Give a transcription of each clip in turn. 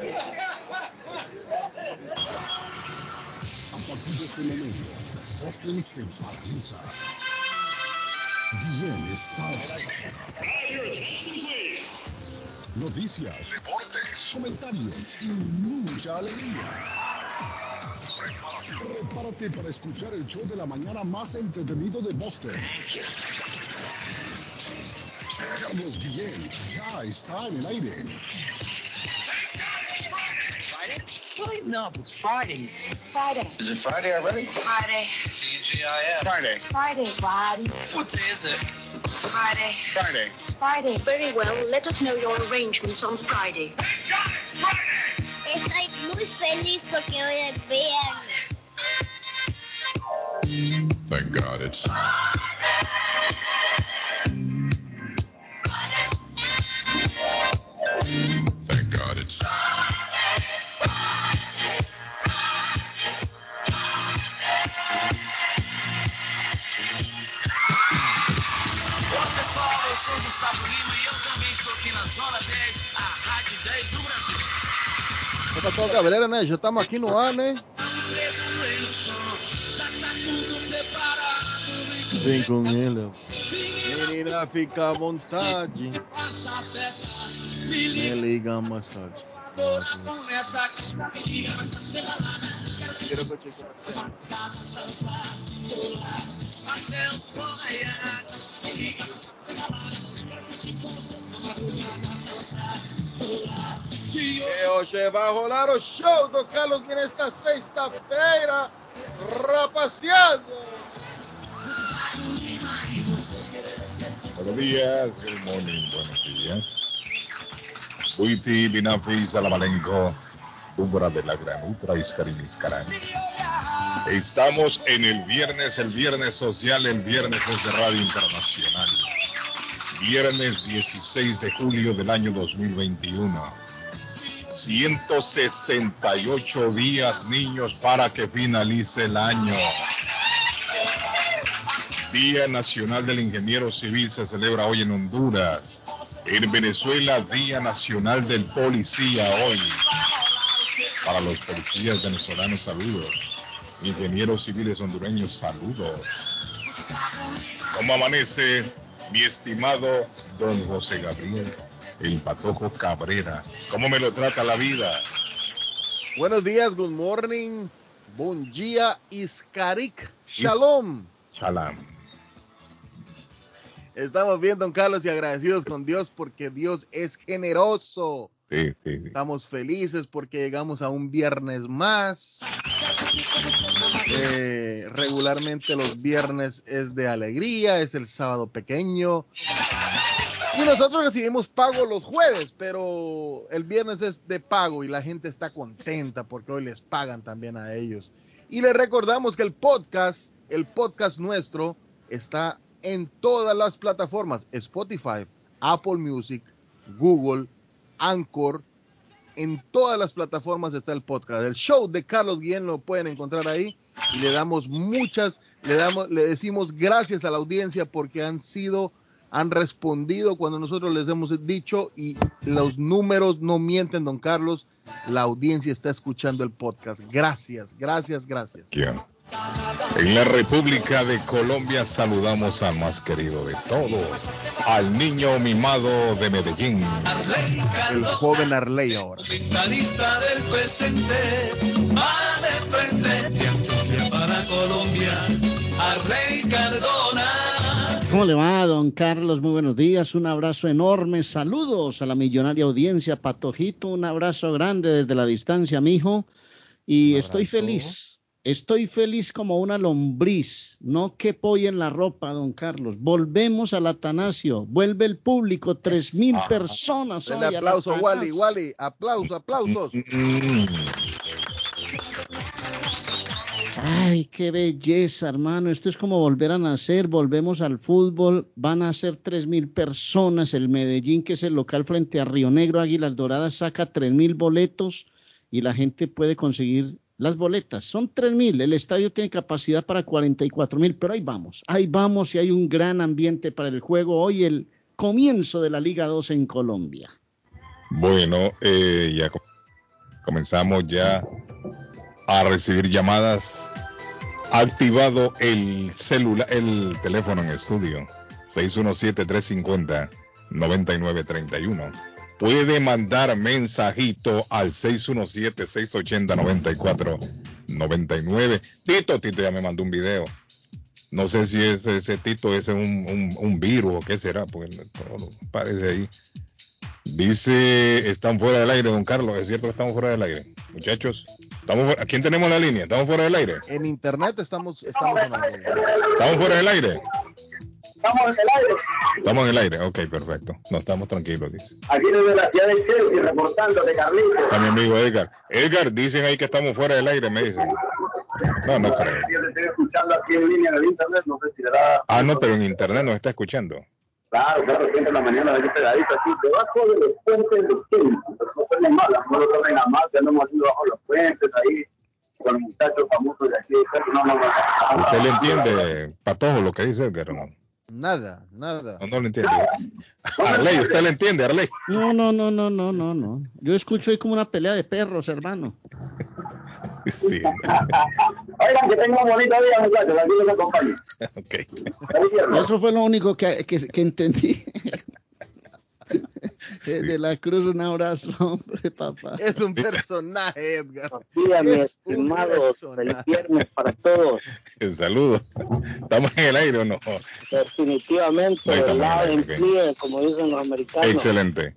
A partir de este momento, Boston se paraliza. Bien está. Noticias, deportes, comentarios y mucha alegría. Prepárate para escuchar el show de la mañana más entretenido de Boston. Carlos ya está en el aire. No, it's Friday. Friday. Is it Friday already? Friday. TGIF. Friday. Friday. Friday. What day is it? Friday. Friday. It's Friday. Very well. Let us know your arrangements on Friday. Estoy muy feliz porque hoy es viernes. Thank God it's. ¿Qué pasó, cabrera, né? Já estamos aqui no ar, né? Vem com ele. Menina, fica à vontade. Me liga mais tarde. Quero E hoje vai rolar o show do Carlos Guinness nesta sexta-feira, rapaziada. Buenos días, good morning, buenos días. Buiti, Binafi, Salamalenco, Umbra de la Granutra, Iscarín, Iscarán. Estamos en el viernes, el viernes social, el viernes es de Radio Internacional. Viernes 16 de julio del año 2021. 168 días, niños, para que finalice el año. Día Nacional del Ingeniero Civil se celebra hoy en Honduras. En Venezuela, Día Nacional del Policía hoy. Para los policías venezolanos, saludos. Ingenieros civiles hondureños, saludos. ¿Cómo amanece mi estimado don José Gabriel, el Patojo Cabrera? ¿Cómo me lo trata la vida? Buenos días, good morning, buen día, iskarik, shalom. Shalom. Estamos bien, don Carlos, y agradecidos con Dios porque Dios es generoso. Sí, sí, sí. Estamos felices porque llegamos a un viernes más. Eh, regularmente los viernes es de alegría, es el sábado pequeño. Y nosotros recibimos pago los jueves, pero el viernes es de pago y la gente está contenta porque hoy les pagan también a ellos. Y les recordamos que el podcast, el podcast nuestro, está en todas las plataformas, Spotify, Apple Music, Google, Anchor, en todas las plataformas está el podcast. El show de Carlos Guillén lo pueden encontrar ahí y le damos muchas, le damos, le decimos gracias a la audiencia porque han sido, han respondido cuando nosotros les hemos dicho y los números no mienten, don Carlos. La audiencia está escuchando el podcast. Gracias, gracias, gracias. En la República de Colombia saludamos al más querido de todos, al niño mimado de Medellín. El joven Arley ahora. Comentarista del presente, ¿Cómo le va, don Carlos? Muy buenos días, un abrazo enorme, saludos a la millonaria audiencia, Patojito, un abrazo grande desde la distancia, mijo, y estoy feliz, estoy feliz como una lombriz, no que pollo en la ropa, don Carlos. Volvemos al Atanasio, vuelve el público, tres mil personas al aplauso, Wally. Wally, aplausos, aplausos. Ay, qué belleza, hermano. Esto es como volver a nacer. Volvemos al fútbol. Van a ser tres mil personas. El Medellín, que es el local frente a Río Negro, Águilas Doradas, saca tres mil boletos y la gente puede conseguir las boletas. Son tres mil. El estadio tiene capacidad para 44 mil, pero ahí vamos. Ahí vamos y hay un gran ambiente para el juego. Hoy el comienzo de la Liga 2 en Colombia. Bueno, eh, ya co- Comenzamos ya a recibir llamadas. Activado el celular, el teléfono en estudio. 617-350-9931. Puede mandar mensajito al 617-680-9499. Tito, Tito ya me mandó un video. No sé si ese, Tito es un, un, un virus o qué será, porque todo parece ahí. Dice, están fuera del aire, don Carlos. Es cierto que estamos fuera del aire. Muchachos, estamos fuera- ¿a quién tenemos en la línea? ¿Estamos fuera del aire? En internet estamos, estamos sonando. ¿Estamos fuera del aire? Estamos en el aire, Estamos en el aire. Ok, perfecto. No estamos tranquilos, dice. aquí desde la ciudad de Chelsea, reportándote, Carlitos. Está mi amigo Edgar. Edgar, dicen ahí que estamos fuera del aire, me dicen. No, no creo. Yo te estoy escuchando aquí en línea en el internet, no sé si le da... Ah, no, pero en internet nos está escuchando. Claro, claro, siempre en la mañana aquí pegadito, aquí debajo de los puentes de. Pero no suena mal, no lo tomen a mal, que andamos aquí debajo de los puentes, ahí, con los muchachos famosos de aquí. No, no, no. ¿Usted le entiende, Patojo, lo que dice Edgar o no? Nada, nada. No, no le entiende. Arley, ¿usted le entiende, Arley? No, no, no, no, no, no, no. Yo escucho ahí como una pelea de perros, hermano. Sí. Oigan, que tengan un bonito día, muchachos, aquí los acompaño. Ok. Eso fue lo único que, que, que entendí. Eh, De la Cruz, un abrazo, hombre, papá. Es un personaje, Edgar. Buenos días, mis Es un estimados. Feliz viernes para todos. Saludos. ¿Estamos en el aire o no? Definitivamente, en el ok. clear, como dicen los americanos. Excelente.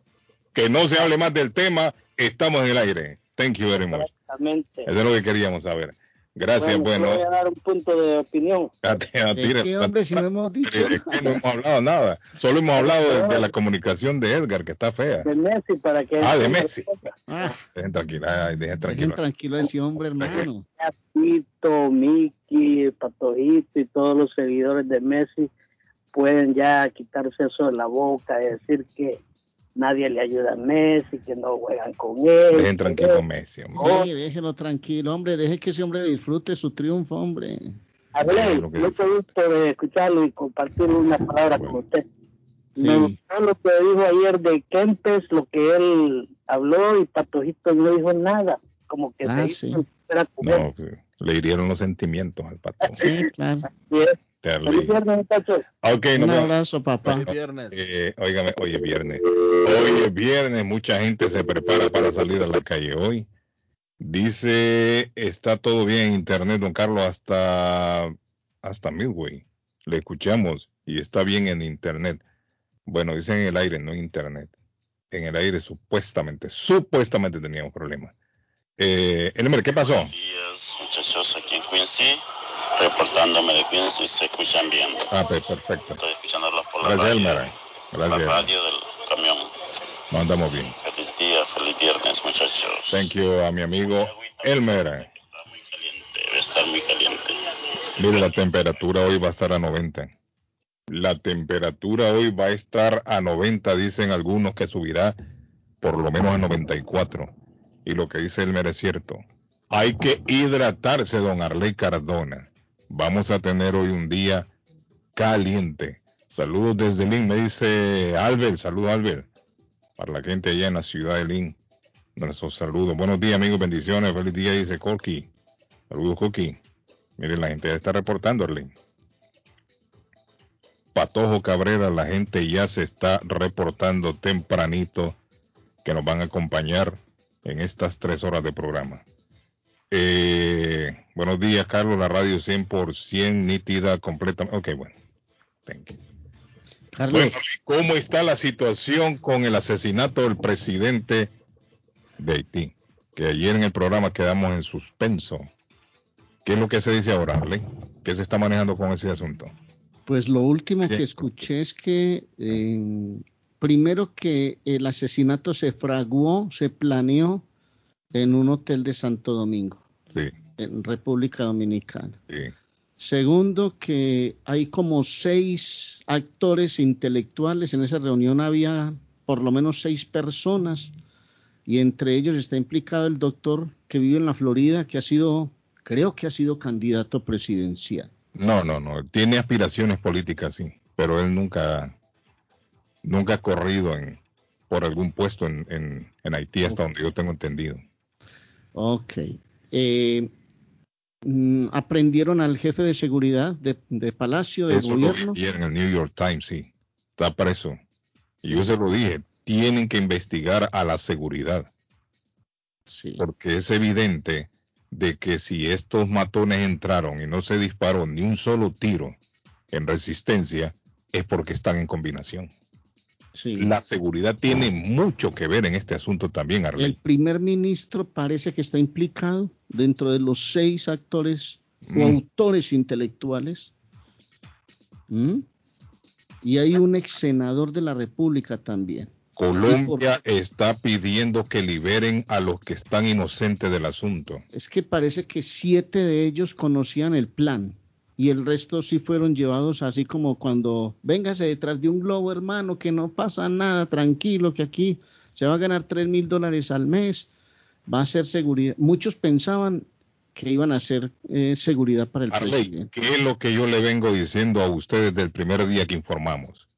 Que no se hable más del tema. Estamos en el aire. Thank you very much. Exactamente. Eso es lo que queríamos saber. Gracias, Bueno, bueno. Voy a dar un punto de opinión. a- a- ¿De tire- qué, hombre, si no hemos dicho? Es que no hemos hablado nada. Solo hemos hablado de, de la comunicación de Edgar, que está fea. De Messi para que... Ah, de Messi. Ah, Dejen tranquilo, ay, dejen dejen tranquilo. tranquilo a ese hombre, hermano. Tito, Miki, Patojito y todos los seguidores de Messi pueden ya quitarse eso de la boca y decir que nadie le ayuda a Messi, que no juegan con él. Dejen tranquilo Messi, hombre. Sí, déjelo tranquilo, hombre. Deje que ese hombre disfrute su triunfo, hombre. Hablé, mucho gusto de escucharlo y compartir unas palabras con usted. Me gustó lo que dijo ayer de Kempes, lo que él habló y Patojito no dijo nada, como que Ah, se sí. hizo. No, le hirieron los sentimientos al pato. Sí, claro. Feliz viernes, muchachos. Ok, Un abrazo, papá. Feliz viernes. Eh, óigame, hoy es viernes. Hoy es viernes, mucha gente se prepara para salir a la calle hoy. Dice, está todo bien en internet, don Carlos, hasta, hasta Midway. Le escuchamos y está bien en internet. Bueno, dicen en el aire, no en internet. En el aire supuestamente, supuestamente teníamos problemas. Eh, Elmer, ¿qué pasó? Buenos días, muchachos, aquí en Quincy, reportándome de Quincy, se escuchan bien. Ah, pues, perfecto. Estoy escuchándolos por la Gracias, radio, Elmer. la Gracias. radio del camión. Nos andamos bien. Feliz día, feliz viernes, muchachos. Thank you a mi amigo Elmer. Está muy caliente, debe estar muy caliente. Mire, la temperatura hoy va a estar a 90. La temperatura hoy va a estar a 90, dicen algunos que subirá por lo menos a 94. Y lo que dice Elmer es cierto. Hay que hidratarse, don Arley Cardona. Vamos a tener hoy un día caliente. Saludos desde Lin, me dice Albert. Saludos, Albert. Para la gente allá en la ciudad de Lin. Nuestros saludos. Buenos días, amigos. Bendiciones. Feliz día, dice Corky. Saludos, Corky. Miren, la gente ya está reportando, Arlene. Patojo Cabrera, la gente ya se está reportando tempranito que nos van a acompañar en estas tres horas de programa. Eh, buenos días, Carlos, la radio 100% nítida, completamente. Ok, bueno. Thank you. Carlos, Bueno, ¿cómo está la situación con el asesinato del presidente de Haití? Que ayer en el programa quedamos en suspenso. ¿Qué es lo que se dice ahora, Arley? ¿Qué se está manejando con ese asunto? pues lo último que escuché es que eh, primero que el asesinato se fraguó, se planeó en un hotel de Santo Domingo, Sí, en República Dominicana. sí. Segundo, que hay como seis actores intelectuales. En esa reunión había por lo menos seis personas y entre ellos está implicado el doctor que vive en la Florida, que ha sido, creo que ha sido candidato presidencial. No, no, no. Tiene aspiraciones políticas, sí. Pero él nunca, nunca ha corrido en, por algún puesto en, en, en Haití, hasta donde yo tengo entendido. Ok. Eh, mm, ¿Aprendieron al jefe de seguridad de, de Palacio, de gobierno? vi en el New York Times, sí. Está preso. Y yo se lo dije, tienen que investigar a la seguridad. Sí. Porque es evidente de que si estos matones entraron y no se disparó ni un solo tiro en resistencia, es porque están en combinación. Sí. La seguridad tiene mucho que ver en este asunto también, El Arley. primer ministro parece que está implicado dentro de los seis actores o Mm. autores intelectuales. ¿Mm? Y hay un ex senador de la República también. Colombia está pidiendo que liberen a los que están inocentes del asunto. Es que parece que siete de ellos conocían el plan y el resto sí fueron llevados así como cuando véngase detrás de un globo, hermano, que no pasa nada, tranquilo, que aquí se va a ganar tres mil dólares al mes, va a ser seguridad. Muchos pensaban que iban a ser eh, seguridad para el Arley, presidente. ¿qué es lo que yo le vengo diciendo a ustedes del primer día que informamos?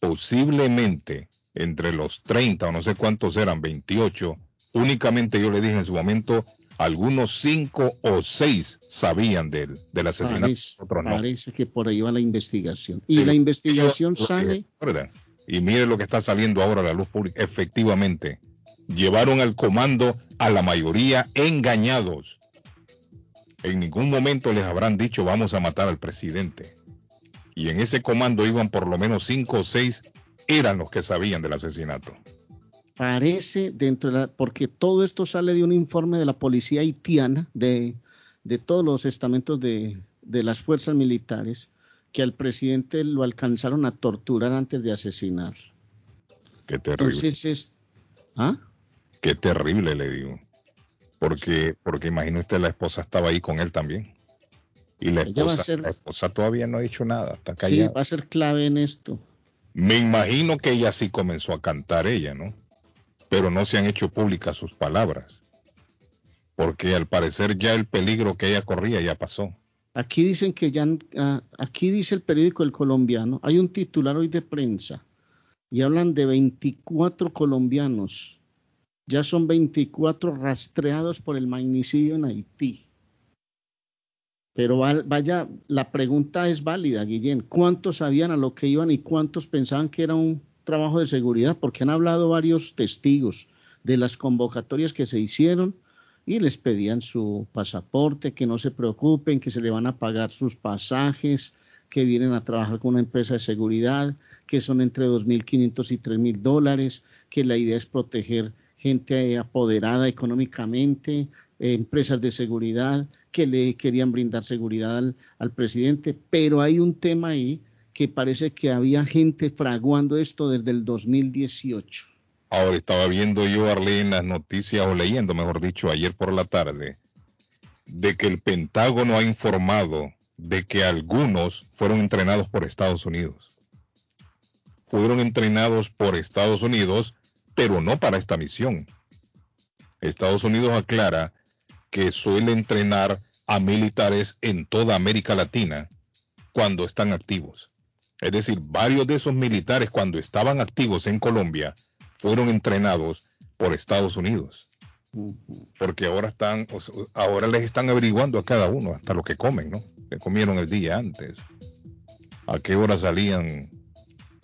Posiblemente entre los 30 o no sé cuántos eran, 28, únicamente yo le dije en su momento, algunos 5 o 6 sabían del, del asesinato, Parece, otros no. parece que por ahí va la investigación. Y Sí, la investigación yo- sale, ¿verdad? Y mire lo que está saliendo ahora a la luz pública. Efectivamente, llevaron al comando a la mayoría engañados. En ningún momento les habrán dicho vamos a matar al presidente. Y en ese comando iban por lo menos cinco o seis, eran los que sabían del asesinato. Parece dentro de la, porque todo esto sale de un informe de la policía haitiana, de, de todos los estamentos de, de las fuerzas militares, que al presidente lo alcanzaron a torturar antes de asesinar. Qué terrible. Entonces es, ¿ah? Qué terrible le digo. Porque, porque imagino usted la esposa estaba ahí con él también. Y la Ella va a esposa, ser- la esposa todavía no ha dicho nada, está Sí, callada. va a ser clave en esto. Me imagino que ella sí comenzó a cantar ella, ¿no? Pero no se han hecho públicas sus palabras. Porque al parecer ya el peligro que ella corría ya pasó. Aquí dicen que ya, ah, aquí dice el periódico El Colombiano, hay un titular hoy de prensa y hablan de 24 colombianos. Ya son 24 rastreados por el magnicidio en Haití. Pero vaya, la pregunta es válida, Guillén. ¿Cuántos sabían a lo que iban y cuántos pensaban que era un trabajo de seguridad? Porque han hablado varios testigos de las convocatorias que se hicieron y les pedían su pasaporte, que no se preocupen, que se le van a pagar sus pasajes, que vienen a trabajar con una empresa de seguridad, que son entre 2.500 y 3.000 dólares, que la idea es proteger gente apoderada económicamente, empresas de seguridad, que le querían brindar seguridad al presidente, pero hay un tema ahí que parece que había gente fraguando esto desde el 2018. Ahora estaba viendo yo, Arlene, en las noticias, o leyendo, mejor dicho, ayer por la tarde, de que el Pentágono ha informado de que algunos fueron entrenados por Estados Unidos. Fueron entrenados por Estados Unidos, pero no para esta misión. Estados Unidos aclara que suele entrenar a militares en toda América Latina cuando están activos. Es decir, varios de esos militares cuando estaban activos en Colombia fueron entrenados por Estados Unidos. Porque ahora están, ahora les están averiguando a cada uno hasta lo que comen, ¿no? Que comieron el día antes. A qué hora salían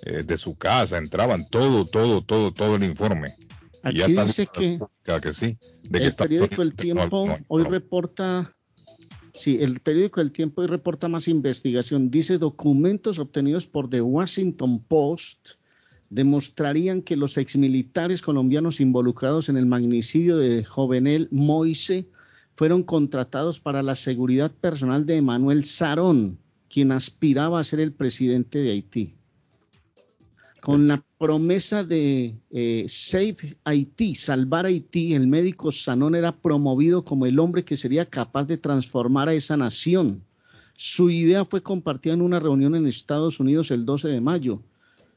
eh, de su casa, entraban todo, todo, todo, todo el informe. Aquí y ya dice que que sí. De que el Estados periódico El Tiempo no, no, hoy no. reporta, sí, el periódico El Tiempo hoy reporta más investigación. Dice documentos obtenidos por The Washington Post demostrarían que los exmilitares colombianos involucrados en el magnicidio de Jovenel Moise fueron contratados para la seguridad personal de Emanuel Sarón, quien aspiraba a ser el presidente de Haití con la promesa de eh, Save Haití, salvar Haití, el médico Sanón era promovido como el hombre que sería capaz de transformar a esa nación. Su idea fue compartida en una reunión en Estados Unidos el 12 de mayo.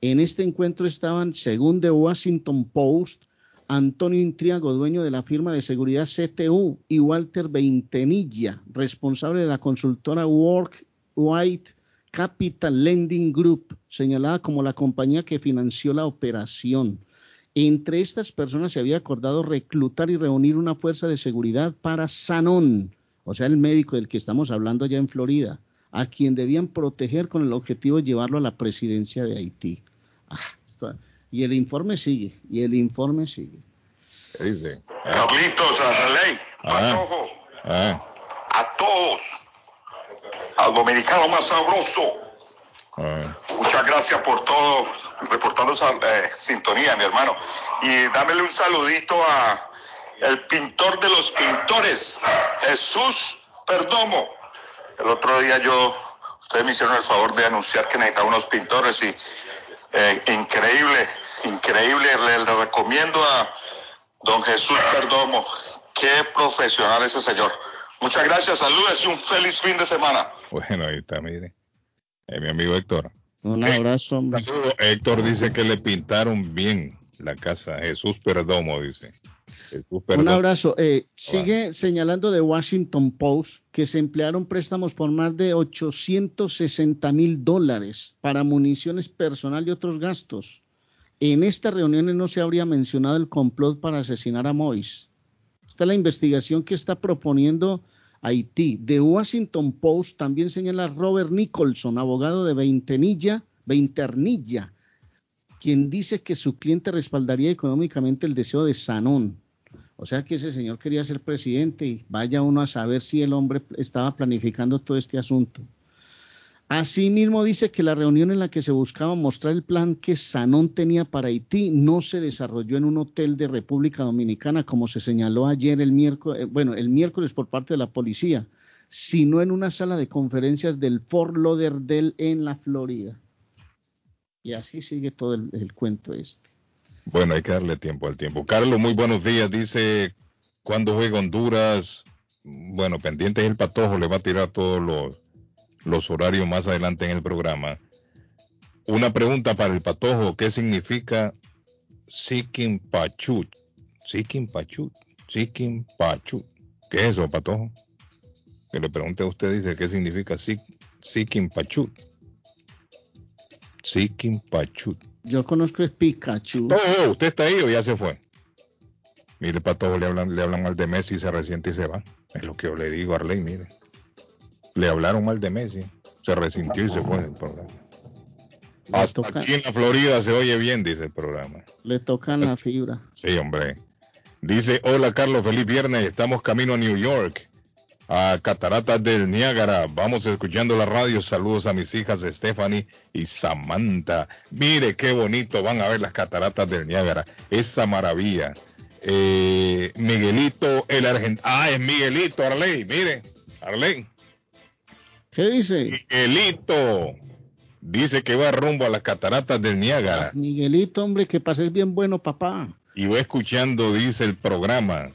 En este encuentro estaban, según The Washington Post, Antonio Intriago, dueño de la firma de seguridad CTU, y Walter Veintenilla, responsable de la consultora Work White Capital Lending Group, señalada como la compañía que financió la operación. Entre estas personas se había acordado reclutar y reunir una fuerza de seguridad para Sanón, o sea, el médico del que estamos hablando allá en Florida, a quien debían proteger con el objetivo de llevarlo a la presidencia de Haití. Ah, y el informe sigue, y el informe sigue. ¿Qué dice? Carlitos, a Reley, Patojo, Ah, a todos, al dominicano más sabroso. ah. Muchas gracias por todo, reportando esa eh, sintonía, mi hermano. Y dámele un saludito a el pintor de los pintores, Jesús Perdomo. El otro día yo, ustedes me hicieron el favor de anunciar que necesitaba unos pintores y eh, increíble, increíble. Le, le recomiendo a don Jesús Perdomo. Qué profesional ese señor. Muchas gracias, saludos y un feliz fin de semana. Bueno, ahí está, mire. Eh, mi amigo Héctor. Un abrazo, hombre. Héctor dice que le pintaron bien la casa. Jesús Perdomo, dice. Jesús Un abrazo. Eh, sigue señalando de Washington Post que se emplearon préstamos por más de 860 mil dólares para municiones personal y otros gastos. En estas reuniones no se habría mencionado el complot para asesinar a Mois. Esta es la investigación que está proponiendo Haití. The Washington Post también señala Robert Nicholson, abogado de Veintenilla, Veinternilla, quien dice que su cliente respaldaría económicamente el deseo de Sanón. O sea que ese señor quería ser presidente y vaya uno a saber si el hombre estaba planificando todo este asunto. Asimismo dice que la reunión en la que se buscaba mostrar el plan que Sanón tenía para Haití no se desarrolló en un hotel de República Dominicana como se señaló ayer el miércoles, eh, bueno, el miércoles por parte de la policía, sino en una sala de conferencias del Fort Lauderdale en la Florida. Y así sigue todo el, cuento este. Bueno, hay que darle tiempo al tiempo. Carlos, muy buenos días. Dice, ¿cuándo juega Honduras? Bueno, pendiente el patojo, le va a tirar todos los, los horarios más adelante en el programa. Una pregunta para el patojo, ¿qué significa Sikin Pachut? Sikin Pachut, Sikin Pachut. ¿Qué es eso, patojo? Que le pregunte a usted, dice, ¿qué significa Sik- Sikin Pachut? Sikin Pachut. Yo conozco es Pikachu. Oh, ¿usted está ahí o ya se fue? Mire, para todos le hablan, le hablan mal de Messi se resiente y se va. Es lo que yo le digo a Arley, mire. Le hablaron mal de Messi, se resintió y se fue del programa. Hasta aquí en la Florida se oye bien, dice el programa. Le tocan la fibra. Sí, hombre. Dice, hola Carlos, feliz viernes, estamos camino a New York, a Cataratas del Niágara. Vamos escuchando la radio. Saludos a mis hijas Stephanie y Samantha. Mire qué bonito van a ver las Cataratas del Niágara. Esa maravilla. Eh, Miguelito, el argentino. Ah, es Miguelito, Arley. Mire, Arley. ¿Qué dice? Miguelito. Dice que va rumbo a las Cataratas del Niágara. Miguelito, hombre, que pases bien bueno, papá. y va escuchando, dice el programa,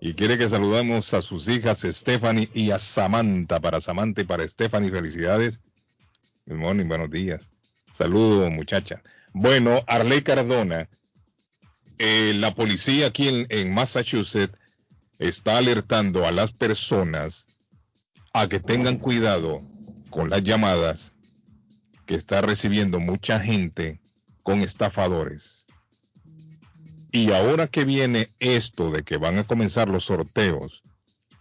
y quiere que saludamos a sus hijas Stephanie y a Samantha. Para Samantha y para Stephanie, felicidades. Good morning, buenos días. Saludos, muchacha. Bueno, Arley Cardona, eh, la policía aquí en, en Massachusetts está alertando a las personas a que tengan cuidado con las llamadas que está recibiendo mucha gente con estafadores. Y ahora que viene esto de que van a comenzar los sorteos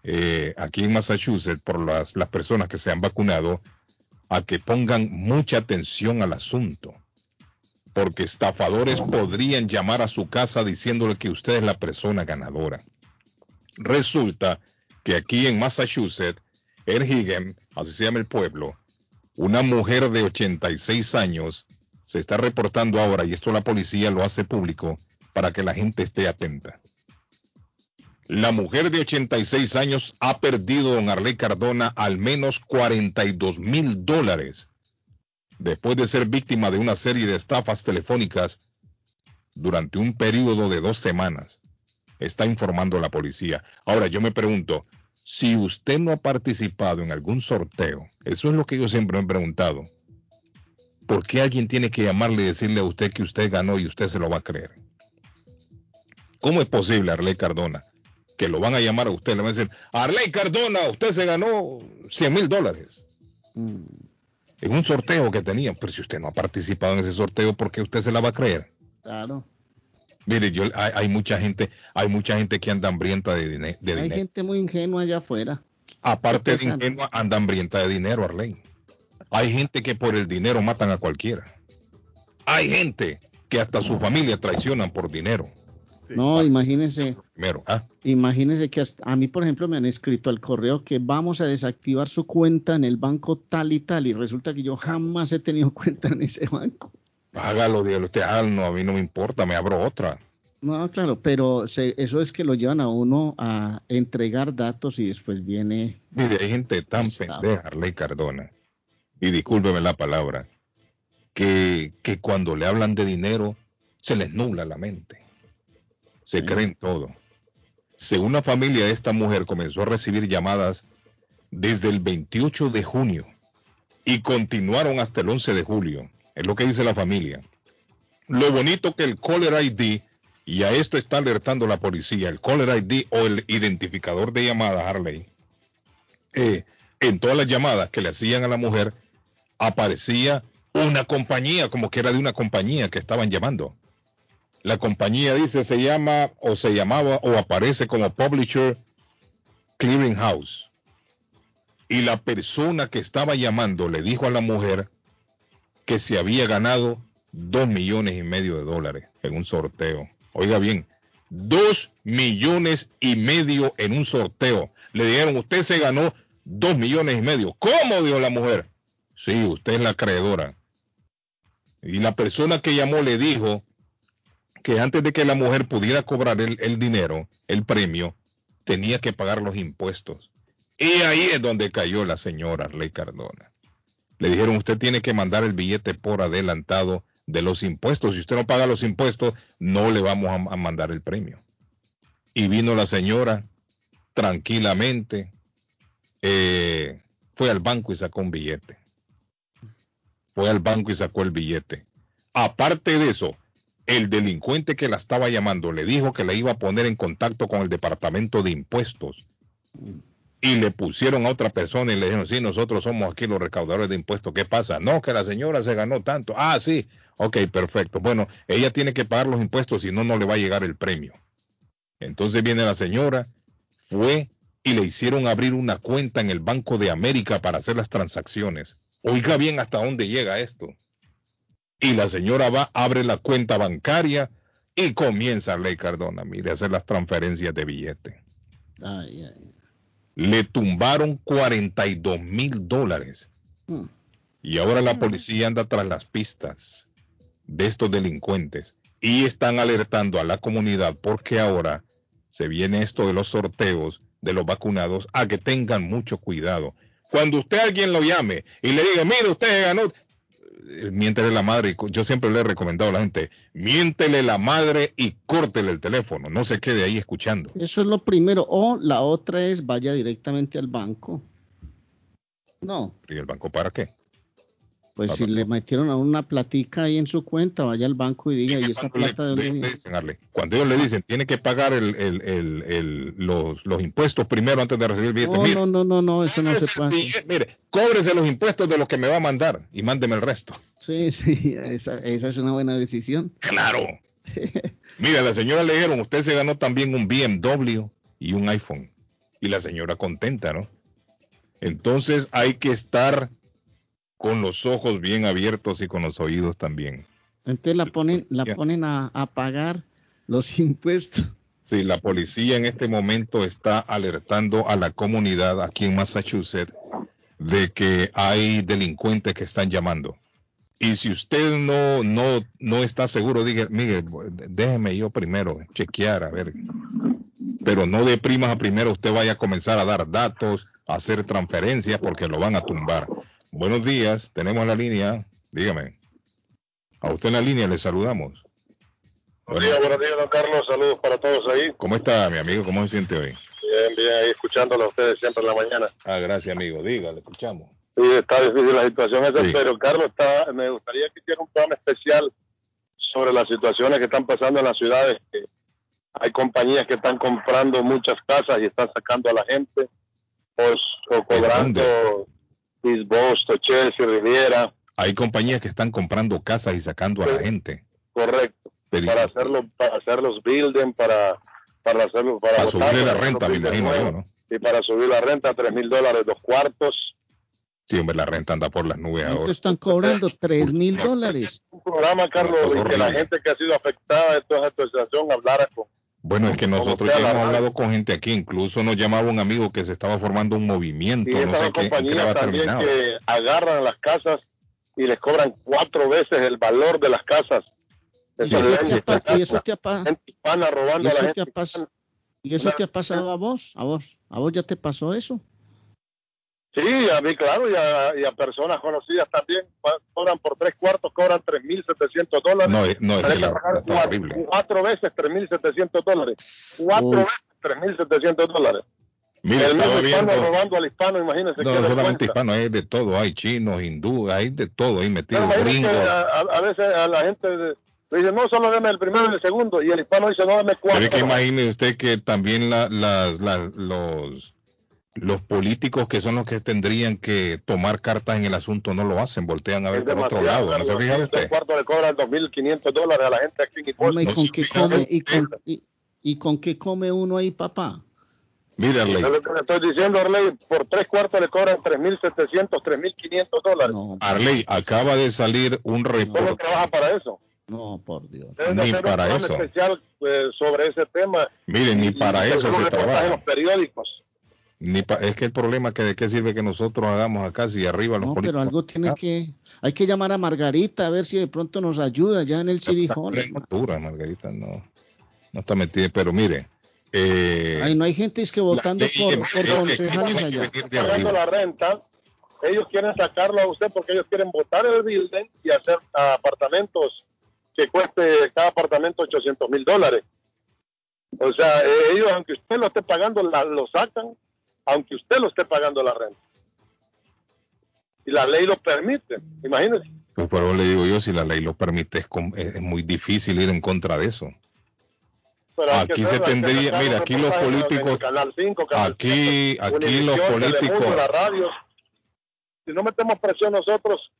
eh, aquí en Massachusetts por las, las personas que se han vacunado, a que pongan mucha atención al asunto. Porque estafadores podrían llamar a su casa diciéndole que usted es la persona ganadora. Resulta que aquí en Massachusetts, Erhigem, así se llama el pueblo, una mujer de 86 años se está reportando ahora, y esto la policía lo hace público, para que la gente esté atenta. La mujer de 86 años ha perdido, don Arley Cardona, al menos 42 mil dólares después de ser víctima de una serie de estafas telefónicas durante un periodo de dos semanas. Está informando la policía. Ahora yo me pregunto, si usted no ha participado en algún sorteo, eso es lo que yo siempre me he preguntado. ¿Por qué alguien tiene que llamarle y decirle a usted que usted ganó y usted se lo va a creer? ¿Cómo es posible, Arley Cardona, que lo van a llamar a usted? Le van a decir, Arley Cardona, usted se ganó 100 mil dólares Mm, en un sorteo que tenía. Pero si usted no ha participado en ese sorteo, ¿por qué usted se la va a creer? claro. Mire, yo hay, hay mucha gente, hay mucha gente que anda hambrienta de, dine- de Hay dinero. gente muy ingenua allá afuera. Aparte de ingenua, anda hambrienta de dinero, Arley. Hay gente que por el dinero matan a cualquiera. Hay gente que hasta su familia traicionan por dinero. No, imagínese, Primero, ¿ah? imagínese que hasta- a mí, por ejemplo, me han escrito al correo que vamos a desactivar su cuenta en el banco tal y tal, y resulta que yo jamás he tenido cuenta en ese banco. Hágalo, dígalo usted, ah, no, a mí no me importa, me abro otra. No, claro, pero se- eso es que lo llevan a uno a entregar datos y después viene. Mire, hay gente tan pendeja, Arley Cardona, y discúlpeme la palabra, que, que cuando le hablan de dinero se les nubla la mente. Se creen todo. Según una familia esta mujer comenzó a recibir llamadas desde el 28 de junio y continuaron hasta el 11 de julio. Es lo que dice la familia. Lo bonito que el Caller ID, y a esto está alertando la policía, el Caller ID o el identificador de llamadas, Harley, eh, en todas las llamadas que le hacían a la mujer, aparecía una compañía, como que era de una compañía que estaban llamando. La compañía dice se llama o se llamaba o aparece como Publisher Clearing House. Y la persona que estaba llamando le dijo a la mujer que se había ganado dos millones y medio de dólares en un sorteo. Oiga bien, dos millones y medio en un sorteo. Le dijeron, usted se ganó dos millones y medio. ¿Cómo? dijo la mujer. Sí, usted es la acreedora. Y la persona que llamó le dijo que antes de que la mujer pudiera cobrar el, dinero, el premio, tenía que pagar los impuestos. Y ahí es donde cayó la señora Arley Cardona. Le dijeron, usted tiene que mandar el billete por adelantado de los impuestos. Si usted no paga los impuestos, no le vamos a, mandar el premio. Y vino la señora tranquilamente, eh, fue al banco y sacó un billete. Fue al banco y sacó el billete. Aparte de eso, el delincuente que la estaba llamando le dijo que le iba a poner en contacto con el departamento de impuestos y le pusieron a otra persona y le dijeron, sí, nosotros somos aquí los recaudadores de impuestos. ¿Qué pasa? No, que la señora se ganó tanto. Ah, sí. Ok, perfecto. Bueno, ella tiene que pagar los impuestos, si no, no le va a llegar el premio. Entonces viene la señora, fue y le hicieron abrir una cuenta en el Banco de América para hacer las transacciones. Oiga bien hasta dónde llega esto. Y la señora va, abre la cuenta bancaria y comienza Ley Cardona, mire, a hacer las transferencias de billete. Ay, ay. Le tumbaron 42 mil dólares. Mm. Y ahora la policía anda tras las pistas de estos delincuentes y están alertando a la comunidad porque ahora se viene esto de los sorteos de los vacunados a que tengan mucho cuidado. Cuando usted alguien lo llame y le diga, mire, usted ganó, miéntele la madre. y Yo siempre le he recomendado a la gente, miéntele la madre y córtele el teléfono. No se quede ahí escuchando. Eso es lo primero. O la otra es vaya directamente al banco. No, ¿Y el banco para qué? Pues si le metieron a una platica ahí en su cuenta, vaya al banco y diga, ¿y esa plata de dónde viene? cuando ellos le dicen, tiene que pagar el- el- el- el- los, los impuestos primero antes de recibir el billete. No, Mire, no, no, no, no, eso no se puede. mire, cóbrese los impuestos de los que me va a mandar y mándeme el resto. Sí, sí, esa, esa es una buena decisión. Claro. Mira, la señora le dijeron, usted se ganó también un BMW y un iPhone. Y la señora contenta, ¿no? Entonces hay que estar con los ojos bien abiertos y con los oídos también. Entonces la ponen, la ponen a, a pagar los impuestos. Sí, la policía en este momento está alertando a la comunidad aquí en Massachusetts de que hay delincuentes que están llamando. Y si usted no, no, no está seguro, diga, mire, déjeme yo primero chequear, a ver. Pero no de primas a primero usted vaya a comenzar a dar datos, a hacer transferencias porque lo van a tumbar. Buenos días, tenemos la línea, dígame. A usted en la línea le saludamos. Buenos días, buenos días, don Carlos. Saludos para todos ahí. ¿Cómo está, mi amigo? ¿Cómo se siente hoy? Bien, bien, ahí escuchándolo a ustedes siempre en la mañana. Ah, gracias, amigo. Diga, le escuchamos. Sí, está difícil la situación esa, Sí. pero Carlos, está, me gustaría que hiciera un programa especial sobre las situaciones que están pasando en las ciudades. Hay compañías que están comprando muchas casas y están sacando a la gente o, o cobrando Boston, Chelsea, Riviera. Hay compañías que están comprando casas y sacando a la gente. Correcto. para hacerlo, para hacer los building, para, para hacerlo, para, Para botar, subirle la renta, me imagino yo. ¿no? Y para subir la renta, tres mil dólares, dos cuartos. Sí, hombre, la renta anda por las nubes ¿Cuánto ahora. están cobrando? Tres mil dólares. Un programa, Carlos, y que la gente que ha sido afectada de toda esta situación hablara con Bueno, es que nosotros ya hemos hablado con gente aquí, incluso nos llamaba un amigo que se estaba formando un movimiento, y no sé qué, en qué también terminado. que agarran las casas y les cobran cuatro veces el valor de las casas. ¿Y eso te ha pa- que y eso te ha pa- gente hispana y robando a la eso gente. te ha pas- ¿Y eso te ha pasado a vos? ¿A vos? ¿A vos ya te pasó eso? Sí, a mí, claro, y a, y a personas conocidas también. Cobran por tres cuartos, cobran 3.700 dólares. No, no, es que la pagar cuatro, horrible. cuatro veces 3.700 dólares. Cuatro Uy. veces 3.700 dólares. Mira, el mismo hispano robando al hispano, imagínense no qué solamente hispanos, hay de todo, hay chinos, hindúes, hay de todo ahí metidos, gringos. a, a- a veces a la gente le le dice, no, solo deme el primero y el segundo. Y el hispano dice, no, deme cuatro. Pero es que imagine usted que también la- las- las- los, los políticos que son los que tendrían que tomar cartas en el asunto no lo hacen, voltean a ver Es por otro lado. ¿No se fija Dos usted? cuartos le cobran 2.500 dólares a la gente aquí en ¿y con qué come? ¿Y con, y, y con qué come uno ahí, papá? Mira, Es Arley, lo que le estoy diciendo, Arley. Por tres cuartos le cobran 3.700, 3.500 dólares. No, Arley, acaba de salir un ¿Cómo reporte. trabaja para eso? no, por Dios. Ni hacer para un eso. especial eh, sobre ese tema. Miren, ni para y eso se reportaje en trabaja. los periódicos. Ni pa- es que el problema es que de qué sirve que nosotros hagamos acá si arriba los No, pero algo tiene que... Hay que llamar a Margarita a ver si de pronto nos ayuda ya en el dura, Margarita, no, no está metida. Pero mire, eh, Ay, no hay gente es que votando ley por, por concejales allá. la renta, ellos quieren sacarlo a usted porque ellos quieren votar el building y hacer apartamentos que cueste cada apartamento 800 mil dólares. O sea, eh, ellos, aunque usted lo esté pagando, la- lo sacan, aunque usted lo esté pagando la renta. Y la ley lo permite, imagínense. Pues por eso le digo yo, si la ley lo permite, es, muy difícil ir en contra de eso. Pero Aquí se tendría- mira, aquí los políticos- Canal 5, Canal Aquí, 7, aquí los políticos, Telemundo, las radios. Si no metemos presión nosotros,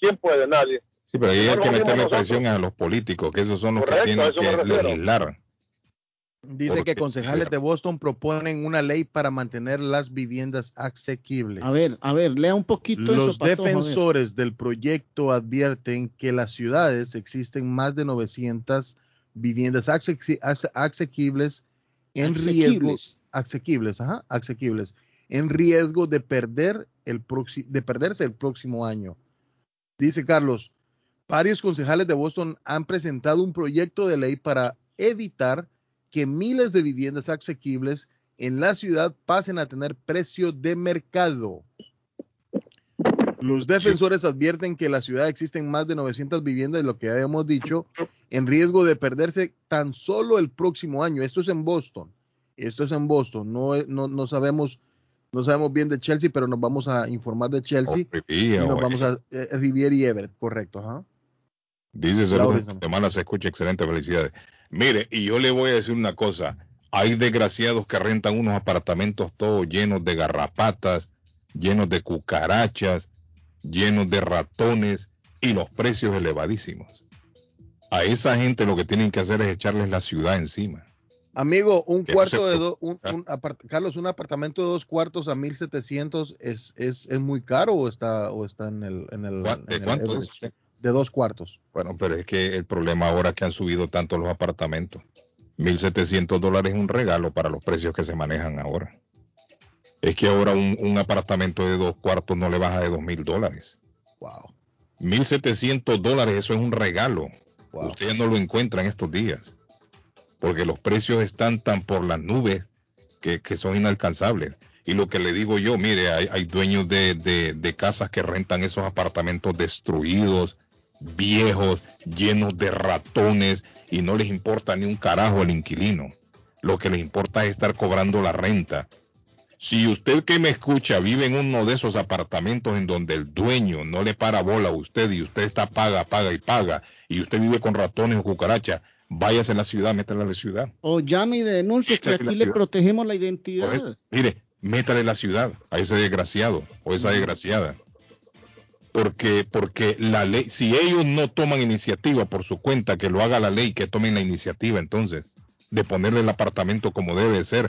¿quién puede? Nadie. sí, pero ahí hay que meterle presión a los políticos, que esos son los Correcto, que tienen que legislar. Dice que concejales de Boston proponen una ley para mantener las viviendas asequibles. A ver, a ver, lea un poquito Los eso, ver. defensores del proyecto advierten que en las ciudades existen más de 900 viviendas asequi- ase- asequibles en riesgo Asequibles. asequibles, ajá, asequibles, en riesgo de perder el próximo de perderse el próximo año. Dice Carlos, varios concejales de Boston han presentado un proyecto de ley para evitar que miles de viviendas asequibles en la ciudad pasen a tener precio de mercado. Los defensores advierten que en la ciudad existen más de 900 viviendas, lo que habíamos dicho, en riesgo de perderse tan solo el próximo año. Esto es en Boston. Esto es en Boston. No, no, no sabemos no sabemos bien de Chelsea, pero nos vamos a informar de Chelsea O Riviera, y nos vamos a eh, Riviera y Everett, correcto, ajá. Dice saludos, semana se escucha, excelente, felicidades. Mire, y yo le voy a decir una cosa, hay desgraciados que rentan unos apartamentos todos llenos de garrapatas, llenos de cucarachas, llenos de ratones y los precios elevadísimos. A esa gente lo que tienen que hacer es echarles la ciudad encima. Amigo, un Que no cuarto se de dos, un, un apart- Carlos, un apartamento de dos cuartos a 1700 es, es, es muy caro o está, o está en el, en el, ¿Cuá- ¿De en el cuántos? average? De dos cuartos. Bueno, pero es que el problema ahora es que han subido tanto los apartamentos. 1.700 dólares es un regalo para los precios que se manejan ahora. Es que ahora un, un apartamento de dos cuartos no le baja de 2.000 dólares. Wow. 1.700 dólares, eso es un regalo. Wow. Usted no lo encuentra en estos días. Porque los precios están tan por las nubes que, que son inalcanzables. Y lo que le digo yo, mire, hay, hay dueños de, de- de casas que rentan esos apartamentos destruidos, viejos, llenos de ratones, y no les importa ni un carajo el inquilino. Lo que les importa es estar cobrando la renta. Si usted que me escucha vive en uno de esos apartamentos en donde el dueño no le para bola a usted y usted está paga, paga y paga, y usted vive con ratones o cucarachas, váyase a la ciudad, métale a la ciudad. O llame y denuncie que aquí le ciudad. protegemos la identidad. mire, métale a la ciudad a ese desgraciado o esa desgraciada. Porque porque la ley, si ellos no toman iniciativa por su cuenta, que lo haga la ley, que tomen la iniciativa entonces de ponerle el apartamento como debe ser.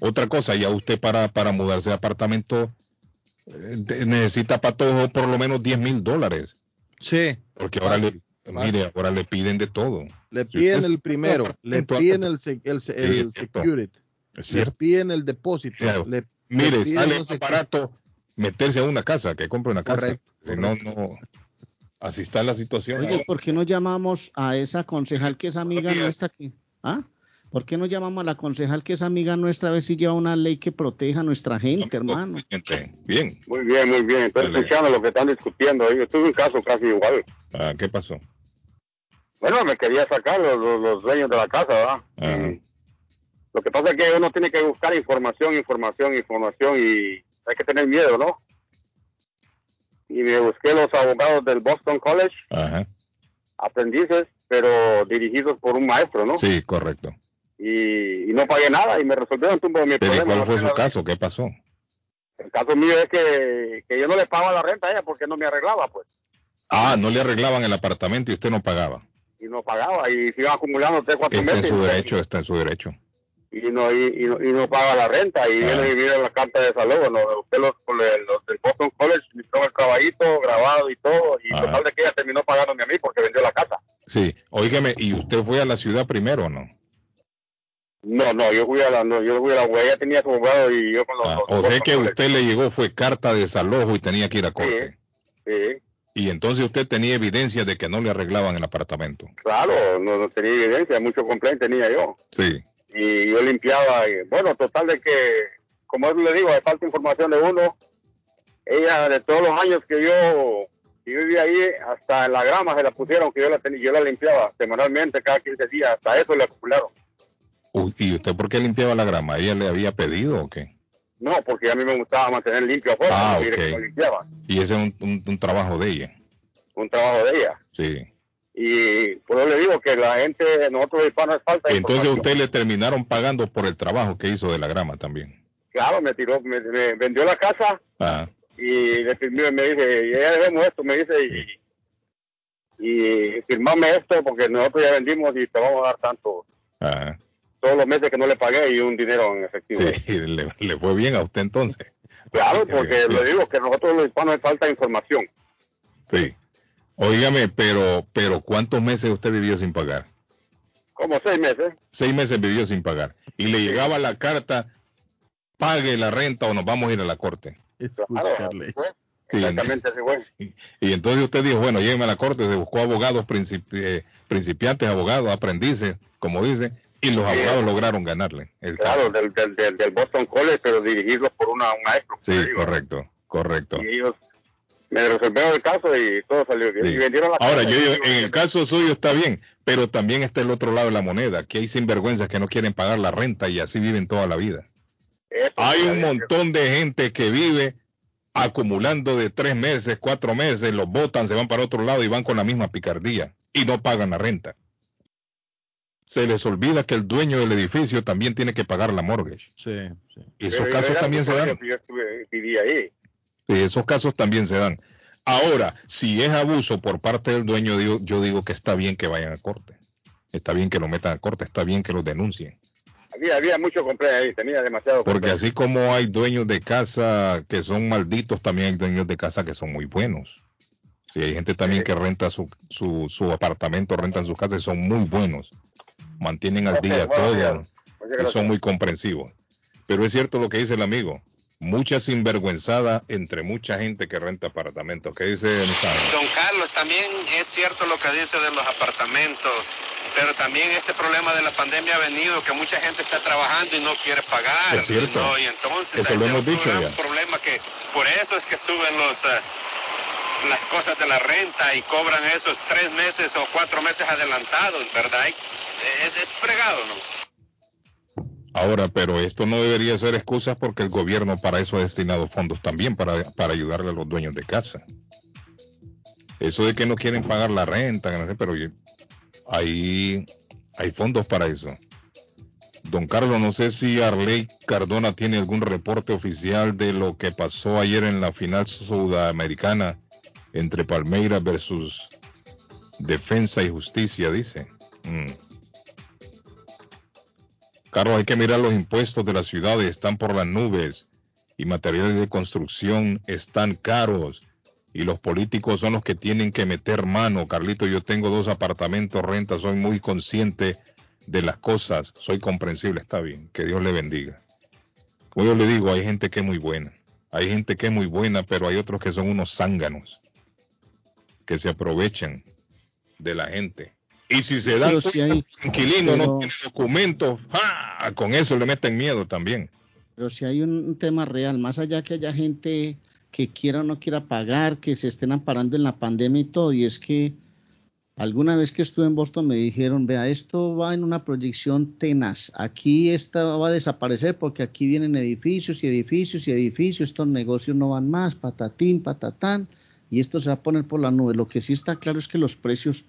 Otra cosa, ya usted para, para mudarse de apartamento eh, necesita para todo por lo menos 10 mil dólares. Sí. Porque ahora le, mire, ahora le piden de todo. Le Si piden el primero, le piden el, el, el cierto. security, le piden el depósito, Claro. le, le Mire, piden sale no más barato meterse a una casa que compre una casa. Correcto, Si no, no. Así está la situación. Oye, ¿por qué no llamamos a esa concejal que es amiga nuestra aquí? ¿Ah? ¿Por qué no llamamos a la concejal que es amiga nuestra a ver si lleva una ley que proteja a nuestra gente, hermano? Bien. Muy bien, muy bien. Estoy Dale. escuchando lo que están discutiendo. Yo tuve un caso casi igual. Ah, ¿Qué pasó? Bueno, me quería sacar los, los- los dueños de la casa, ¿verdad? Ajá. Y lo que pasa es que uno tiene que buscar información, información, información y hay que tener miedo, ¿no? Y me busqué los abogados del Boston College, Ajá. aprendices, pero dirigidos por un maestro, ¿no? Sí, correcto. Y, y no pagué nada y me resolvieron todo mi Pero ¿y problema. cuál fue su caso? ¿Qué pasó? El caso mío es que, que yo no le pagaba la renta a ella porque no me arreglaba, pues. Ah, no le arreglaban el apartamento y usted no pagaba. Y no pagaba y se iban acumulando tres, cuatro Está en meses. su derecho, está en su derecho. Y no y, y no, y no paga la renta y Ah. viene y mira la carta de desalojo no usted los, los, del Boston College me hicieron el caballito grabado y todo y Ah. total de que ella terminó pagándome a mí porque vendió la casa Sí, óigame, ¿y usted fue a la ciudad primero o no? no no yo fui a la no, yo fui a la ella tenía su abogado y yo con los, Ah, los o sea que a usted le llegó fue carta de desalojo y tenía que ir a corte. sí Y entonces usted tenía evidencia de que no le arreglaban el apartamento. claro no, no tenía evidencia mucho complaint tenía yo Sí, y yo limpiaba y, bueno total de que como le digo hay falta información de uno ella de todos los años que yo vivía ahí hasta en la grama se la pusieron que yo la tenía yo la limpiaba semanalmente cada 15 días hasta eso le acumularon ¿Y usted por qué limpiaba la grama? ¿Ella le había pedido o qué? no porque a mí me gustaba mantener limpio afuera Ah, no diré que ok. lo limpiaba Y ese es un, un- un trabajo de ella. un trabajo de ella Sí. Y por eso le digo que la gente nosotros hispanos es falta Entonces usted le terminaron pagando por el trabajo que hizo de la grama también. claro me tiró me, me vendió la casa Ah, y le firmé, me dice, ya debemos esto, me dice, y, y firmame esto porque nosotros ya vendimos y te vamos a dar tanto ah. todos los meses que no le pagué y un dinero en efectivo. Sí, le, le fue bien a usted entonces. Claro, porque le digo que nosotros los hispanos nos falta información. Sí. Óigame, pero, pero ¿cuántos meses usted vivió sin pagar? Como seis meses. Seis meses vivió sin pagar. Y le llegaba la carta, pague la renta o nos vamos a ir a la corte. Escucharle. Sí. Exactamente así fue. Y entonces usted dijo, bueno, llégueme a la corte, se buscó abogados, principi- eh, principiantes, abogados, aprendices, como dice, y los abogados lograron ganarle. el Claro, del, del, del, del Boston College, pero dirigidos por una, un maestro. Sí, correcto, correcto. Y ellos me resolvieron el caso y todo salió bien. Sí. Y vendieron la Ahora, casa yo, y- yo- en el caso suyo está bien, pero también está el otro lado de la moneda, que hay sinvergüenzas que no quieren pagar la renta y así viven toda la vida. Hay un montón de gente que vive acumulando de tres meses, cuatro meses, los botan, se van para otro lado y van con la misma picardía y no pagan la renta. Se les olvida que el dueño del edificio también tiene que pagar la mortgage. Sí, Y esos Pero casos también se dan. Yo estuve, viví ahí. Esos casos también se dan. Ahora, si es abuso por parte del dueño, digo- yo digo que está bien que vayan a corte. Está bien que lo metan a corte, está bien que lo denuncien. Había, había mucho complaint ahí, tenía demasiado Porque así como hay dueños de casa que son malditos, también hay dueños de casa que son muy buenos. Sí, hay gente también que renta su, su, su apartamento, rentan su casa y son muy buenos. Mantienen al día todo y son muy comprensivos. Pero es cierto lo que dice el amigo. Mucha sinvergüenzada entre mucha gente que renta apartamentos. ¿Qué dice? Don Carlos, también es cierto lo que dice de los apartamentos, pero también este problema de la pandemia ha venido que mucha gente está trabajando y no quiere pagar. Es cierto. ¿no? Y entonces Eso lo hemos dicho ya. problema que por eso es que suben los eh, las cosas de la renta y cobran esos tres meses o cuatro meses adelantados, ¿verdad? Es, es fregado, ¿no? Ahora, pero esto no debería ser excusa porque el gobierno para eso ha destinado fondos también para, para ayudarle a los dueños de casa. Eso de que no quieren pagar la renta, pero ahí hay fondos para eso. Don Carlos, no sé si Arley Cardona tiene algún reporte oficial de lo que pasó ayer en la final sudamericana entre Palmeiras versus Defensa y Justicia, dice. Mm. Carlos, hay que mirar los impuestos de las ciudades, están por las nubes y materiales de construcción están caros y los políticos son los que tienen que meter mano. Carlito, yo tengo dos apartamentos renta, soy muy consciente de las cosas, soy comprensible, está bien, que Dios le bendiga. Como yo le digo, hay gente que es muy buena, hay gente que es muy buena, pero hay otros que son unos zánganos, que se aprovechan de la gente. Y si se dan si hay, inquilino no tiene documentos, ¡ah! con eso le meten miedo también. Pero si hay un tema real, más allá que haya gente que quiera o no quiera pagar, que se estén amparando en la pandemia y todo, y es que Alguna vez que estuve en Boston me dijeron, vea, esto va en una proyección tenaz. Aquí esta va a desaparecer porque aquí vienen edificios y edificios y edificios, estos negocios no van más, patatín, patatán, y esto se va a poner por la nube. Lo que sí está claro es que los precios,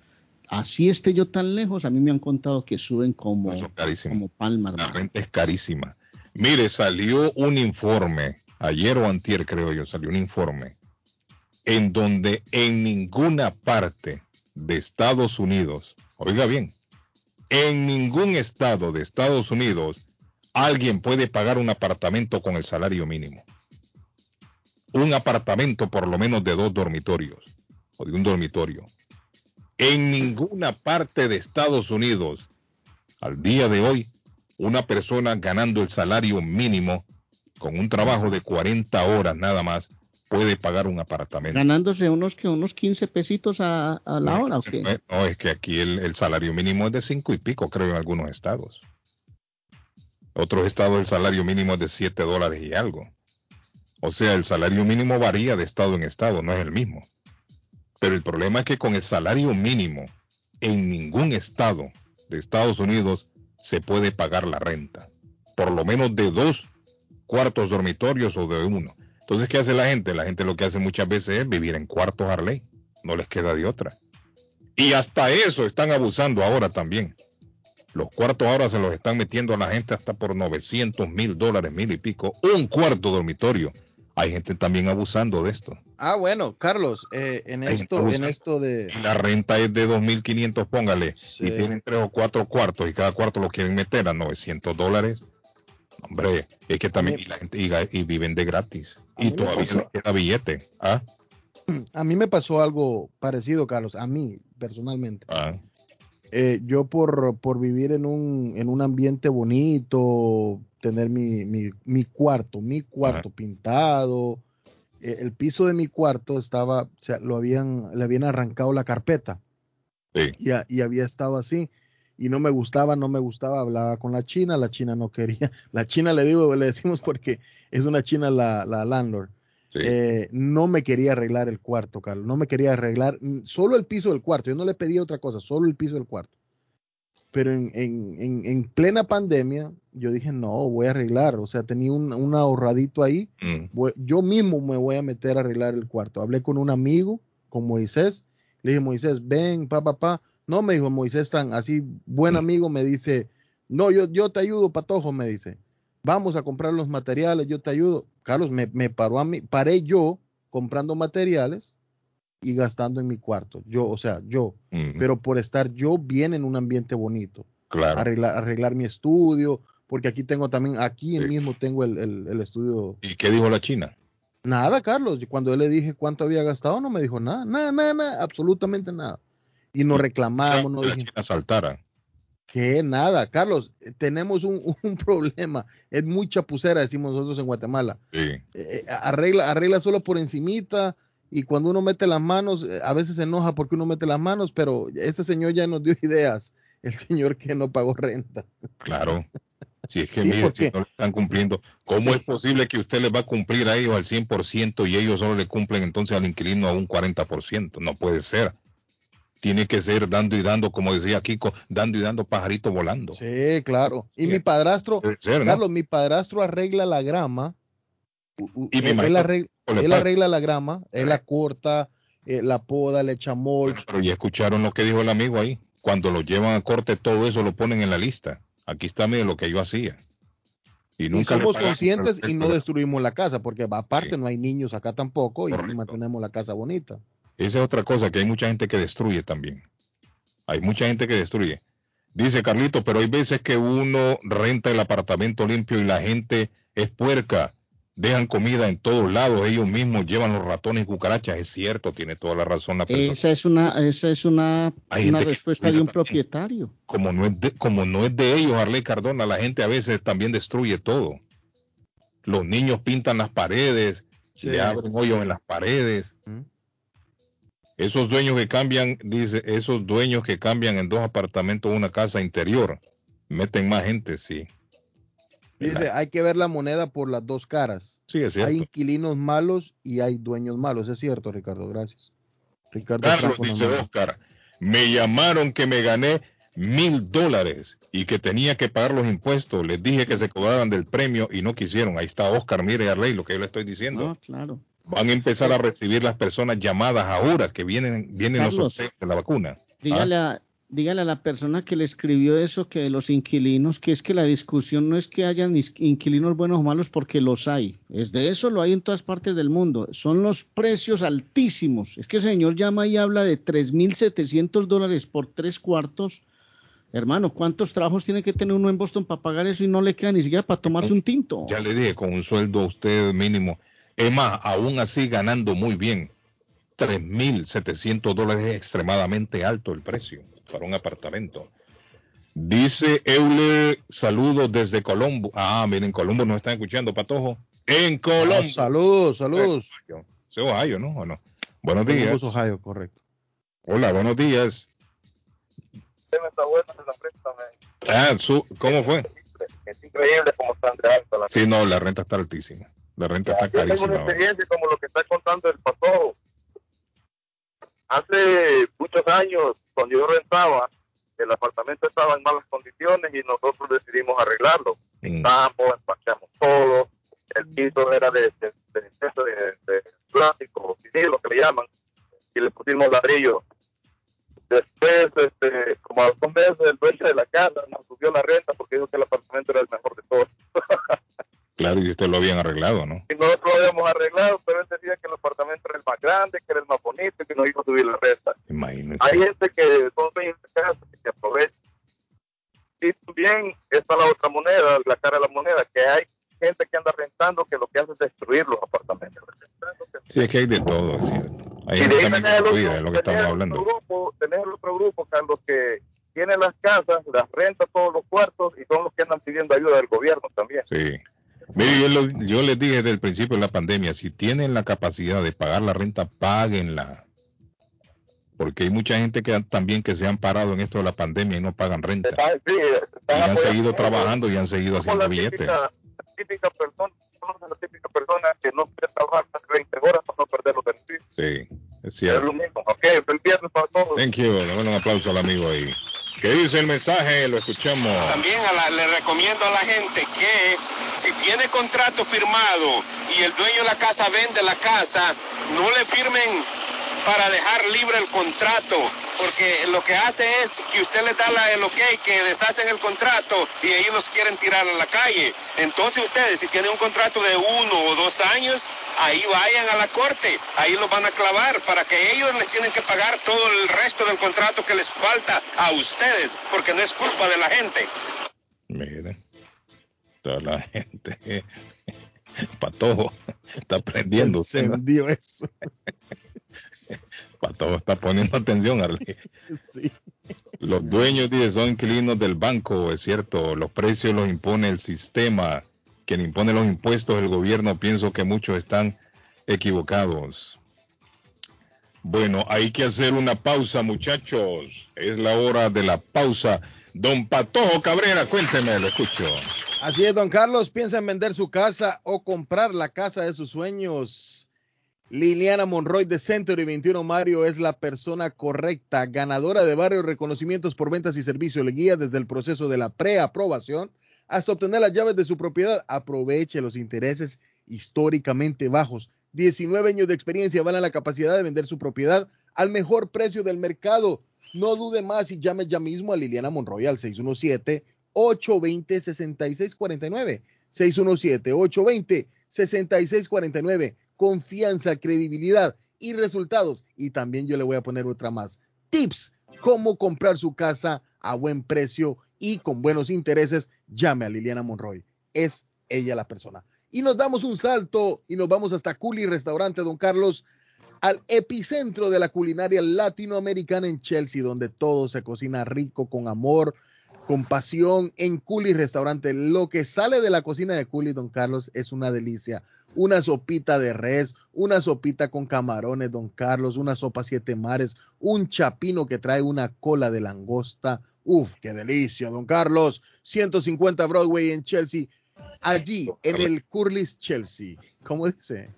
así esté yo tan lejos, a mí me han contado que suben como, como palma. La renta es carísima. Mire, salió un informe, ayer o antier creo yo, salió un informe, en donde en ninguna parte de Estados Unidos, oiga bien, en ningún estado de Estados Unidos alguien puede pagar un apartamento con el salario mínimo. Un apartamento por lo menos de dos dormitorios o de un dormitorio. En ninguna parte de Estados Unidos, al día de hoy, una persona ganando el salario mínimo con un trabajo de 40 horas nada más puede pagar un apartamento. Ganándose unos que unos 15 pesitos a, a la no, hora, ¿o qué? No, es que aquí el, el, salario mínimo es de cinco y pico, creo, en algunos estados. Otros estados el salario mínimo es de 7 dólares y algo. O sea, el salario mínimo varía de estado en estado, no es el mismo. Pero el problema es que con el salario mínimo en ningún estado de Estados Unidos se puede pagar la renta. Por lo menos de dos cuartos dormitorios o de uno. Entonces, ¿qué hace la gente? La gente lo que hace muchas veces es vivir en cuartos Harley. No les queda de otra. Y hasta eso están abusando ahora también. Los cuartos ahora se los están metiendo a la gente hasta por 900 mil dólares, mil y pico. Un cuarto dormitorio. Hay gente también abusando de esto. Ah, bueno, Carlos, eh, en esto, en esto de... La renta es de 2.500, póngale. Sí. Y tienen tres o cuatro cuartos y cada cuarto lo quieren meter a 900 dólares. Hombre, es que también y la gente y, y viven de gratis y todavía le queda billete. ¿Ah? A mí me pasó algo parecido, Carlos, a mí personalmente. Ah. Eh, yo por, por vivir en un, en un ambiente bonito, tener mi, mi, mi cuarto, mi cuarto Ajá. pintado, eh, el piso de mi cuarto estaba, o sea, lo habían, le habían arrancado la carpeta. Sí. Y, y había estado así y no me gustaba, no me gustaba, hablaba con la china, la china no quería, la china le digo, le decimos porque es una china la, la landlord, sí. eh, no me quería arreglar el cuarto, Carlos, no me quería arreglar solo el piso del cuarto, yo no le pedía otra cosa, solo el piso del cuarto. Pero en, en, en, en plena pandemia, yo dije, no, voy a arreglar, o sea, tenía un, un ahorradito ahí, Mm. voy, yo mismo me voy a meter a arreglar el cuarto. Hablé con un amigo, con Moisés, le dije, Moisés, ven, pa, pa, pa, no, me dijo Moisés, tan así, buen amigo, me dice, no, yo, yo te ayudo, Patojo, me dice, vamos a comprar los materiales, yo te ayudo. Carlos, me, me paró a mí, paré yo comprando materiales y gastando en mi cuarto, yo, o sea, yo, uh -huh. pero por estar yo bien en un ambiente bonito, claro. arreglar, arreglar mi estudio, porque aquí tengo también, aquí sí. mismo tengo el, el, el estudio. ¿Y qué dijo la China? Nada, Carlos, cuando yo le dije cuánto había gastado, no me dijo nada, nada, nada, nada absolutamente nada y nos reclamamos. No saltara. Que nada, Carlos, tenemos un, un, problema, es muy chapucera, decimos nosotros en Guatemala. Sí. Eh, arregla, arregla solo por encimita y cuando uno mete las manos, eh, a veces se enoja porque uno mete las manos, pero este señor ya nos dio ideas, el señor que no pagó renta. Claro. Si es que sí, mire, si no le están cumpliendo, ¿cómo sí. es posible que usted les va a cumplir a ellos al 100% y ellos solo le cumplen entonces al inquilino a un 40%? No puede ser tiene que ser dando y dando, como decía Kiko, dando y dando pajarito volando. Sí, claro. Y sí. mi padrastro, ser, ¿no? Carlos, mi padrastro arregla la grama. Y él, él, arregla, él arregla, la grama, él la corta, eh, la poda, le echa mulch. Pero ya escucharon lo que dijo el amigo ahí. Cuando lo llevan a corte, todo eso lo ponen en la lista. Aquí está mire lo que yo hacía. Y, nunca somos conscientes y no destruimos la casa, porque aparte sí. no hay niños acá tampoco y, y mantenemos la casa bonita. Esa es otra cosa, que hay mucha gente que destruye también. Hay mucha gente que destruye. Dice Carlito, pero hay veces que uno renta el apartamento limpio y la gente es puerca. Dejan comida en todos lados, ellos mismos llevan los ratones y cucarachas. Es cierto, tiene toda la razón la persona. Esa es una, esa es una, una respuesta de un propietario. Como no, es de, como no es de ellos, Arley Cardona, la gente a veces también destruye todo. Los niños pintan las paredes, sí. le abren hoyos en las paredes. ¿Mm? Esos dueños que cambian, dice, esos dueños que cambian en dos apartamentos una casa interior, meten más gente, sí. Dice, hay que ver la moneda por las dos caras. Sí, es cierto. Hay inquilinos malos y hay dueños malos. Es cierto, Ricardo, gracias. Ricardo Carlos dice Oscar, me llamaron que me gané mil dólares y que tenía que pagar los impuestos. Les dije que se cobraran del premio y no quisieron. Ahí está Oscar, mire Arley, lo que yo le estoy diciendo. No, claro. Van a empezar a recibir las personas llamadas ahora que vienen, vienen Carlos, los sorteos de la vacuna. Dígale, ¿Ah? a, dígale a la persona que le escribió eso, que de los inquilinos, que es que la discusión no es que hayan inquilinos buenos o malos, porque los hay. Es de eso lo hay en todas partes del mundo. Son los precios altísimos. Es que el señor llama y habla de 3.700 dólares por tres cuartos. Hermano, ¿cuántos trabajos tiene que tener uno en Boston para pagar eso y no le queda ni siquiera para tomarse un tinto? Ya le dije, con un sueldo a usted mínimo. Es más, aún así ganando muy bien. 3.700 dólares es extremadamente alto el precio para un apartamento. Dice Euler, saludos desde Colombo. Ah, miren, Colombo nos están escuchando, Patojo. En Colombo. Ah, saludos, saludos. ¿Se Ohio, no? ¿O no? Buenos días. Ohio, correcto. Hola, buenos días. Ah, su, ¿cómo fue? Es increíble cómo están de alta la Sí, no, la renta está altísima. La renta está Yo carísima. tengo una experiencia como lo que está contando el patojo. Hace muchos años, cuando yo rentaba, el apartamento estaba en malas condiciones y nosotros decidimos arreglarlo. Pintamos, empachamos todo, el piso era de, de, de, de, de plástico, vinilo que le llaman, y le pusimos ladrillo. Después, este, como a los dos meses, el dueño de la casa nos subió la renta porque dijo que el apartamento era el mejor de todos. Claro, y ustedes lo habían arreglado, ¿no? Y nosotros lo habíamos arreglado, pero él decía que el apartamento era el más grande, que era el más bonito y que nos iba a subir la renta. Imagínate. Hay gente que son dueños de casa que se aprovechan. Y también está la otra moneda, la cara de la moneda, que hay gente que anda rentando que lo que hace es destruir los apartamentos. Sí, es que hay de todo, es cierto. Hay gente también construida, es lo que estamos hablando. Otro grupo, tenés el otro grupo, Carlos, que tiene las casas, las renta todos los cuartos y son los que andan pidiendo ayuda del gobierno también. Sí. Mire, yo, lo, yo, les dije desde el principio de la pandemia, si tienen la capacidad de pagar la renta, páguenla. Porque hay mucha gente que también que se han parado en esto de la pandemia y no pagan renta. Sí, y han seguido trabajando y han seguido haciendo billetes. Típica, típica persona, la típica persona que no quiere trabajar más de 20 horas para no perder los beneficios. Sí, es cierto. Es lo mismo. Ok, el viernes para todos. Thank you. Dame un aplauso al amigo ahí. ¿Qué dice el mensaje? Lo escuchamos. También le recomiendo a la gente que si tiene contrato firmado y el dueño de la casa vende la casa, no le firmen para dejar libre el contrato, porque lo que hace es que usted le da la, el ok, que deshacen el contrato y ellos los quieren tirar a la calle. Entonces ustedes, si tienen un contrato de uno o dos años, ahí vayan a la corte, ahí los van a clavar para que ellos les tienen que pagar todo el resto del contrato que les falta a ustedes, porque no es culpa de la gente. Miren, toda la gente, Patojo, está aprendiendo. Encendió eso. Patojo está poniendo atención, Arley. Sí. Los dueños dice, son inquilinos del banco, es cierto, los precios los impone el sistema, quien impone los impuestos el gobierno, pienso que muchos están equivocados. Bueno, hay que hacer una pausa, muchachos. Es la hora de la pausa. Don Patojo Cabrera, cuénteme, lo escucho. Así es, don Carlos, piensa en vender su casa o comprar la casa de sus sueños. Liliana Monroy de Century 21 Mario es la persona correcta, ganadora de varios reconocimientos por ventas y servicios. Le guía desde el proceso de la preaprobación hasta obtener las llaves de su propiedad. Aproveche los intereses históricamente bajos. 19 años de experiencia van a la capacidad de vender su propiedad al mejor precio del mercado. No dude más y llame ya mismo a Liliana Monroy al 617 617-820-6649. 617-820-6649. Confianza, credibilidad y resultados. Y también yo le voy a poner otra más. Tips, cómo comprar su casa a buen precio y con buenos intereses. Llame a Liliana Monroy. Es ella la persona. Y nos damos un salto y nos vamos hasta Culi Restaurante, don Carlos, al epicentro de la culinaria latinoamericana en Chelsea, donde todo se cocina rico, con amor, con pasión, en Culi Restaurante. Lo que sale de la cocina de Culi, don Carlos, es una delicia. Una sopita de res, una sopita con camarones, don Carlos, una sopa siete mares, un chapino que trae una cola de langosta. Uf, qué delicia, don Carlos. 150 Broadway en Chelsea allí en el Curlis Chelsea. ¿Cómo dice?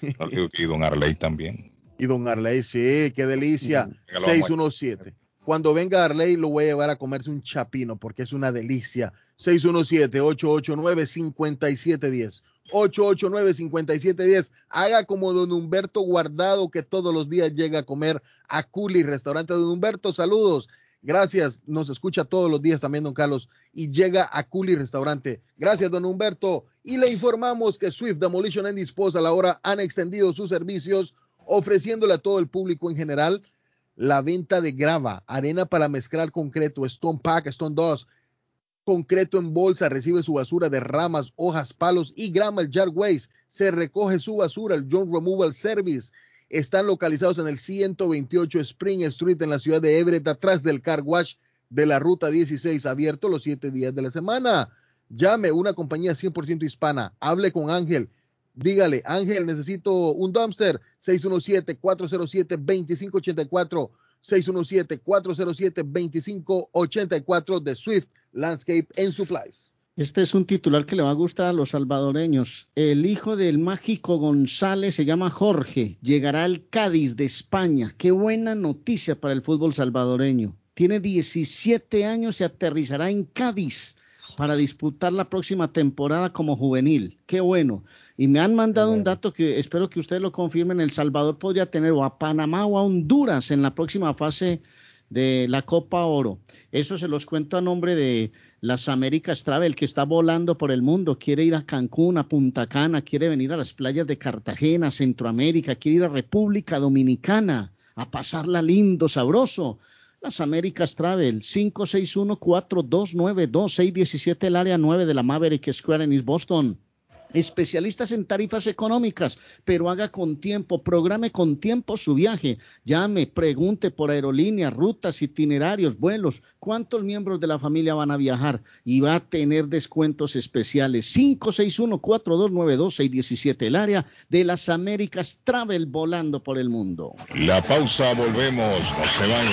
y don Arley también. Y don Arley, sí, qué delicia. 617. Cuando venga Arley lo voy a llevar a comerse un chapino porque es una delicia. 617-889-5710. 889-5710. Haga como don Humberto Guardado que todos los días llega a comer a Curly Restaurante. Don Humberto, saludos. Gracias, nos escucha todos los días también, don Carlos, y llega a Culi Restaurante. Gracias, don Humberto. Y le informamos que Swift Demolition and Disposal ahora han extendido sus servicios, ofreciéndole a todo el público en general la venta de grava, arena para mezclar concreto, Stone Pack, Stone 2, concreto en bolsa, recibe su basura de ramas, hojas, palos y grama, el Jar se recoge su basura, el John Removal Service. Están localizados en el 128 Spring Street en la ciudad de Everett, atrás del car wash de la ruta 16, abierto los siete días de la semana. Llame una compañía 100% hispana, hable con Ángel, dígale, Ángel, necesito un dumpster, 617-407-2584, 617-407-2584 de Swift Landscape and Supplies. Este es un titular que le va a gustar a los salvadoreños. El hijo del mágico González se llama Jorge. Llegará al Cádiz de España. Qué buena noticia para el fútbol salvadoreño. Tiene 17 años y aterrizará en Cádiz para disputar la próxima temporada como juvenil. Qué bueno. Y me han mandado un dato que espero que ustedes lo confirmen. El Salvador podría tener o a Panamá o a Honduras en la próxima fase de la Copa Oro. Eso se los cuento a nombre de las Américas Travel, que está volando por el mundo, quiere ir a Cancún, a Punta Cana, quiere venir a las playas de Cartagena, Centroamérica, quiere ir a República Dominicana, a pasarla lindo, sabroso. Las Américas Travel, 561-4292-617, el área 9 de la Maverick Square en East Boston especialistas en tarifas económicas, pero haga con tiempo, programe con tiempo su viaje, llame, pregunte por aerolíneas, rutas, itinerarios, vuelos, cuántos miembros de la familia van a viajar y va a tener descuentos especiales. 561-4292-617, el área de las Américas Travel volando por el mundo. La pausa, volvemos, no se vayan.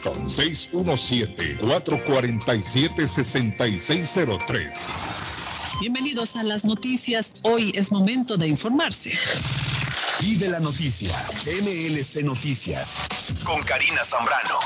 617-447-6603. Bienvenidos a las noticias. Hoy es momento de informarse. Y de la noticia, MLC Noticias, con Karina Zambrano.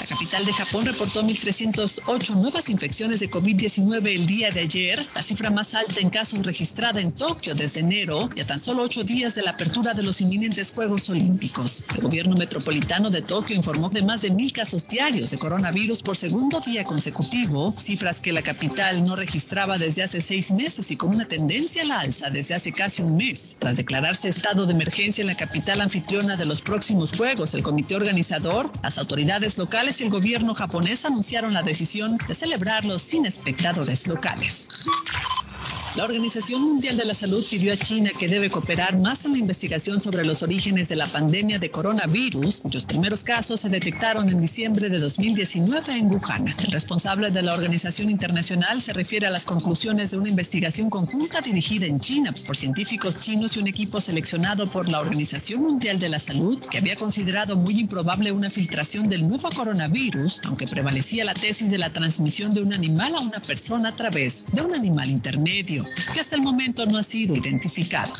La capital de Japón reportó 1.308 nuevas infecciones de COVID-19 el día de ayer, la cifra más alta en casos registrada en Tokio desde enero y tan solo ocho días de la apertura de los inminentes Juegos Olímpicos. El gobierno metropolitano de Tokio informó de más de mil casos diarios de coronavirus por segundo día consecutivo, cifras que la capital no registraba desde hace seis meses y con una tendencia a la alza desde hace casi un mes. Tras declararse estado de emergencia en la capital anfitriona de los próximos Juegos, el comité organizador, las autoridades locales y el gobierno japonés anunciaron la decisión de celebrarlos sin espectadores locales. La Organización Mundial de la Salud pidió a China que debe cooperar más en la investigación sobre los orígenes de la pandemia de coronavirus, cuyos primeros casos se detectaron en diciembre de 2019 en Wuhan. El responsable de la organización internacional se refiere a las conclusiones de una investigación conjunta dirigida en China por científicos chinos y un equipo seleccionado por la Organización Mundial de la Salud que había considerado muy improbable una filtración del nuevo coronavirus, aunque prevalecía la tesis de la transmisión de un animal a una persona a través de un animal intermedio, que hasta el momento no ha sido identificado.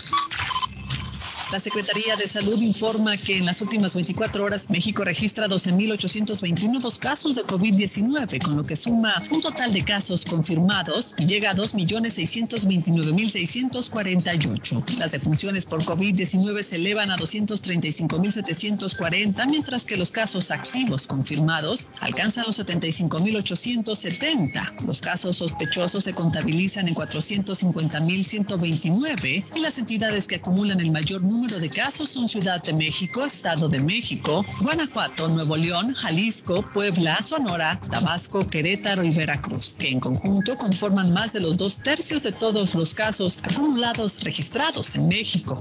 La Secretaría de Salud informa que en las últimas 24 horas México registra 12.821 nuevos casos de COVID-19, con lo que suma un total de casos confirmados y llega a 2.629.648. Las defunciones por COVID-19 se elevan a 235.740, mientras que los casos activos confirmados alcanzan los 75.870. Los casos sospechosos se contabilizan en 450.129 y las entidades que acumulan el mayor número número de casos son Ciudad de México, Estado de México, Guanajuato, Nuevo León, Jalisco, Puebla, Sonora, Tabasco, Querétaro y Veracruz, que en conjunto conforman más de los dos tercios de todos los casos acumulados registrados en México.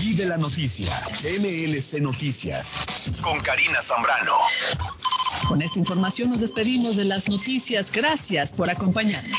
Y de la noticia, MLC Noticias, con Karina Zambrano. Con esta información nos despedimos de las noticias. Gracias por acompañarnos.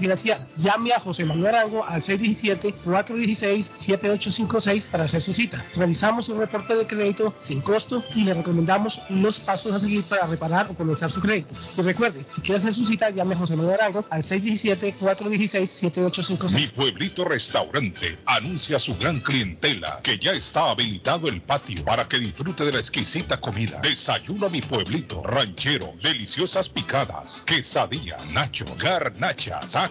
Llame a José Manuel Arango al 617-416-7856 para hacer su cita. Revisamos un reporte de crédito sin costo y le recomendamos los pasos a seguir para reparar o comenzar su crédito. Y recuerde, si quiere hacer su cita, llame a José Manuel Arango al 617-416-7856. Mi pueblito restaurante anuncia su gran clientela que ya está habilitado el patio para que disfrute de la exquisita comida. Desayuno a mi pueblito, ranchero, deliciosas picadas, quesadillas, nacho, garnachas, tacos,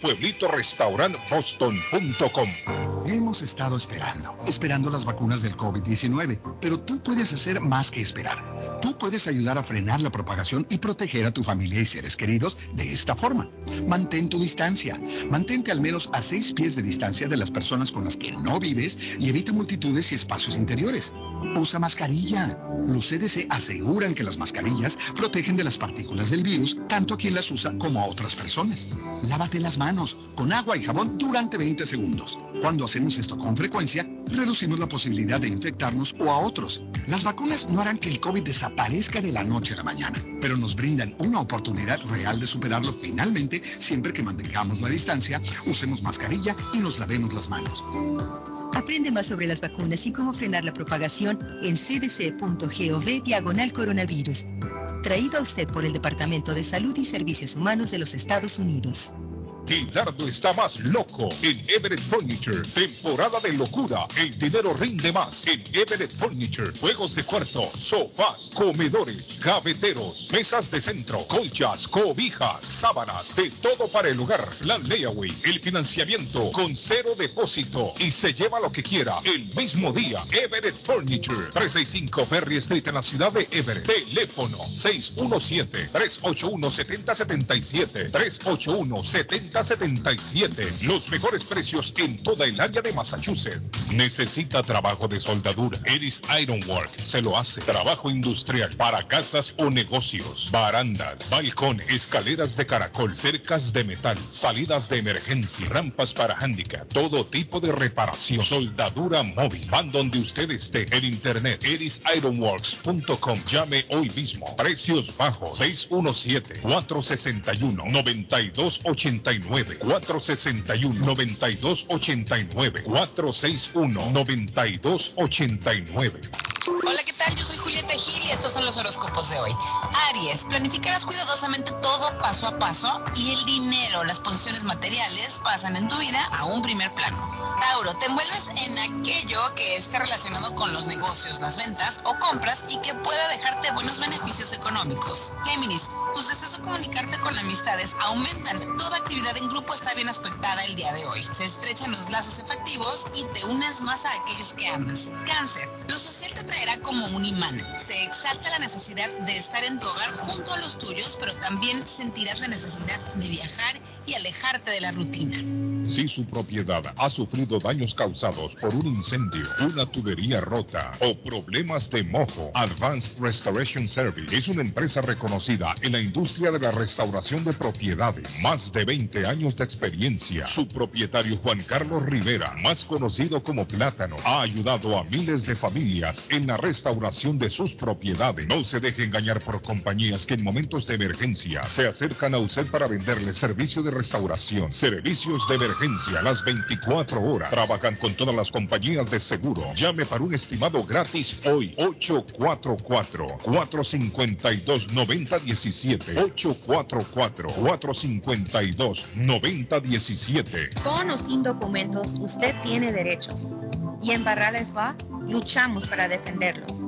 pueblito restaurant boston.com. Hemos estado esperando, esperando las vacunas del COVID-19, pero tú puedes hacer más que esperar. Tú puedes ayudar a frenar la propagación y proteger a tu familia y seres queridos de esta forma. Mantén tu distancia. Mantente al menos a seis pies de distancia de las personas con las que no vives y evita multitudes y espacios interiores. Usa mascarilla. Los CDC aseguran que las mascarillas protegen de las partículas del virus tanto a quien las usa como a otras personas. Lávate las manos con agua y jabón durante 20 segundos. Cuando hacemos esto con frecuencia, reducimos la posibilidad de infectarnos o a otros. Las vacunas no harán que el COVID desaparezca de la noche a la mañana, pero nos brindan una oportunidad real de superarlo finalmente siempre que mantengamos la distancia, usemos mascarilla y nos lavemos las manos. Aprende más sobre las vacunas y cómo frenar la propagación en cdc.gov diagonal coronavirus. Traído a usted por el Departamento de Salud y Servicios Humanos de los Estados Unidos. Dardo está más loco en Everett Furniture. Temporada de locura. El dinero rinde más en Everett Furniture. Juegos de cuarto, sofás, comedores, gaveteros, mesas de centro, colchas, cobijas, sábanas, de todo para el hogar. Plan layaway, el financiamiento con cero depósito y se lleva lo que quiera el mismo día. Everett Furniture, 365 Ferry Street en la ciudad de Everett. Teléfono 617-381-7077. 381-7077. Los mejores precios en toda el área de Massachusetts. Necesita trabajo de soldadura. Eris Ironwork se lo hace. Trabajo industrial para casas o negocios. Barandas, balcón, escaleras de caracol, cercas de metal, salidas de emergencia, rampas para handicap, todo tipo de reparación, soldadura móvil. Van donde usted esté en internet. ErisIronworks.com. Llame hoy mismo. Precios bajos. 617-461-9289. 461-9289. 461-9289. Hola, ¿qué tal? Yo soy Julieta Gil y estos son los horóscopos de hoy. Aries, planificarás cuidadosamente todo paso a paso y el dinero, las posiciones materiales pasan en tu vida a un primer plano. Tauro, te envuelves en aquello que esté relacionado con los negocios, las ventas o compras y que pueda dejarte buenos beneficios económicos. Géminis, tus deseos de comunicarte con amistades aumentan. Toda actividad en grupo está bien aspectada el día de hoy. Se estrechan los lazos efectivos y te unes más a aquellos que amas. Cáncer, lo social te traerá como un imán. Se exalta la necesidad de estar en tu hogar junto a los tuyos, pero también sentirás la necesidad de viajar y alejarte de la rutina. Si su propiedad ha sufrido daños causados por un incendio, una tubería rota o problemas de mojo, Advanced Restoration Service es una empresa reconocida en la industria de la restauración de propiedades. Más de 20 años de experiencia. Su propietario Juan Carlos Rivera, más conocido como Plátano, ha ayudado a miles de familias en la restauración de sus propiedades. No se deje engañar por compañías que en momentos de emergencia se acercan a usted para venderle servicio de restauración, servicios de emergencia las 24 horas. Trabajan con todas las compañías de seguro. Llame para un estimado gratis hoy. 844-452-9017. 844-452-9017. Con o sin documentos, usted tiene derechos. Y en Barrales Law luchamos para defenderlos.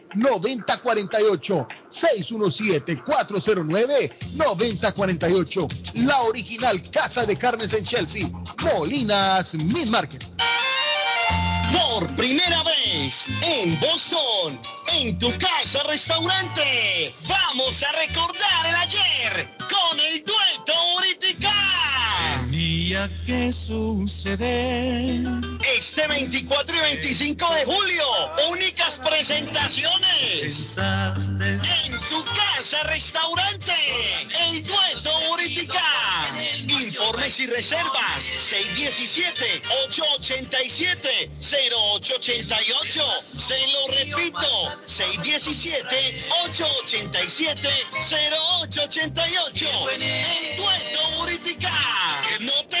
617-409-9048. 617-409-9048. La original Casa de Carnes en Chelsea, Molinas Meat Market. Por primera vez en Boston, en tu casa restaurante, vamos a recordar el ayer con el dueto Uritica. Que suceder. Este 24 y 25 de julio, únicas presentaciones. En tu casa restaurante, el dueto Uritica. Informes y reservas 617-887-0888. Se lo repito, 617-887-0888. El dueto Uritica. No te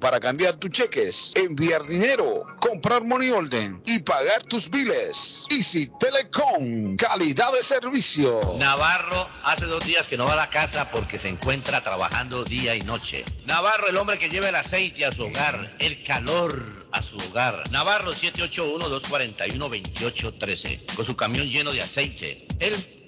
para cambiar tus cheques, enviar dinero, comprar money order y pagar tus biles. Easy Telecom, calidad de servicio. Navarro hace dos días que no va a la casa porque se encuentra trabajando día y noche. Navarro, el hombre que lleva el aceite a su hogar, el calor a su hogar. Navarro 781-241-2813, con su camión lleno de aceite. Él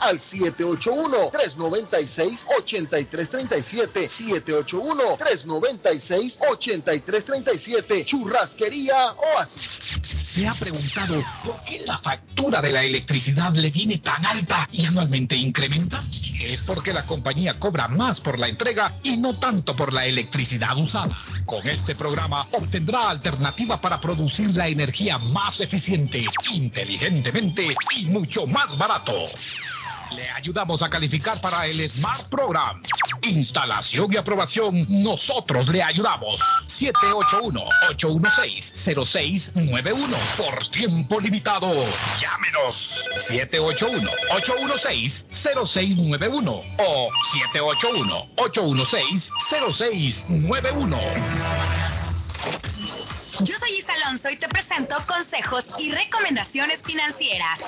al 781-396-8337. 781-396-8337. Churrasquería Oasis. ¿Se ha preguntado por qué la factura de la electricidad le viene tan alta y anualmente incrementa? Es porque la compañía cobra más por la entrega y no tanto por la electricidad usada. Con este programa obtendrá alternativa para producir la energía más eficiente, inteligentemente y mucho más barato. Le ayudamos a calificar para el Smart Program. Instalación y aprobación, nosotros le ayudamos. 781-816-0691 por tiempo limitado. Llámenos 781-816-0691 o 781-816-0691. Yo soy Isa Alonso y te presento consejos y recomendaciones financieras.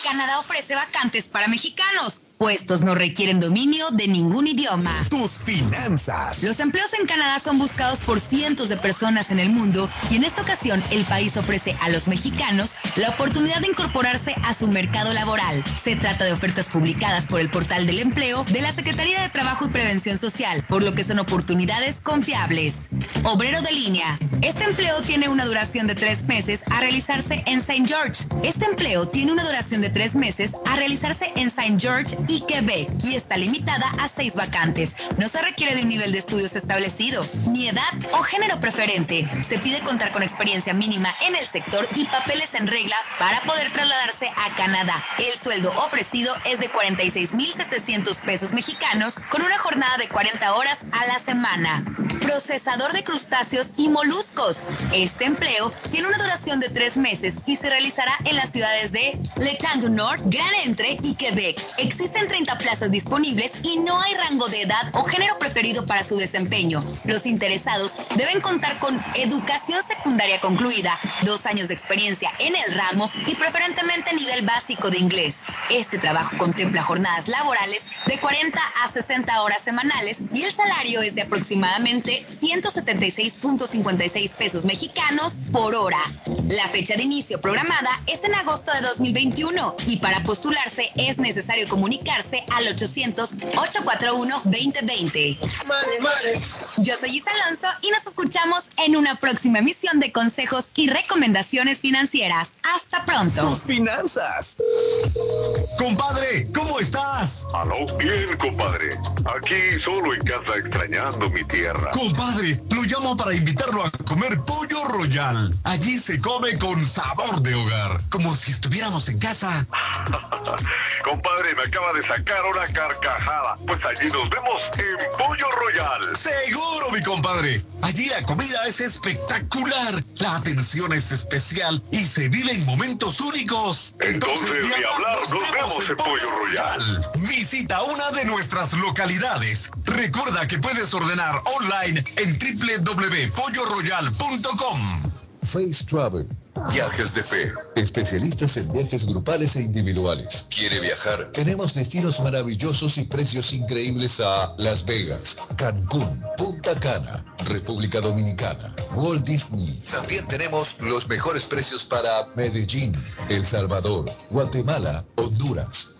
Canadá ofrece vacantes para mexicanos. Puestos no requieren dominio de ningún idioma. Tus finanzas. Los empleos en Canadá son buscados por cientos de personas en el mundo y en esta ocasión el país ofrece a los mexicanos la oportunidad de incorporarse a su mercado laboral. Se trata de ofertas publicadas por el portal del empleo de la Secretaría de Trabajo y Prevención Social, por lo que son oportunidades confiables. Obrero de línea. Este empleo tiene una duración de tres meses a realizarse en St. George. Este empleo tiene una duración de tres meses a realizarse en St. George y Quebec y está limitada a seis vacantes. No se requiere de un nivel de estudios establecido, ni edad o género preferente. Se pide contar con experiencia mínima en el sector y papeles en regla para poder trasladarse a Canadá. El sueldo ofrecido es de 46.700 pesos mexicanos con una jornada de 40 horas a la semana. Procesador de crustáceos y moluscos. Este empleo tiene una duración de tres meses y se realizará en las ciudades de L'Étang du Nord, Gran Entre y Quebec. Existen 30 plazas disponibles y no hay rango de edad o género preferido para su desempeño. Los interesados deben contar con educación secundaria concluida, dos años de experiencia en el ramo y preferentemente nivel básico de inglés. Este trabajo contempla jornadas laborales de 40 a 60 horas semanales y el salario es de aproximadamente 176.56 pesos mexicanos por hora. La fecha de inicio programada es en agosto de 2021 y para postularse es necesario comunicarse al 800-841-2020. Yo soy Isa Alonso y nos escuchamos en una próxima emisión de consejos y recomendaciones financieras. Hasta pronto. Tus finanzas. Compadre, ¿cómo estás? Aló, bien, compadre. Aquí solo en casa extrañando mi tierra. Compadre, lo llamo para invitarlo a comer pollo royal. Allí se come con sabor de hogar, como si estuviéramos en casa. compadre, me acaba de sacar una carcajada. Pues allí nos vemos en Pollo Royal. Seguro, mi compadre. Allí la comida es espectacular, la atención es especial y se viven momentos únicos. Entonces, ni hablar, nos vemos en Pollo Royal. Visita una de nuestras localidades. Recuerda que puedes ordenar online en www.polloroyal.com. Face Travel. Viajes de fe. Especialistas en viajes grupales e individuales. ¿Quiere viajar? Tenemos destinos maravillosos y precios increíbles a Las Vegas, Cancún, Punta Cana, República Dominicana, Walt Disney. También tenemos los mejores precios para Medellín, El Salvador, Guatemala, Honduras.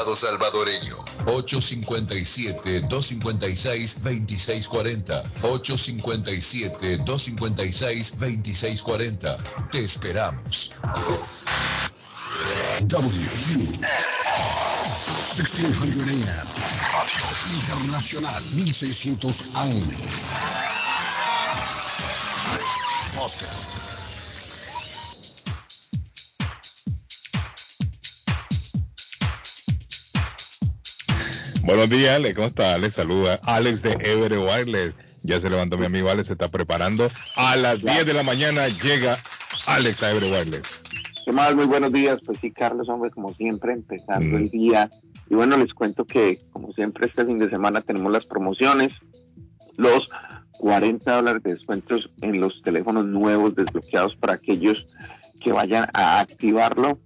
salvadoreño. 857-256-2640. 857-256-2640. Te esperamos. W 1600 AM Radio Internacional 1600 AM Podcast Buenos días, Alex. ¿Cómo está? Alex saluda. Alex de Ever Wireless. Ya se levantó mi amigo Alex, se está preparando. A las 10 de la mañana llega Alex a Ever Wireless. ¿Qué más? Muy buenos días. Pues sí, Carlos, hombre, como siempre, empezando el día. Y bueno, les cuento que, como siempre, este fin de semana tenemos las promociones. Los 40 dólares de descuentos en los teléfonos nuevos desbloqueados para aquellos que vayan a activarlo.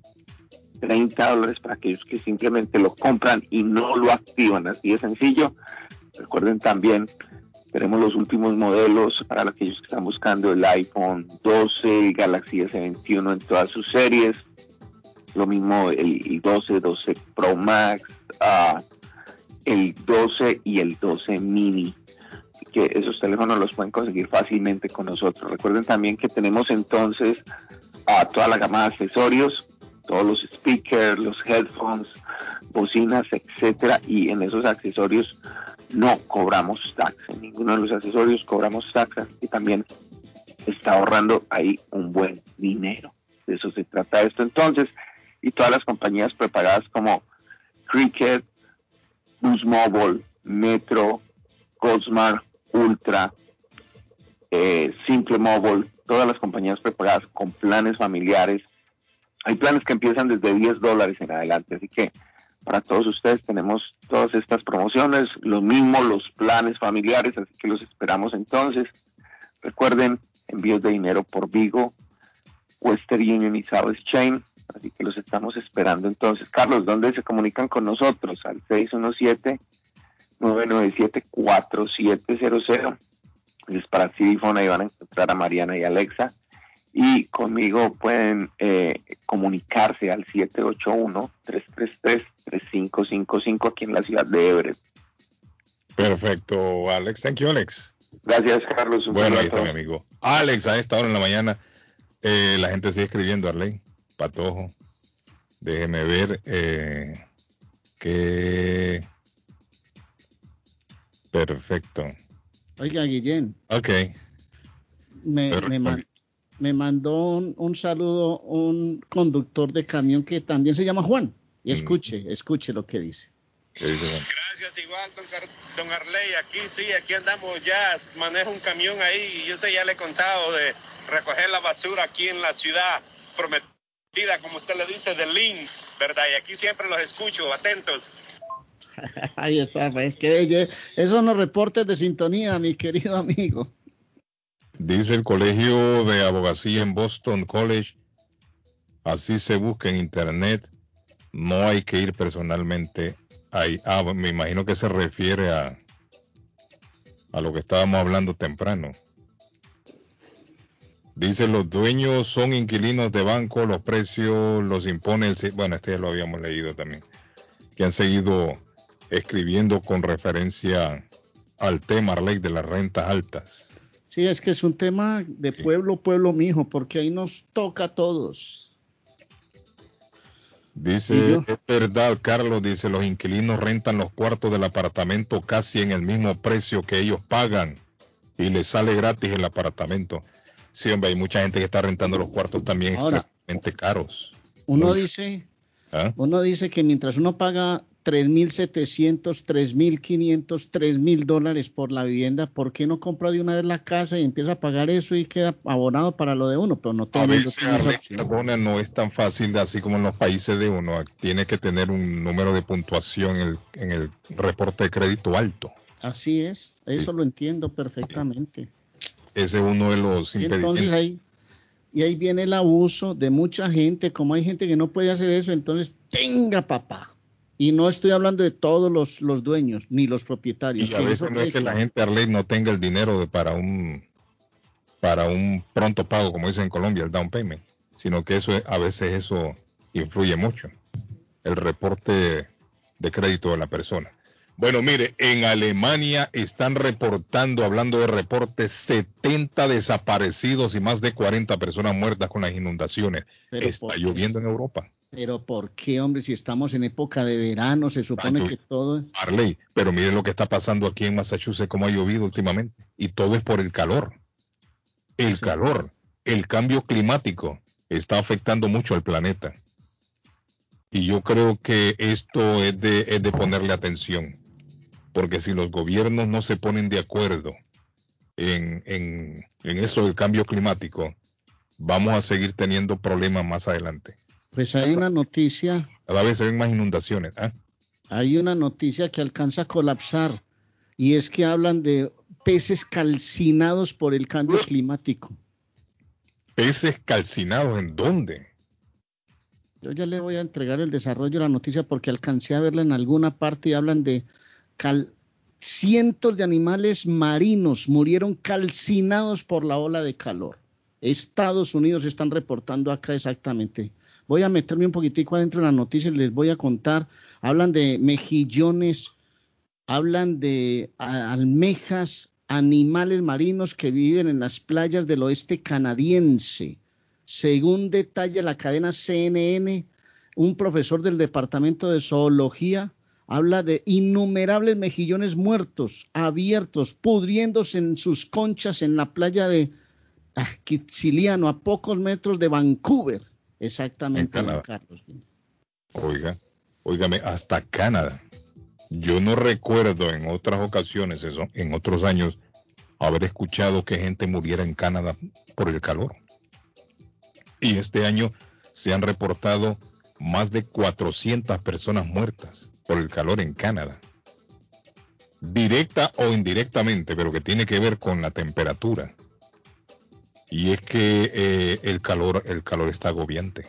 30 dólares para aquellos que simplemente lo compran y no lo activan. Así de sencillo. Recuerden también, tenemos los últimos modelos para aquellos que están buscando el iPhone 12, el Galaxy S21 en todas sus series. Lo mismo el 12, 12 Pro Max, ah, el 12 y el 12 Mini. Que esos teléfonos los pueden conseguir fácilmente con nosotros. Recuerden también que tenemos entonces a toda la gama de accesorios todos los speakers, los headphones, bocinas, etcétera, y en esos accesorios no cobramos tax. En ninguno de los accesorios cobramos taxas y también está ahorrando ahí un buen dinero. De eso se trata esto entonces. Y todas las compañías preparadas como Cricket, Boost Mobile, Metro, Goldsmart, Ultra, eh, Simple Mobile, todas las compañías preparadas con planes familiares hay planes que empiezan desde 10 dólares en adelante, así que para todos ustedes tenemos todas estas promociones, lo mismo los planes familiares, así que los esperamos entonces. Recuerden, envíos de dinero por Vigo, Western Union y South Exchange, así que los estamos esperando entonces. Carlos, ¿dónde se comunican con nosotros? Al 617-997-4700. Es para Cidifone, ahí van a encontrar a Mariana y Alexa y conmigo pueden eh, comunicarse al 781-333-3555 aquí en la ciudad de Everett. Perfecto, Alex. Thank you, Alex. Gracias, Carlos. bueno, ahí está mi amigo. Alex, a esta hora en la mañana, eh, la gente sigue escribiendo, Arley. Patojo. Déjeme ver eh, que... Perfecto. Oiga, Guillén. Ok. Me, me, me mandó un, saludo un conductor de camión que también se llama Juan. Y mm. escuche, escuche lo que dice. Gracias, igual, don, Arley. Aquí sí, aquí andamos ya. Manejo un camión ahí y yo sé, ya le he contado de recoger la basura aquí en la ciudad prometida, como usted le dice, de Lynn, ¿verdad? Y aquí siempre los escucho, atentos. Ahí está, pues, es que eso no reportes de sintonía, mi querido amigo. Dice el Colegio de Abogacía en Boston College, así se busca en Internet, no hay que ir personalmente ahí. Ah, me imagino que se refiere a, a lo que estábamos hablando temprano. Dice, los dueños son inquilinos de banco, los precios los impone el... Bueno, este ya lo habíamos leído también. Que han seguido escribiendo con referencia al tema, ley de las rentas altas. Sí, es que es un tema de pueblo, pueblo mijo, porque ahí nos toca a todos. Dice, es verdad, Carlos, dice, los inquilinos rentan los cuartos del apartamento casi en el mismo precio que ellos pagan y les sale gratis el apartamento. Sí, hombre, hay mucha gente que está rentando los cuartos también extremadamente caros. Uno dice, ¿Ah? uno dice que mientras uno paga 3.700, 3.500, 3.000 dólares por la vivienda. ¿Por qué no compra de una vez la casa y empieza a pagar eso y queda abonado para lo de uno? Pero no todo A el mundo tiene esa opción. No es tan fácil así como en los países de uno. Tiene que tener un número de puntuación en el, en el reporte de crédito alto. Así es, eso lo entiendo perfectamente. Ese es uno de los Y entonces impedimentos. ahí, y ahí viene el abuso de mucha gente, como hay gente que no puede hacer eso, entonces tenga papá. Y no estoy hablando de todos los, los dueños ni los propietarios. Y a veces no es que la gente Arley no tenga el dinero de- para un para un pronto pago, como dicen en Colombia, el down payment, sino que eso es- a veces eso influye mucho. El reporte de crédito de la persona. Bueno, mire, en Alemania están reportando, hablando de reportes, 70 desaparecidos y más de 40 personas muertas con las inundaciones. Pero Está lloviendo en Europa. Pero ¿por qué, hombre? Si estamos en época de verano, se supone Ay, que todo... Arley, pero mire lo que está pasando aquí en Massachusetts, cómo ha llovido últimamente. Y todo es por el calor. El calor, el cambio climático está afectando mucho al planeta. Y yo creo que esto es de, es de ponerle atención. Porque si los gobiernos no se ponen de acuerdo en, en, en eso del cambio climático, vamos a seguir teniendo problemas más adelante. Pues hay una noticia, Cada vez se ven más inundaciones. ¿ah? hay una noticia que alcanza a colapsar y es que hablan de peces calcinados por el cambio climático. Peces calcinados, ¿en dónde? Yo ya le voy a entregar el desarrollo de la noticia porque alcancé a verla en alguna parte y hablan de cientos de animales marinos murieron calcinados por la ola de calor. Estados Unidos están reportando acá exactamente. Voy a meterme un poquitico adentro de la noticia y les voy a contar. Hablan de mejillones, hablan de almejas, animales marinos que viven en las playas del oeste canadiense. Según detalla la cadena CNN, un profesor del Departamento de Zoología habla de innumerables mejillones muertos, abiertos, pudriéndose en sus conchas en la playa de ah, Kitsiliano, a pocos metros de Vancouver. Exactamente, don. Carlos. Oiga, óigame, hasta Canadá. Yo no recuerdo en otras ocasiones, eso, en otros años, haber escuchado que gente muriera en Canadá por el calor. Y este año se han reportado más de 400 personas muertas por el calor en Canadá. Directa o indirectamente, pero que tiene que ver con la temperatura. Y es que eh, el calor, el calor está agobiante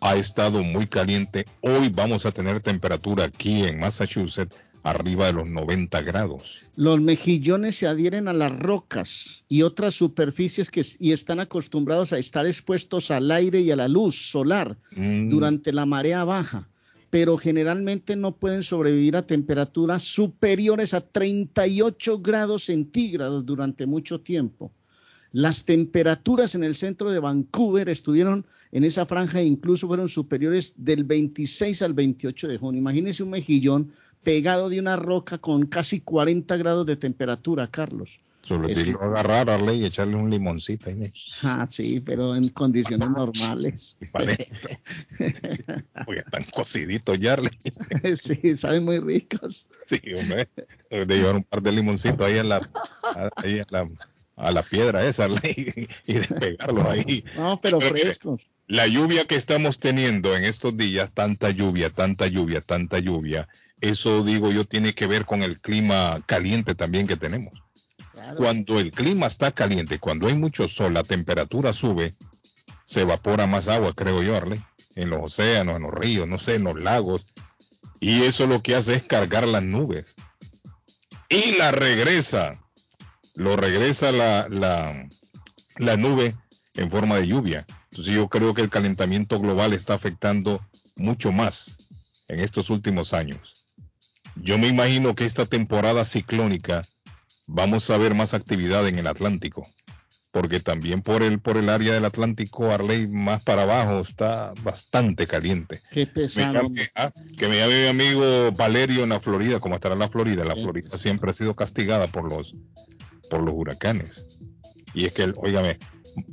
ha estado muy caliente. Hoy vamos a tener temperatura aquí en Massachusetts arriba de los 90 grados. Los mejillones se adhieren a las rocas y otras superficies que, y están acostumbrados a estar expuestos al aire y a la luz solar Mm, durante la marea baja, pero generalmente no pueden sobrevivir a temperaturas superiores a 38 grados centígrados durante mucho tiempo. Las temperaturas en el centro de Vancouver estuvieron en esa franja e incluso fueron superiores del 26 al 28 de junio. Imagínese un mejillón pegado de una roca con casi 40 grados de temperatura, Carlos. Sobre ti que- agarrar, Arley, y echarle un limoncito ahí. Ah, sí, pero en condiciones normales. Porque están cociditos ya, sí, saben muy ricos. Sí, hombre. De llevar un par de limoncitos ahí, en la, a- ahí a, la, a la piedra esa, Arley, y despegarlos ahí. No, pero frescos. La lluvia que estamos teniendo en estos días, tanta lluvia, tanta lluvia, tanta lluvia, eso digo yo tiene que ver con el clima caliente también que tenemos. Cuando el clima está caliente, cuando hay mucho sol, la temperatura sube, se evapora más agua, creo yo, Arley, en los océanos, en los ríos, no sé, en los lagos. Y eso lo que hace es cargar las nubes. Y la regresa, lo regresa la, la, la nube en forma de lluvia. Entonces yo creo que el calentamiento global está afectando mucho más en estos últimos años. Yo me imagino que esta temporada ciclónica vamos a ver más actividad en el Atlántico, porque también por el por el área del Atlántico, Arley, más para abajo está bastante caliente. Qué Me pesado. llame- ah, que me llame mi amigo Valerio en la Florida, ¿cómo estará la Florida? La Florida siempre ha sido castigada por los por los huracanes. Y es que, óigame,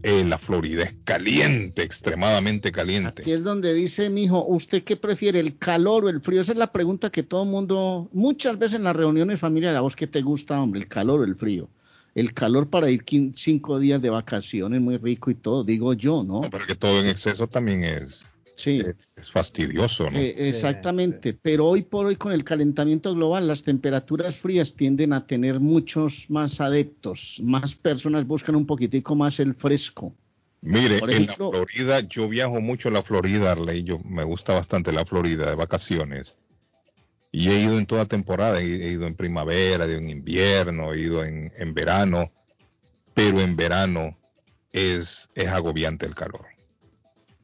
eh, la Florida es caliente, extremadamente caliente. Aquí es donde dice, mijo, ¿usted qué prefiere, el calor o el frío? Esa es la pregunta que todo el mundo, muchas veces en las reuniones familiares, ¿a vos qué te gusta, hombre, el calor o el frío? El calor para ir cinco días de vacaciones, muy rico y todo, digo yo, ¿no? no pero que todo en exceso también es, Sí. es, es fastidioso, ¿no? Eh, exactamente, pero hoy por hoy con el calentamiento global las temperaturas frías tienden a tener muchos más adeptos, más personas buscan un poquitico más el fresco. Mire, Por en la Florida, yo viajo mucho a la Florida, Arley, yo me gusta bastante la Florida de vacaciones. Y he ido en toda temporada, he, he ido en primavera, he ido en invierno, he ido en, en verano, pero en verano es, es agobiante el calor.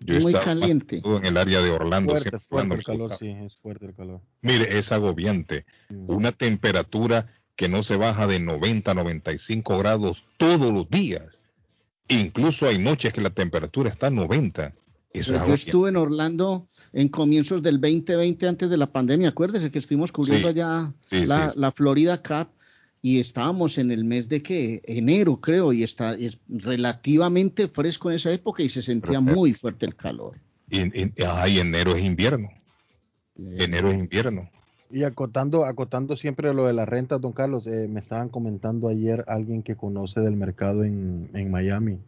Yo Muy caliente. en el área de Orlando. Fuerte, siempre fuerte el calor, sí, es fuerte el calor. Mire, es agobiante. Una temperatura que no se baja de 90 95 grados todos los días. Incluso hay noches que la temperatura está a 90. Eso es Yo estuve en Orlando en comienzos del 2020 antes de la pandemia, acuérdese que estuvimos cubriendo Sí, allá sí, la, sí. la Florida Cup y estábamos en el mes de que enero creo y está es relativamente fresco en esa época y se sentía muy fuerte el calor. Y, y- ay, enero es invierno. Enero es invierno. Y acotando, acotando siempre lo de las rentas, don Carlos, eh, me estaban comentando ayer alguien que conoce del mercado en, en Miami.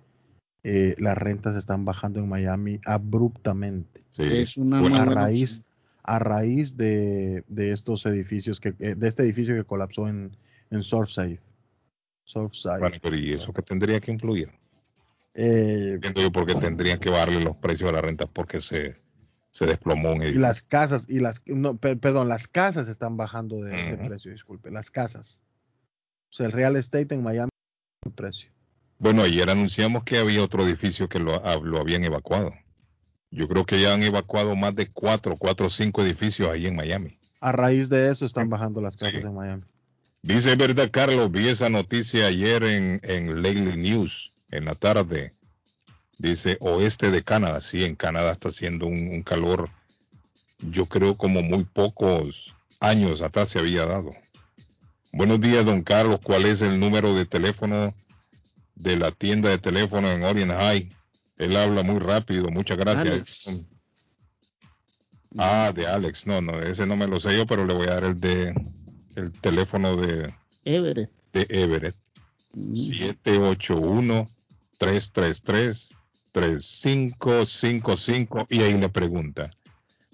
eh, las rentas están bajando en Miami abruptamente. Es una a raíz, a raíz de, de estos edificios que, eh, de este edificio que colapsó en, en Surfside. Surfside. Bueno, pero ¿y eso que tendría que influir? Eh, yo por qué tendrían que bajarle los precios a la renta porque se, se desplomó un y edificio. las casas, y las, no, per- perdón, las casas están bajando de, de Ujú. precio, disculpe, las casas. O sea, el real estate en Miami el precio. Bueno, ayer anunciamos que había otro edificio que lo, ah, lo habían evacuado. Yo creo que ya han evacuado más de cuatro, cuatro o cinco edificios ahí en Miami. A raíz de eso están bajando las casas en Miami. Dice verdad, Carlos, vi esa noticia ayer en, en Lately News, en la tarde. Dice oeste de Canadá. Sí, en Canadá está haciendo un, un calor, yo creo como muy pocos años atrás se había dado. Buenos días, don Carlos. ¿Cuál es el número de teléfono de la tienda de teléfono en Orient High? Él habla muy rápido. Muchas gracias. Alex. Ah, de Alex. No, no, ese no me lo sé yo, pero le voy a dar el de el teléfono de, Everett. de Everett. 781-333-3555 y ahí le pregunta.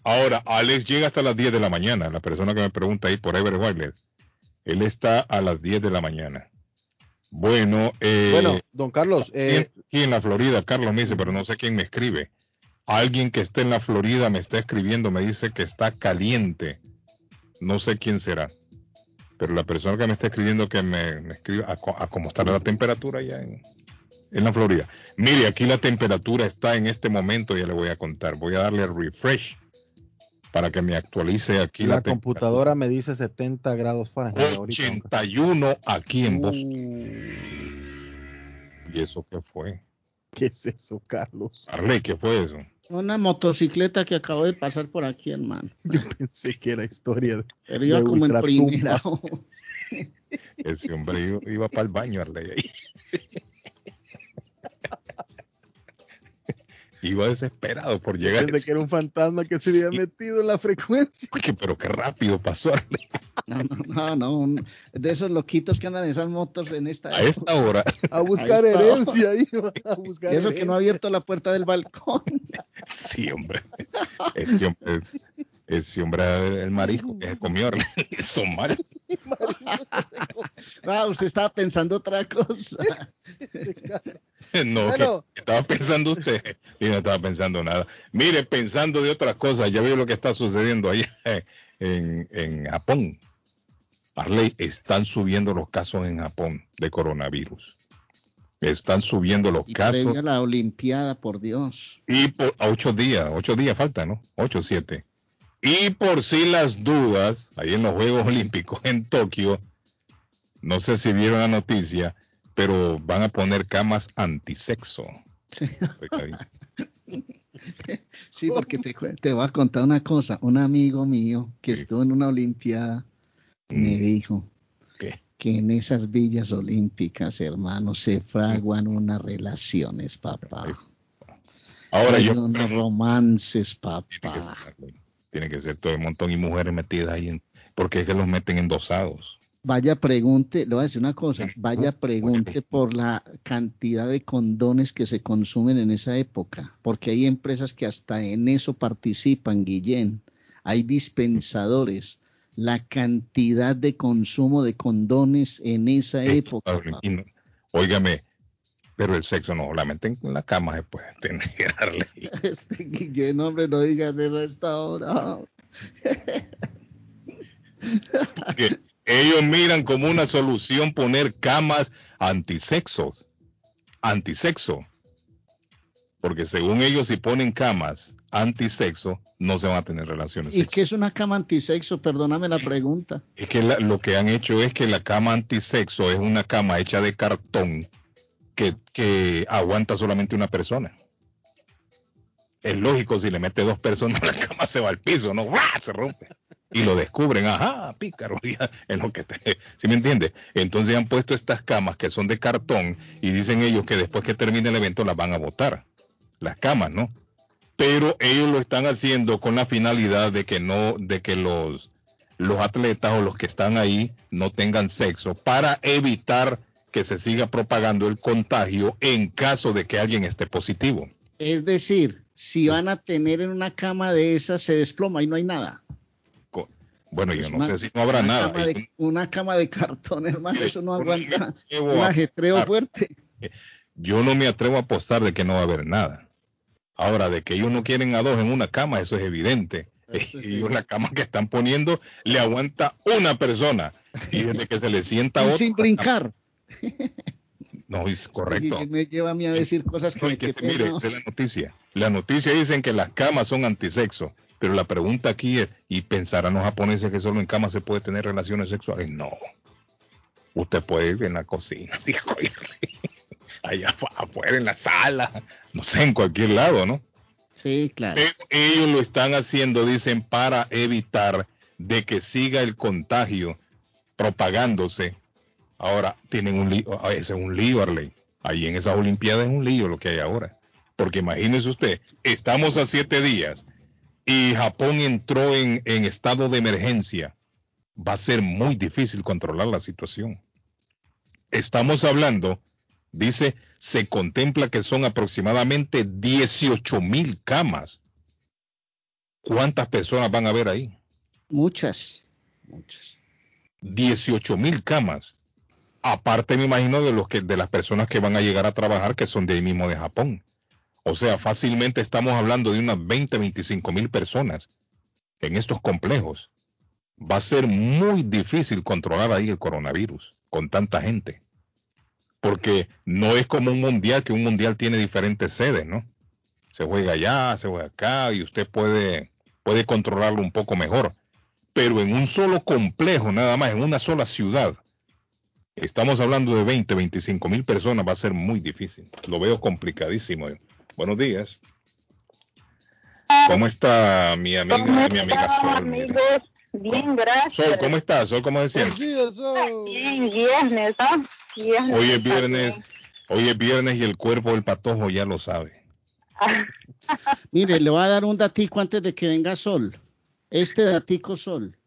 Ahora, Alex llega hasta las 10 de la mañana. La persona que me pregunta ahí por Everett Wireless. Él está a las 10 de la mañana. Bueno, eh, Bueno, don Carlos, eh, aquí en la Florida, Carlos me dice, pero no sé quién me escribe. Alguien que esté en la Florida me está escribiendo, me dice que está caliente. No sé quién será. Pero la persona que me está escribiendo que me, me escribe a, cómo está la temperatura allá en, en la Florida. Mire, aquí la temperatura está en este momento, ya le voy a contar. Voy a darle refresh para que me actualice aquí la, la computadora me dice 70 grados Fahrenheit. ahorita, don Carlos. 81 aquí en Boston. Uh. ¿Y eso qué fue? ¿Qué es eso, Carlos? Arley, ¿qué fue eso? Una motocicleta que acabó de pasar por aquí, hermano. Yo pensé que era historia de, Pero iba de como en primera. Ese hombre iba, iba para el baño, Arley. iba desesperado por llegar. Pensé que era un fantasma que se había metido en la frecuencia. Uy, pero qué rápido pasó. No, no, no, no, un- de esos loquitos que andan en esas motos en esta A esta hora. A buscar A herencia, iba a buscar Y eso que no ha abierto la puerta del balcón. Sí, hombre. Ese hombre, ese hombre el marisco que se comió. Eso mal. Ah, usted estaba pensando otra cosa. No, Bueno. estaba pensando usted. Y no estaba pensando nada. Mire, pensando de otra cosa, ya veo lo que está sucediendo allá en, en Japón. Arley, están subiendo los casos en Japón de coronavirus. Están subiendo los Y casos. la Olimpiada, por Dios. Y por a ocho días, ocho días faltan, ¿no? Ocho, siete. Y por si las dudas, ahí en los Juegos Olímpicos en Tokio, no sé si vieron la noticia, pero van a poner camas antisexo. Sí, porque te, te voy a contar una cosa. Un amigo mío que estuvo en una Olimpiada me dijo ¿Qué? que en esas villas olímpicas, hermano, se fraguan unas relaciones, papá. Ahora Hay yo unos romances, papá. Tiene que ser todo un montón y mujeres metidas ahí en, porque es que los meten endosados. Vaya pregunte, le voy a decir una cosa, vaya pregunte por la cantidad de condones que se consumen en esa época, porque hay empresas que hasta en eso participan, Guillén. Hay dispensadores, la cantidad de consumo de condones en esa época. Óigame, pero el sexo no solamente en la cama se puede tener. Este Guillén, hombre, no digas eso a esta hora. Porque ellos miran como una solución poner camas antisexos, antisexo. Porque según ellos, si ponen camas antisexo, no se van a tener relaciones. ¿Y qué es una cama antisexo? Perdóname la pregunta. Es que la- lo que han hecho es que la cama antisexo es una cama hecha de cartón que, aguanta solamente una persona. Es lógico, si le mete dos personas, la cama se va al piso, ¿no? Se rompe. Y lo descubren, ajá, pícaro, en lo que te, ¿sí me entiende? Entonces han puesto estas camas que son de cartón y dicen ellos que después que termine el evento las van a botar. Las camas, ¿no? Pero ellos lo están haciendo con la finalidad de que no, de que los, los atletas o los que están ahí no tengan sexo para evitar que se siga propagando el contagio en caso de que alguien esté positivo. Es decir, si van a tener en una cama de esas, se desploma y no hay nada. Bueno, yo no una- sé si no habrá una nada. Cama de- una cama de cartón, hermano, eso no aguanta un ajetreo fuerte. Yo no me atrevo a apostar de que no va a haber nada. Ahora, de que ellos no quieren a dos en una cama, eso es evidente. Ellos la cama que están poniendo le aguanta una persona. Y desde que se le sienta Y otro. sin brincar. No, es correcto. Me lleva a mí a decir cosas que, No, que se- mire, es la noticia. La noticia dicen que las camas son antisexo, pero la pregunta aquí es, ¿y pensarán los japoneses que solo en cama se puede tener relaciones sexuales? No. Usted puede ir en la cocina, dijo, allá afu- afuera en la sala, no sé, en cualquier lado, ¿no? Sí, claro. Ellos lo están haciendo, dicen, para evitar de que siga el contagio propagándose. Ahora tienen un lío, ah, ese es un lío, Arley. Ahí en esas Olimpiadas es un lío lo que hay ahora. Porque imagínese usted, estamos a siete días y Japón entró en, en estado de emergencia. Va a ser muy difícil controlar la situación. Estamos hablando, dice, se contempla que son aproximadamente 18 mil camas. ¿Cuántas personas van a haber ahí? Muchas, muchas. 18 mil camas. Aparte, me imagino, de, los que, de las personas que van a llegar a trabajar, que son de ahí mismo de Japón. O sea, fácilmente estamos hablando de unas 20, 25 mil personas en estos complejos. Va a ser muy difícil controlar ahí el coronavirus con tanta gente. Porque no es como un mundial, que un mundial tiene diferentes sedes, ¿no? Se juega allá, se juega acá y usted puede, puede controlarlo un poco mejor. Pero en un solo complejo, nada más, en una sola ciudad, estamos hablando de 20, 25 mil personas, va a ser muy difícil. Lo veo complicadísimo. Buenos días. ¿Cómo está mi amiga, mi amiga Sol? Mira. Bien, gracias. Sol, ¿cómo estás? Sol, ¿cómo decían? Bien, viernes, ¿ah? Viernes. Hoy es viernes, hoy es viernes y el cuerpo del patojo ya lo sabe. Mire, le voy a dar un datico antes de que venga Sol. Este datico Sol.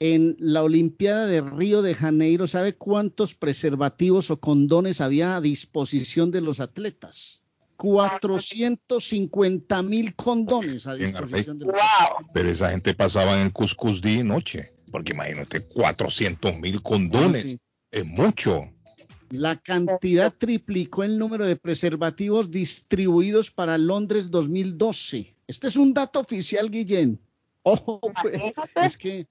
En la Olimpiada de Río de Janeiro, ¿sabe cuántos preservativos o condones había a disposición de los atletas? 450 mil condones a disposición de los atletas. Pero esa gente pasaba en el Cuscus día y noche. Porque imagínate, 400 mil condones. Sí, sí. Es mucho. La cantidad triplicó el número de preservativos distribuidos para Londres 2012. Este es un dato oficial, Guillén. Ojo, pues, es que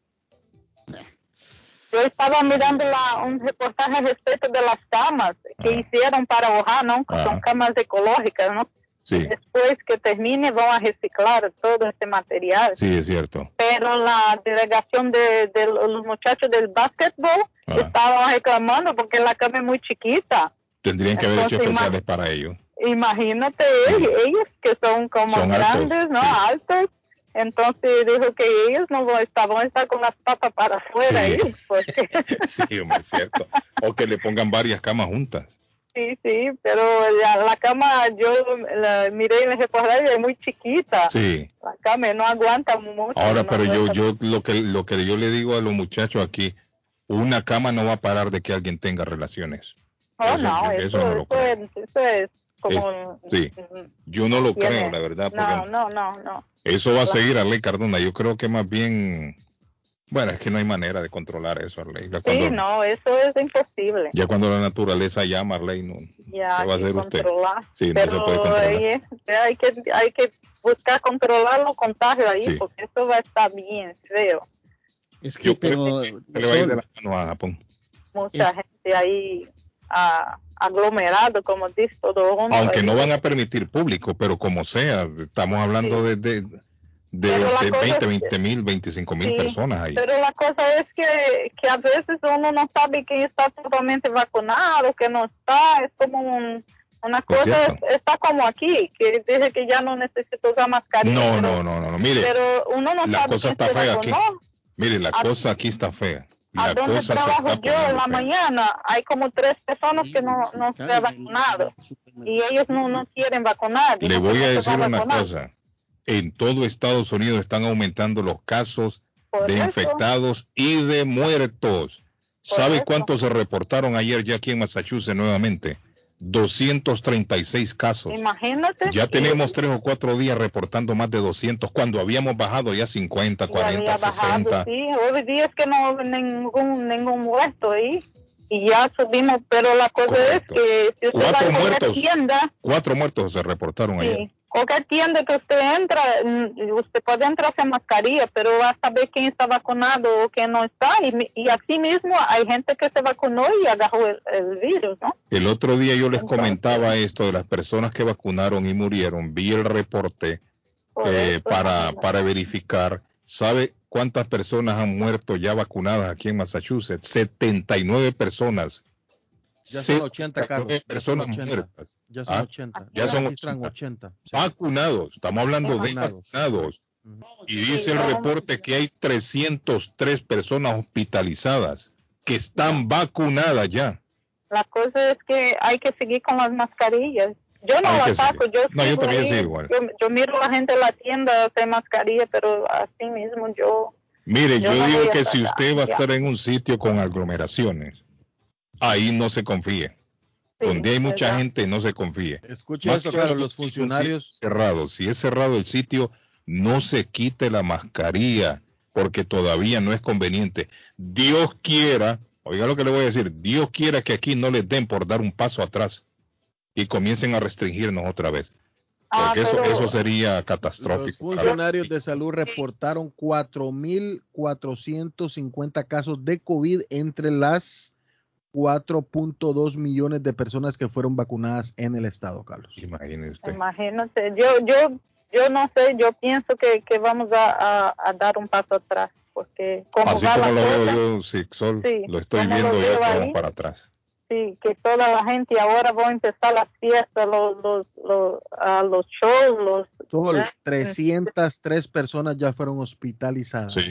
Yo estaba mirando la- un reportaje respecto de las camas que hicieron para hogar, ¿no? Que son Ah. camas ecológicas, ¿no? Sí, Después que termine van a reciclar todo este material. sí, es cierto. Pero la delegación de, de los muchachos del básquetbol Ah. estaban reclamando porque la cama es muy chiquita. Tendrían que haber hecho Entonces, especiales para ellos. Imagínate ellos, ellos que son como Son altos, grandes, ¿no? sí. Altos. Entonces dijo que ellos no estaban a estar con las patas para afuera. Sí. porque- Sí, hombre, es cierto. O que le pongan varias camas juntas. sí, sí, pero la, la cama, yo la miré en el reportaje, es muy chiquita. Sí. La cama no aguanta mucho. Ahora, no pero yo, yo lo que lo que yo le digo a los muchachos aquí, una cama no va a parar de que alguien tenga relaciones. Oh, Eso- no, eso eso, no lo eso es, eso es como... Sí, yo no lo tiene- creo, la verdad, No, no, no, no. eso va a seguir a ley Cardona. Yo creo que más bien, bueno, es que no hay manera de controlar eso, Arley. Ya Sí, cuando, no, eso es imposible. ya cuando la naturaleza llama, Arley, no, Ya ¿qué va a hacer usted? controlar. Sí, no se pero puede controlar. ahí es- hay que hay que buscar controlar los contagios ahí, Sí. porque eso va a estar bien feo. Es que, Yo creo pero, que se le va a ir de la mano a Japón. Mucha Es- gente ahí ah, aglomerado, como dice todo mundo. Aunque no van a permitir público, pero como sea, estamos hablando de, de, de Pero la 20, cosa 20, es 20 mil, 25 mil Sí, personas ahí. Pero la cosa es que, que a veces uno no sabe quién está totalmente vacunado, que no está, es como un- una cosa, es- está como aquí, que dice que ya no necesito usar mascarilla. No, pero, no, no, no, no, mire, pero uno no la sabe cosa está fea aquí. vacunó. Mire, la ¿A- cosa aquí está fea. A se trabajo yo en la mañana hay como tres personas que no, no se han vacunado y ellos no, no quieren vacunar. Le voy a decir una vacunar. cosa. En todo Estados Unidos están aumentando los casos de Correcto. infectados y de muertos. ¿Sabe Correcto. cuántos se reportaron ayer ya aquí en Massachusetts nuevamente? 236 casos. Imagínate. Ya tenemos tres o cuatro días reportando más de 200 cuando habíamos bajado ya 50, y 40, había bajado, 60. Sí, hubo días que no hubo ningún, ningún muerto ahí y ya subimos, pero la cosa Correcto. es que si usted va Cuatro a cualquier muertos. tienda, Cuatro muertos se reportaron ayer. Sí, cualquier tienda que usted entra, mm, usted puede entrar sin mascarilla, pero va a saber quién está vacunado o quién no está y, mi- y así mismo hay gente que se vacunó y agarró el, el virus, ¿no? El otro día yo les comentaba esto de las personas que vacunaron y murieron. Vi el reporte eh, para, para verificar. ¿Sabe cuántas personas han muerto ya vacunadas aquí en Massachusetts? 79 personas. Ya son 80, 79 Carlos. Ya son personas 80. muertas. Ya son Ah, 80. Ya son registran 80. 80. Vacunados. Estamos hablando de Vacunados. Y dice el reporte que hay 303 personas hospitalizadas que están vacunadas ya. La cosa es que hay que seguir con las mascarillas. Yo no las saco, yo, No, yo también sigo igual. Yo, yo miro a la gente en la tienda hacer mascarilla, pero así mismo yo... Mire, yo, Yo no digo que si usted va a ya. estar en un sitio con aglomeraciones, ahí no se confíe. Donde hay mucha ¿verdad? gente, no se confíe. Escuche Más esto, un los funcionarios... cerrado, si es cerrado el sitio, no se quite la mascarilla, porque todavía no es conveniente. Dios quiera, oiga lo que le voy a decir, Dios quiera que aquí no les den por dar un paso atrás y comiencen a restringirnos otra vez. Ah, Porque eso, eso sería Los catastrófico. funcionarios de salud reportaron 4.450 casos de COVID entre las 4.2 millones de personas que fueron vacunadas en el estado, Carlos. Imagínese. Imagínate, yo, yo, yo no sé, yo pienso que, que vamos a, a- a dar un paso atrás, porque como Así va como la lo cosa, veo yo, sí, Sol, Sí, lo estoy lo viendo veo que ahí. para atrás. sí, que toda la gente ahora va a empezar las fiestas, los, los, los, ah, los shows, los... Sol, ¿eh? 303 personas ya fueron hospitalizadas. Sí,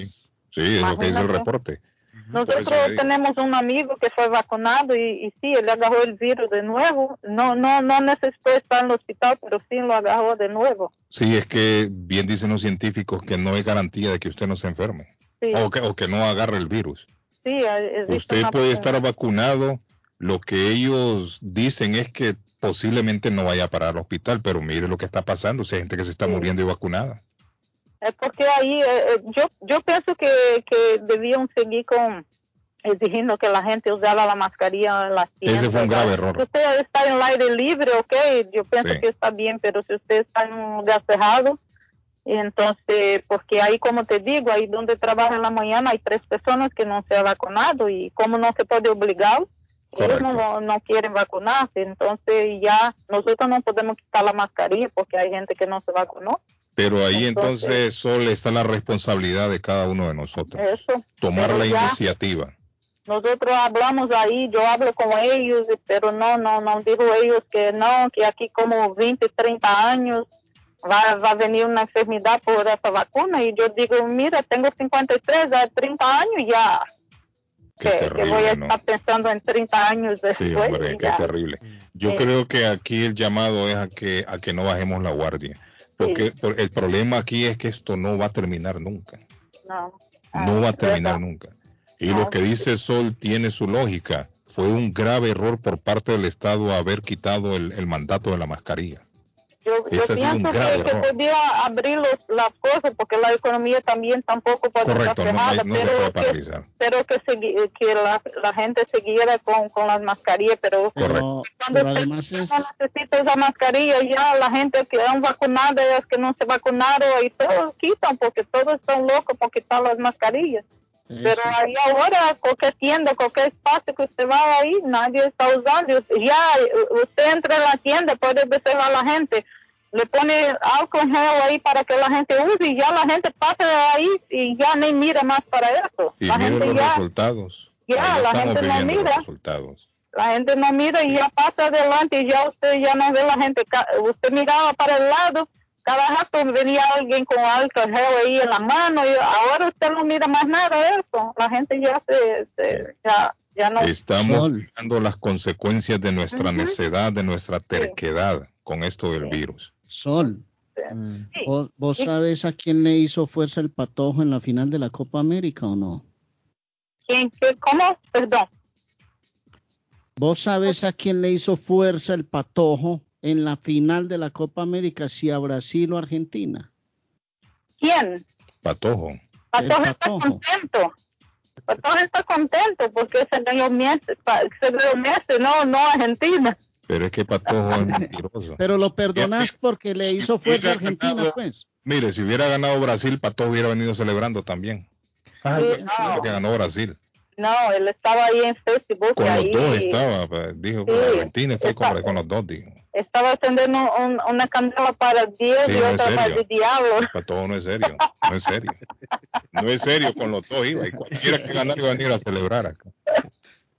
sí, es lo que dice el reporte. Nosotros tenemos un amigo que fue vacunado y, y sí, él agarró el virus de nuevo. No, no, no necesitó estar en el hospital, pero sí lo agarró de nuevo. Sí, es que bien dicen los científicos que no hay garantía de que usted no se enferme Sí, o, que, o que no agarre el virus. sí, existe Usted puede estar vacunado, lo que ellos dicen es que posiblemente no vaya a parar al hospital, pero mire lo que está pasando, si hay gente que se está muriendo y vacunada. Es porque ahí, eh, eh, yo, yo pienso que, que debían seguir con exigiendo que la gente usara la mascarilla en las tiendas. Ese fue un grave error. Si usted está en el aire libre, ok, yo pienso Sí. que está bien, pero si usted está en un lugar cerrado, entonces, porque ahí, como te digo, ahí donde trabaja en la mañana hay tres personas que no se han vacunado y como no se puede obligar, ellos no, no, no quieren vacunarse, entonces ya nosotros no podemos quitar la mascarilla porque hay gente que no se vacunó. Pero ahí entonces, Entonces- Sol, está la responsabilidad de cada uno de nosotros. Eso. Tomar Pero la ya- iniciativa. Nosotros hablamos ahí, yo hablo con ellos, pero no, no, no, dijo ellos que no, que aquí como 20, 30 años va, va a venir una enfermedad por esa vacuna. Y yo digo, mira, tengo 53, a 30 años ya. Qué Que, voy a ¿no? estar pensando en 30 años Sí, después. hombre, y qué ya. terrible. Yo Sí. creo que aquí el llamado es a que a que no bajemos la guardia, porque por- el problema aquí es que esto no va a terminar nunca, No. no va a terminar nunca. Y lo que dice Sol tiene su lógica. Fue un grave error por parte del Estado haber quitado el, el mandato de la mascarilla. Yo, yo pienso grave que, podía abrir los- las cosas porque la economía también tampoco puede Correcto, estar cerrada, no pero, puede que, paralizar. pero que, segui- que la, la gente siguiera con, con las mascarillas, pero Pero, cuando pero usted además es, no necesita esa mascarilla, ya la gente que han vacunado y las que no se vacunaron y todos quitan porque todos están locos por quitar las mascarillas. Pero ahí ahora, cualquier tienda, cualquier espacio que usted va ahí, nadie está usando. Ya eh, usted entra en la tienda, puede decirle a la gente, le pone alcohol en gel ahí para que la gente use y ya la gente pasa de ahí y ya ni mira más para eso. Y la gente los ya, resultados. ya, Ahí la gente no mira. resultados. la gente no mira y ya pasa adelante y ya usted ya no ve la gente. Usted miraba para el lado, cada rato venía alguien con alcohol gel ahí en la mano y ahora usted no mira más nada de eso. La gente ya se, se- ya, ya no. Estamos viendo las consecuencias de nuestra necedad, de nuestra terquedad con esto del virus. Sol. ¿Vos, vos sabes a quién le hizo fuerza el patojo en la final de la Copa América o no? ¿Quién, ¿Cómo? Perdón. ¿Vos sabes a quién le hizo fuerza el patojo en la final de la Copa América, si a Brasil o Argentina? ¿Quién? Patojo. Patojo está Patojo. contento. Patojo está contento porque se Messi, pa- se no, no Argentina. Pero es que Patojo es mentiroso. Pero lo perdonás porque le hizo fuerza a Argentina, pues. Mire, si hubiera ganado Brasil, Patojo hubiera venido celebrando también. Sí, Porque ganó Brasil. no, él estaba ahí en Facebook. Con los ahí, dos estaba, pues, dijo que Sí, Argentina y fue con, con los dos, dijo. Estaba encendiendo un- una candela para Dios Sí, y no otra para el diablo. Patojo no es serio, no es serio. No es serio, con los dos iba. Y cualquiera que ganara iba a venir a celebrar acá.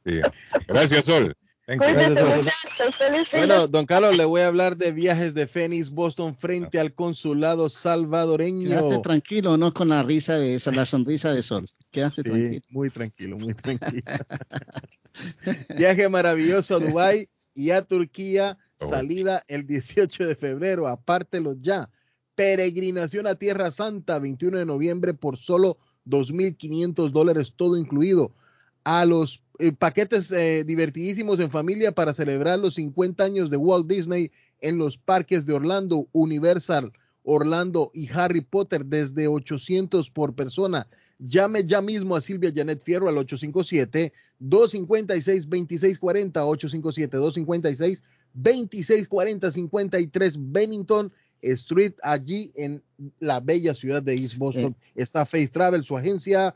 Sí. Gracias, Sol. Gracias, Bueno, don Carlos, le voy a hablar de viajes de Phoenix, Boston, frente al consulado salvadoreño. Quedaste tranquilo, no con la risa de esa, la sonrisa de Sol. Quedaste Sí, tranquilo. muy tranquilo, muy tranquilo. Viaje maravilloso a Dubái y a Turquía, salida el 18 de febrero, apártelo ya. Peregrinación a Tierra Santa, 21 de noviembre por solo 2.500 dólares, todo incluido. A los eh, paquetes eh, divertidísimos en familia para celebrar los 50 años de Walt Disney en los parques de Orlando, Universal, Orlando y Harry Potter desde 800 por persona. Llame ya mismo a Silvia Janet Fierro al 857-256-2640, 857-256-2640, 53 Bennington Street, allí en la bella ciudad de East Boston. Está Face Travel, su agencia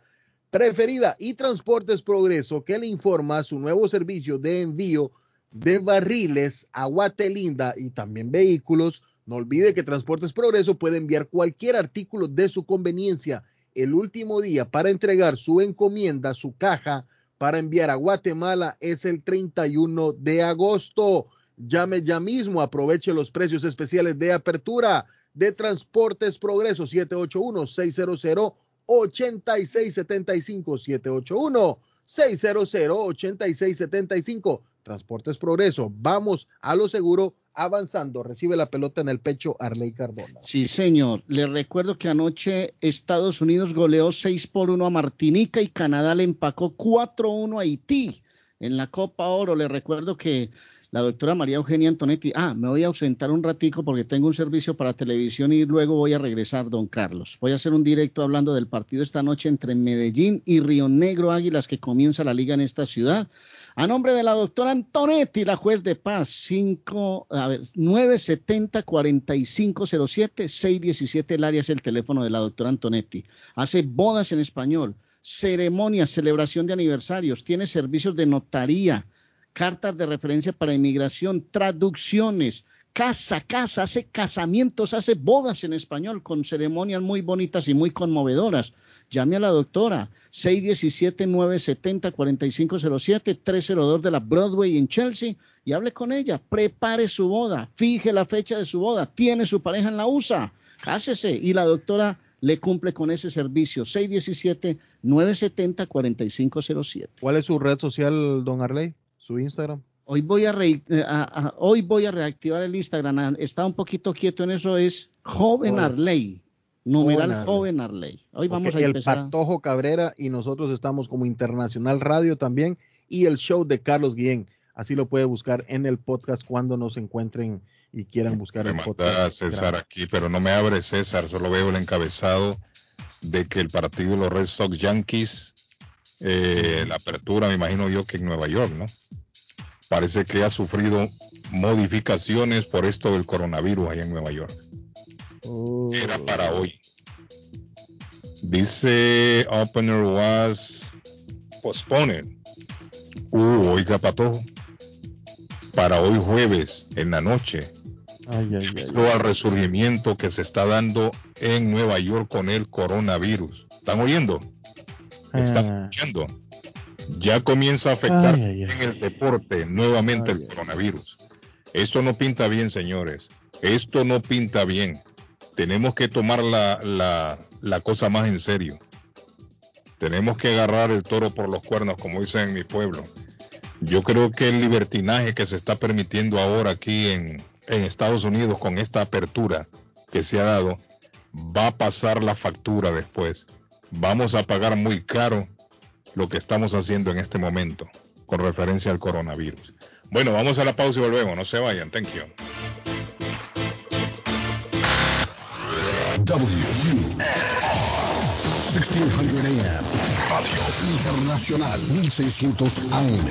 preferida, y Transportes Progreso, que le informa su nuevo servicio de envío de barriles a Guatelinda y también vehículos. No olvide que Transportes Progreso puede enviar cualquier artículo de su conveniencia. El último día para entregar su encomienda, su caja, para enviar a Guatemala es el 31 de agosto. Llame ya mismo, aproveche los precios especiales de apertura de Transportes Progreso 781-600 8675 781 600 8675 Transportes Progreso. Vamos a lo seguro avanzando. Recibe la pelota en el pecho Arley Cardona. Sí, señor. Le recuerdo que anoche Estados Unidos goleó 6 por 1 a Martinica y Canadá le empacó 4-1 a Haití en la Copa Oro. Le recuerdo que la doctora María Eugenia Antonetti, ah, me voy a ausentar un ratico porque tengo un servicio para televisión y luego voy a regresar, don Carlos. Voy a hacer un directo hablando del partido esta noche entre Medellín y Río Negro Águilas que comienza la liga en esta ciudad. A nombre de la doctora Antonetti, la juez de paz, 5, a ver, 970 4507 617 el área es el teléfono de la doctora Antonetti. Hace bodas en español, ceremonias, celebración de aniversarios, tiene servicios de notaría, cartas de referencia para inmigración, traducciones, casa, casa, hace casamientos, hace bodas en español con ceremonias muy bonitas y muy conmovedoras. llame a la doctora 617-970-4507, 302 de la Broadway en Chelsea y hable con ella. Prepare su boda, fije la fecha de su boda, tiene su pareja en la USA, cásese y la doctora le cumple con ese servicio. 617-970-4507. ¿Cuál es su red social, don Arley? ¿Su Instagram? Hoy voy a, re, eh, a, a, hoy voy a reactivar el Instagram. Está un poquito quieto en eso. Es Joven Arley. Numeral Joven Arley. Hoy vamos okay, a el empezar. El Patojo Cabrera y nosotros estamos como Internacional Radio también y el show de Carlos Guillén. Así lo puede buscar en el podcast cuando nos encuentren y quieran buscar Me el podcast. César aquí, pero no me abre César, solo veo el encabezado de que el partido de los Red Sox Yankees, eh, la apertura, me imagino yo que en Nueva York, ¿no? Parece que ha sufrido modificaciones por esto del coronavirus allá en Nueva York. Oh. Era para hoy. Dice opener was postponed. Uh, oiga, Patojo. Para hoy jueves, en la noche, Ay, ay, ay, debido al resurgimiento que se está dando en Nueva York con el coronavirus. ¿Están oyendo? ¿Están Ah. escuchando? Ya comienza a afectar Ay, ay, ay. en el deporte nuevamente el coronavirus. Esto no pinta bien, señores. Esto no pinta bien. Tenemos que tomar la, la, la cosa más en serio. Tenemos que agarrar el toro por los cuernos, como dicen en mi pueblo. Yo creo que el libertinaje que se está permitiendo ahora aquí en, en Estados Unidos con esta apertura que se ha dado, va a pasar la factura después. Vamos a pagar muy caro lo que estamos haciendo en este momento con referencia al coronavirus. Bueno, vamos a la pausa y volvemos. No se vayan. Thank you. W1600 AM, Radio Internacional 1600 AM.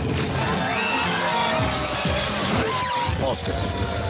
Podcast.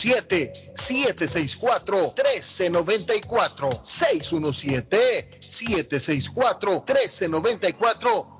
764-1394. 617-764-1394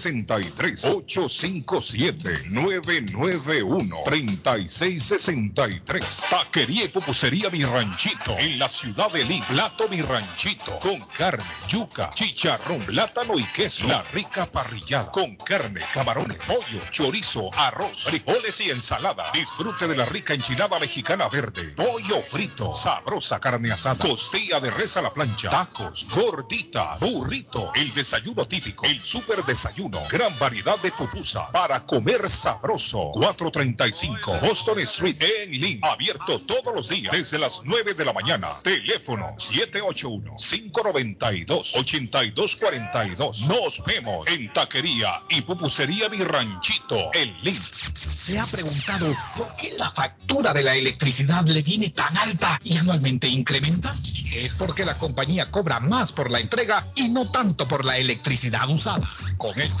857-991-3663. Taquería y pupusería Mi Ranchito. En la ciudad de Lima. Plato Mi Ranchito. Con carne, yuca, chicharrón, plátano y queso. La rica parrillada. Con carne, camarones, pollo, chorizo, arroz, frijoles y ensalada. Disfrute de la rica enchilada mexicana verde. Pollo frito. Sabrosa carne asada. Costilla de res a la plancha. Tacos, gordita, burrito. El desayuno típico. El super desayuno. Gran variedad de pupusa para comer sabroso. 435 Boston Street en Lynn. Abierto todos los días desde las 9 de la mañana. Teléfono 781-592-8242. Nos vemos en Taquería y Pupusería Mi Ranchito en Lynn. ¿Se ha preguntado por qué la factura de la electricidad le viene tan alta y anualmente incrementa? Es porque la compañía cobra más por la entrega y no tanto por la electricidad usada. Con este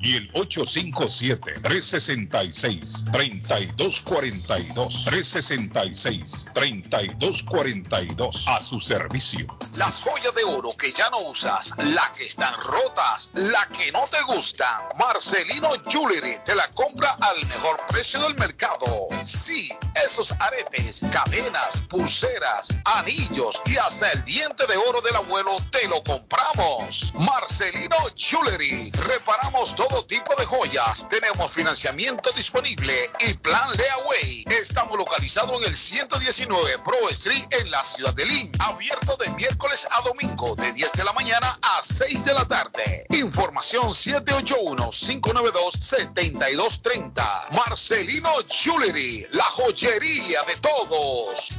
y el 857-366-3242. 366-3242 a su servicio. Las joyas de oro que ya no usas, las que están rotas, las que no te gustan. Marcelino Jewelry te la compra al mejor precio del mercado. Sí, esos aretes, cadenas, pulseras, anillos y hasta el diente de oro del abuelo te lo compramos. Marcelino Jewelry. Reparamos todo tipo de joyas. Tenemos financiamiento disponible y plan Leaway. Estamos localizados en el 119 Pro Street en la ciudad de Lynn. Abierto de miércoles a domingo de 10 de la mañana a 6 de la tarde. Información 781-592-7230. Marcelino Jewelry, la joyería de todos.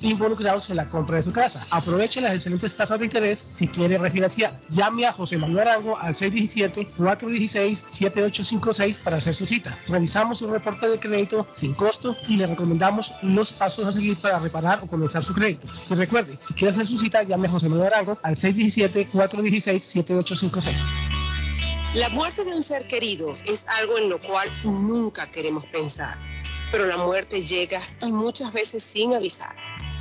involucrados en la compra de su casa. Aproveche las excelentes tasas de interés si quiere refinanciar. Llame a José Manuel Arango al 617-416-7856 para hacer su cita. Revisamos su reporte de crédito sin costo y le recomendamos los pasos a seguir para reparar o comenzar su crédito. Y recuerde, si quiere hacer su cita, llame a José Manuel Arango al 617-416-7856. La muerte de un ser querido es algo en lo cual nunca queremos pensar, pero la muerte llega y muchas veces sin avisar.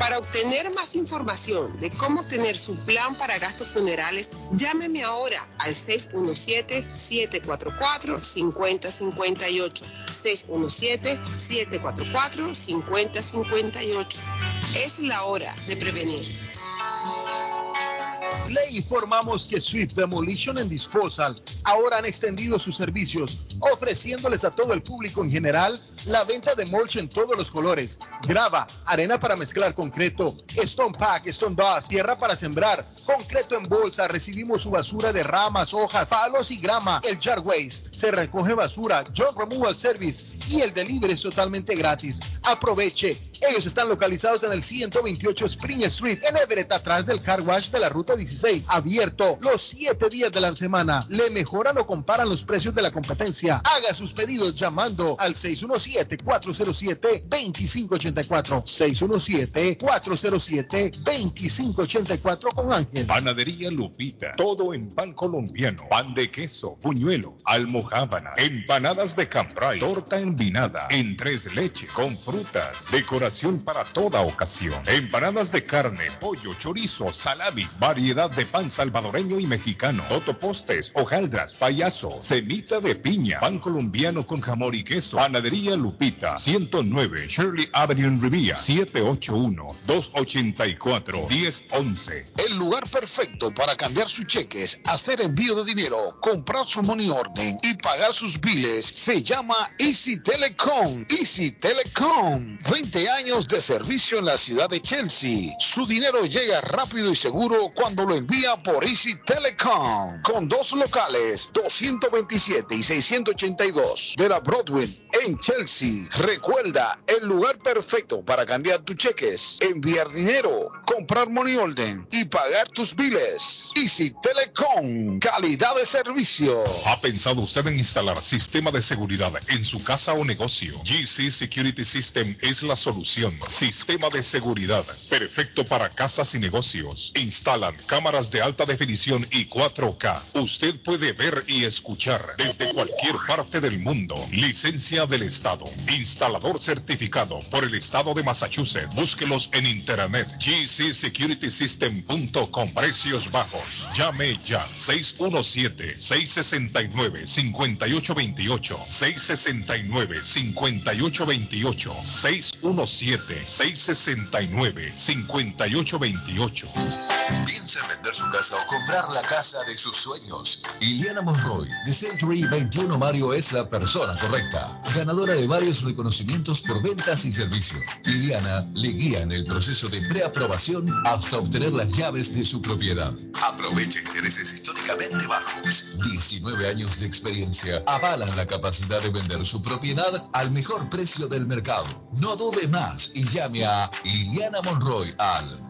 Para obtener más información de cómo obtener su plan para gastos funerales, llámeme ahora al 617-744-5058. 617-744-5058. Es la hora de prevenir. Le informamos que Swift Demolition and Disposal ahora han extendido sus servicios, ofreciéndoles a todo el público en general La venta de mulch en todos los colores. Grava, arena para mezclar concreto, Stone Pack, Stone Dust, tierra para sembrar, concreto en bolsa. Recibimos su basura de ramas, hojas, palos y grama. El Jar Waste. Se recoge basura. Junk Removal Service. Y el delivery es totalmente gratis. Aproveche. Ellos están localizados en el 128 Spring Street, en Everett, atrás del car wash de la ruta 16. Abierto los 7 días de la semana. Le mejoran o comparan los precios de la competencia. Haga sus pedidos llamando al 617-407-2584. 617-407-2584 con Ángel. Panadería Lupita. Todo en pan colombiano. Pan de queso, puñuelo, almohábana, empanadas de cambray, torta envinada, en tres leches, con frutas, decoración para toda ocasión. Empanadas de carne, pollo, chorizo, salamis, variedad de pan salvadoreño y mexicano, totopostes, hojaldras, payaso, semita de piña, pan colombiano con jamón y queso. Panadería Lupita, 109 Shirley Avenue en Rivia, 781-284-1011. El lugar perfecto para cambiar sus cheques, hacer envío de dinero, comprar su money order y pagar sus biles se llama Easy Telecom. Easy Telecom. 20 años de servicio en la ciudad de Chelsea. Su dinero llega rápido y seguro cuando lo envía por Easy Telecom. Con dos locales, 227 y 682 de la Broadway en Chelsea. Recuerda, el lugar perfecto para cambiar tus cheques, enviar dinero, comprar money order y pagar tus biles. Easy Telecom. Calidad de servicio. ¿Ha pensado usted en instalar sistema de seguridad en su casa o negocio? GC Security System es la solución. Sistema de seguridad perfecto para casas y negocios. Instalan cámaras de alta definición y 4K. Usted puede ver y escuchar desde cualquier parte del mundo. Licencia del Estado. Instalador certificado por el Estado de Massachusetts. Búsquelos en internet. gcsecuritysystem.com. Precios bajos. Llame ya. 617-669-5828. 669-5828. 617-669-5828. Piensa en vender su casa o comprar la casa de sus sueños. Iliana Monroy, de Century 21 Mario, es la persona correcta. Ganadora de varios reconocimientos por ventas y servicio. Liliana le guía en el proceso de preaprobación hasta obtener las llaves de su propiedad. Aprovecha intereses históricamente bajos. 19 años de experiencia avalan la capacidad de vender su propiedad al mejor precio del mercado. No dude más y llame a Iliana Monroy al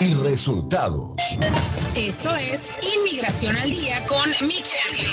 y resultados. Esto es Inmigración al Día con Michelle.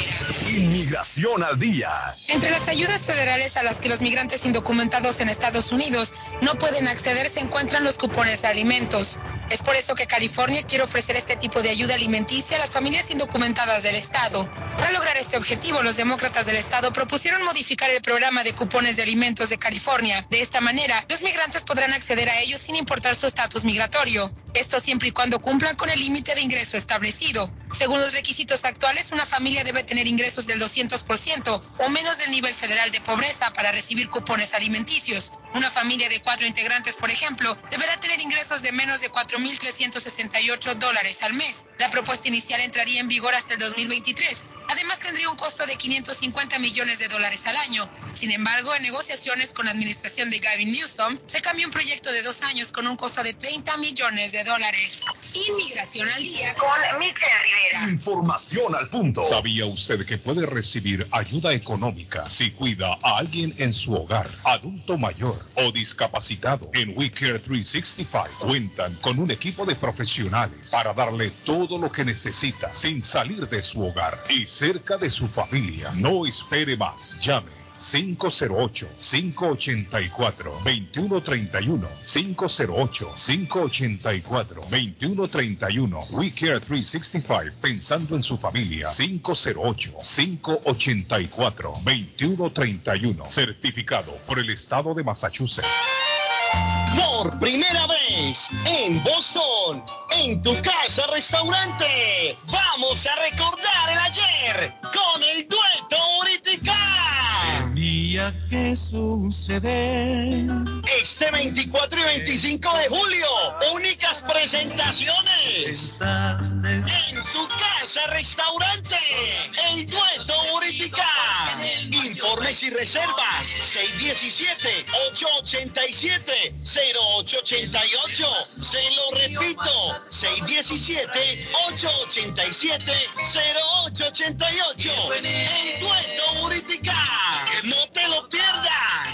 Inmigración al día. Entre las ayudas federales a las que los migrantes indocumentados en Estados Unidos no pueden acceder se encuentran los cupones de alimentos. Es por eso que California quiere ofrecer este tipo de ayuda alimenticia a las familias indocumentadas del Estado. Para lograr este objetivo, los demócratas del Estado propusieron modificar el programa de cupones de alimentos de California. De esta manera, los migrantes podrán acceder a ellos sin importar su estatus migratorio. Esto siempre y cuando cumplan con el límite de ingreso establecido. Según los requisitos actuales, una familia debe tener ingresos del 200% o menos del nivel federal de pobreza para recibir cupones alimenticios. Una familia de cuatro integrantes, por ejemplo, deberá tener ingresos de menos de 4.368 dólares al mes. La propuesta inicial entraría en vigor hasta el 2023. Además, tendría un costo de 550 millones de dólares al año. Sin embargo, en negociaciones con la administración de Gavin Newsom, se cambió un proyecto de dos años con un costo de 30 millones de dólares. Inmigración al día con Michelle Rivera. Información al punto. ¿Sabía usted que puede recibir ayuda económica si cuida a alguien en su hogar, adulto mayor o discapacitado? En We Care 365 cuentan con un equipo de profesionales para darle todo lo que necesita sin salir de su hogar y cerca de su familia. No espere más. Llame 508-584-2131. 508-584-2131. We Care 365, pensando en su familia. 508-584-2131. Certificado por el Estado de Massachusetts. Por primera vez en Boston, en tu casa restaurante, vamos a recordar el ayer con el dueto Uritica. Tenía que suceder. Este 24 y 25 de julio, únicas presentaciones. En tu casa, restaurante, el dueto Buritica. Informes y reservas, 617-887-0888. Se lo repito, 617-887-0888. El dueto Buritica. No te lo pierdas.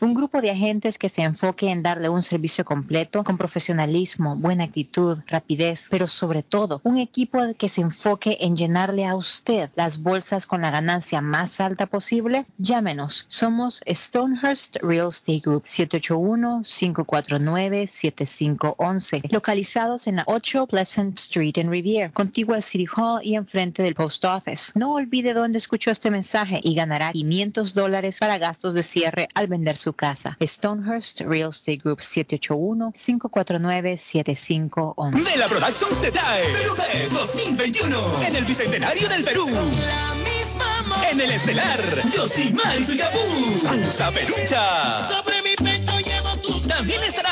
Un grupo de agentes que se enfoque en darle un servicio completo con profesionalismo, buena actitud, rapidez, pero sobre todo un equipo que se enfoque en llenarle a usted las bolsas con la ganancia más alta posible? Llámenos. Somos Stonehurst Real Estate Group 781 549 7511 localizados en la 8 Pleasant Street en Riviera, contigua al City Hall y enfrente del Post Office. No olvide dónde escuchó este mensaje y ganará 500 dólares para gastos de cierre al vender su casa. Stonehurst Real Estate Group 781-549-7511. De la Productions te trae Perú Fest 2021 en el Bicentenario del Perú. En el estelar, Yosimar y su Yabú, Salsa Perucha.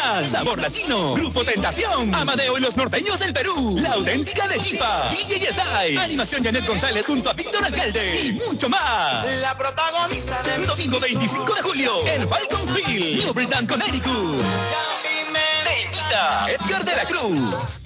Sabor Latino, Grupo Tentación, Amadeo y los Norteños del Perú, La Auténtica de Chifa, DJ Style, Animación Janet González junto a Víctor Alcalde y mucho más. La protagonista de Domingo 25 de julio en Falconsville, New Britain, Connecticut. Te invita Edgar de la Cruz.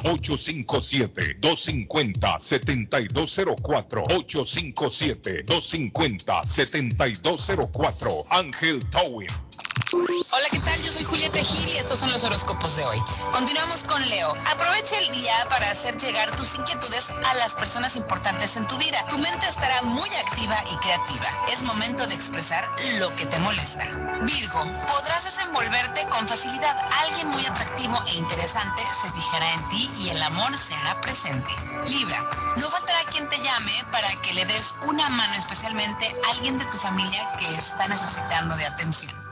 857-250-7204. 857-250-7204. Ángel Towing. Hola, ¿qué tal? Yo soy Julieta Gil y estos son los horóscopos de hoy. Continuamos con Leo. Aprovecha el día para hacer llegar tus inquietudes a las personas importantes en tu vida. Tu mente estará muy activa y creativa. Es momento de expresar lo que te molesta. Virgo, podrás desenvolverte con facilidad. Alguien muy atractivo e interesante se fijará en ti y el amor se hará presente. Libra, no faltará quien te llame para que le des una mano especialmente a alguien de tu familia que está necesitando de atención.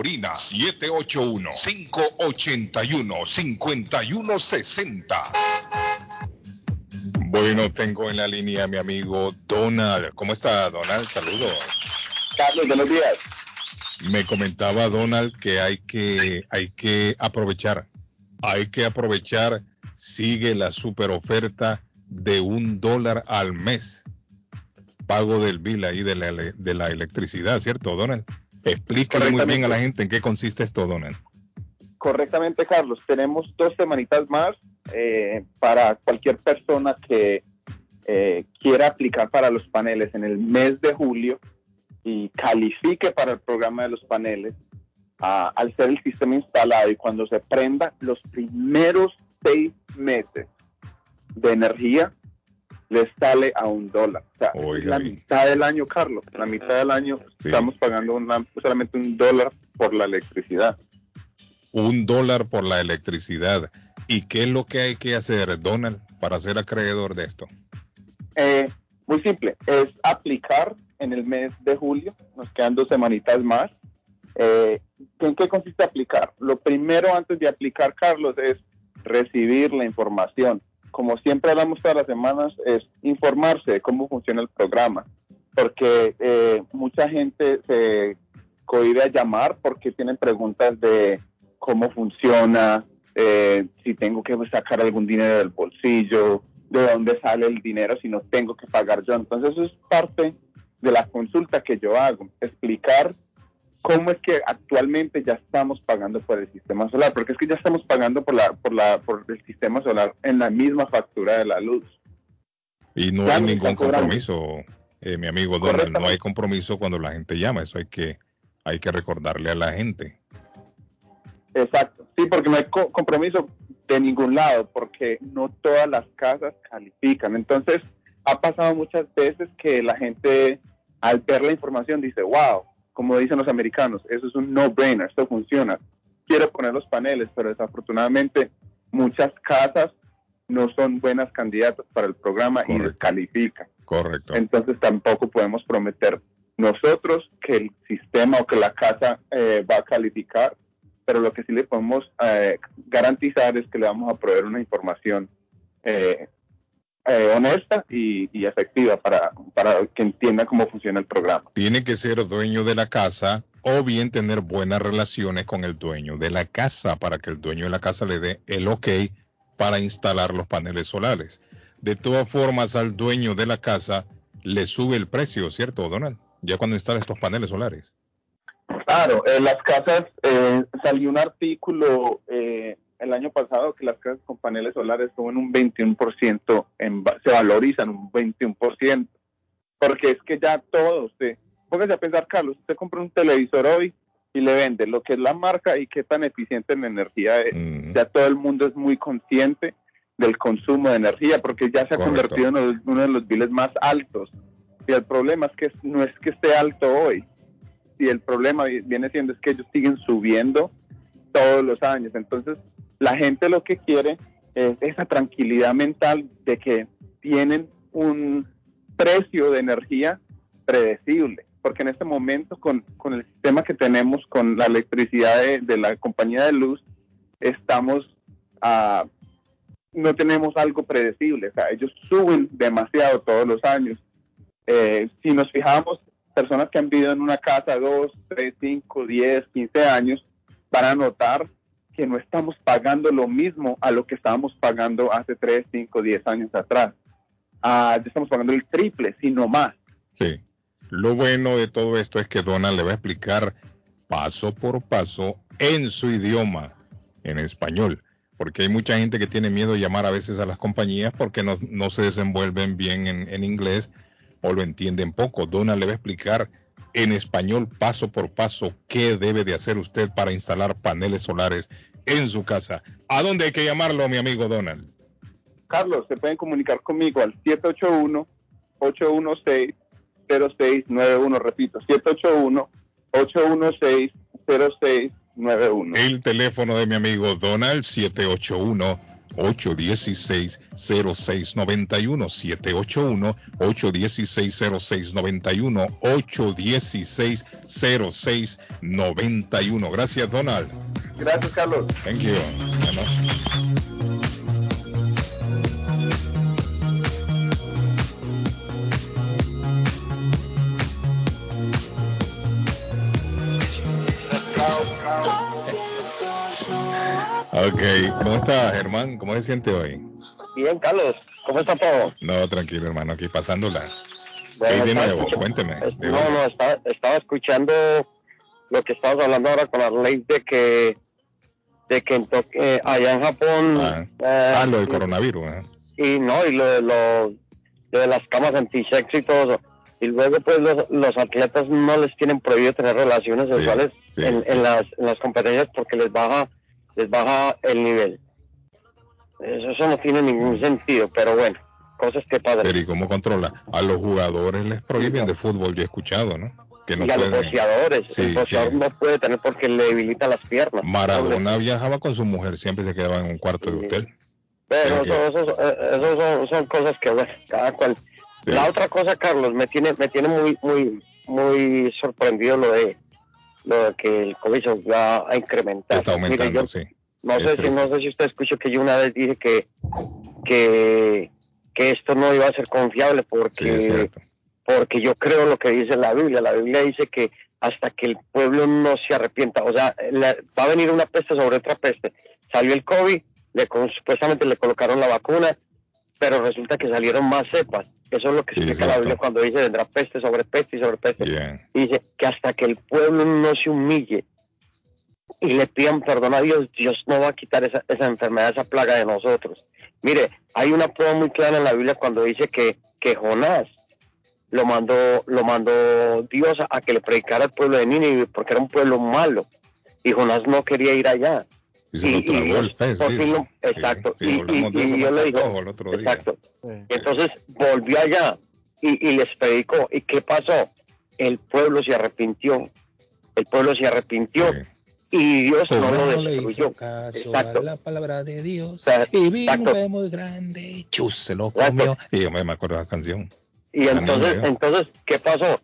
781-581-5160. Bueno, tengo en la línea a mi amigo Donald. ¿Cómo está, Donald? Saludos. Carlos, buenos días. Me comentaba Donald que hay que, hay que aprovechar. Hay que aprovechar. Sigue la super oferta de un dólar al mes. Pago del bill ahí de la, de la electricidad, ¿cierto, Donald? Explícale muy bien a la gente en qué consiste esto, Donald. Correctamente, Carlos. Tenemos dos semanitas más eh, para cualquier persona que eh, quiera aplicar para los paneles en el mes de julio y califique para el programa de los paneles. ah, al ser el sistema instalado y cuando se prenda los primeros seis meses de energía, les sale a un dólar. O sea, la mitad del año, Carlos. La mitad del año estamos pagando una- solamente un dólar por la electricidad. Un dólar por la electricidad. ¿Y qué es lo que hay que hacer, Donald, para ser acreedor de esto? Eh, Muy simple, es aplicar en el mes de julio, nos quedan dos semanitas más. Eh, ¿En qué consiste aplicar? Lo primero antes de aplicar, Carlos, es recibir la información. Como siempre hablamos todas las semanas, es informarse de cómo funciona el programa, porque eh, mucha gente se cohibe a llamar porque tienen preguntas de cómo funciona, eh, si tengo que sacar algún dinero del bolsillo, de dónde sale el dinero si no tengo que pagar yo. Entonces eso es parte de la consulta que yo hago, explicar cómo es que actualmente ya estamos pagando por el sistema solar, porque es que ya estamos pagando por la por la por el sistema solar en la misma factura de la luz. Y no hay ningún compromiso, eh, mi amigo Donald, no hay compromiso cuando la gente llama, eso hay que hay que recordarle a la gente. Exacto, sí, porque no hay compromiso de ningún lado, porque no todas las casas califican. Entonces, ha pasado muchas veces que la gente al ver la información dice, wow, como dicen los americanos, eso es un no-brainer, esto funciona. Quiero poner los paneles, pero desafortunadamente muchas casas no son buenas candidatas para el programa y descalifican. Correcto. Entonces tampoco podemos prometer nosotros que el sistema o que la casa eh, va a calificar pero lo que sí le podemos eh, garantizar es que le vamos a proveer una información eh, eh, honesta y, efectiva para, para que entienda cómo funciona el programa. Tiene que ser dueño de la casa o bien tener buenas relaciones con el dueño de la casa para que el dueño de la casa le dé el ok para instalar los paneles solares. De todas formas, al dueño de la casa le sube el precio, ¿cierto, Donald? Ya cuando instala estos paneles solares. Claro, en las casas eh, salió un artículo eh, el año pasado que las casas con paneles solares suben un 21%, en, se valorizan un 21%, porque es que ya todo, usted, póngase a pensar, Carlos, usted compra un televisor hoy y le vende lo que es la marca y qué tan eficiente en energía es. Ya todo el mundo es muy consciente del consumo de energía, porque ya se ha convertido en uno de los biles más altos. Y el problema es que no es que esté alto hoy, y el problema viene siendo es que ellos siguen subiendo todos los años. Entonces, la gente lo que quiere es esa tranquilidad mental de que tienen un precio de energía predecible, porque en este momento con, el sistema que tenemos, con la electricidad de, la compañía de luz, estamos a, no tenemos algo predecible, o sea, ellos suben demasiado todos los años. Eh, si nos fijamos personas que han vivido en una casa dos, tres, cinco, diez, quince años van a notar que no estamos pagando lo mismo a lo que estábamos pagando hace tres, cinco, diez años atrás. Ah, ya estamos pagando el triple, sino más. Sí. Lo bueno de todo esto es que Donald le va a explicar paso por paso en su idioma, en español. Porque hay mucha gente que tiene miedo de llamar a veces a las compañías porque no, no se desenvuelven bien en, en inglés o lo entienden poco. Donald le va a explicar en español paso por paso qué debe de hacer usted para instalar paneles solares en su casa. ¿A dónde hay que llamarlo, mi amigo Donald? Carlos, se pueden comunicar conmigo al 781-816-0691. Repito, 781-816-0691. El teléfono de mi amigo Donald, 781 816-0691, 781-816-0691, 816-0691. Gracias, Donald. Gracias, Carlos. Thank you. Ok, ¿cómo está Germán? ¿Cómo se siente hoy? Bien, Carlos, ¿cómo está todo? No, tranquilo, hermano, aquí pasándola. Bueno, de nuevo? Cuénteme. no, no, estaba, escuchando lo que estabas hablando ahora con la ley de que de que eh, allá en Japón ah, eh, ah lo del coronavirus ¿eh? y no y lo, de lo de las camas antisexo y todo eso y luego pues los, los atletas no les tienen prohibido tener relaciones sexuales en, en, las, en las competencias porque les baja les baja el nivel. Eso, no tiene ningún sentido, pero bueno, cosas que pasan. Pero ¿y cómo controla? A los jugadores les prohíben de fútbol, yo he escuchado, ¿no? Que no y a los boxeadores, el boxeador no puede tener porque le debilita las piernas. Maradona viajaba con su mujer, siempre se quedaba en un cuarto de hotel. Pero eso, eso, son, son, cosas que, bueno, cada cual La otra cosa, Carlos, me tiene, me tiene muy, muy, muy sorprendido lo de, lo de que el COVID se va a incrementar. Está aumentando, Mire, yo sí. No Es sé, si, no sé si usted escuchó que yo una vez dije que, que, que esto no iba a ser confiable porque, porque yo creo lo que dice la Biblia. La Biblia dice que hasta que el pueblo no se arrepienta, o sea, la- va a venir una peste sobre otra peste. Salió el COVID, le, supuestamente le colocaron la vacuna, pero resulta que salieron más cepas. Eso es lo que explica la Biblia cuando dice vendrá peste sobre peste y sobre peste. Y dice que hasta que el pueblo no se humille y le pidan perdón a Dios, Dios no va a quitar esa, esa enfermedad, esa plaga de nosotros. Mire, hay una prueba muy clara en la Biblia cuando dice que, que Jonás lo mandó, lo mandó Dios a, a que le predicara al pueblo de Nínive porque era un pueblo malo y Jonás no quería ir allá. Y se lo tragó el pez, lo- exacto. Sí, y, hablamos y- de y eso Dios con le día. exacto. Entonces volvió allá y, y les predicó. ¿Y qué pasó? El pueblo se arrepintió. El pueblo se arrepintió y Dios no lo no le destruyó. hizo caso Exacto. a la palabra de Dios. sea, y vino un exacto. pez muy grande. Chus, se lo comió. Y yo me acuerdo de la canción. Y entonces, entonces, ¿qué pasó?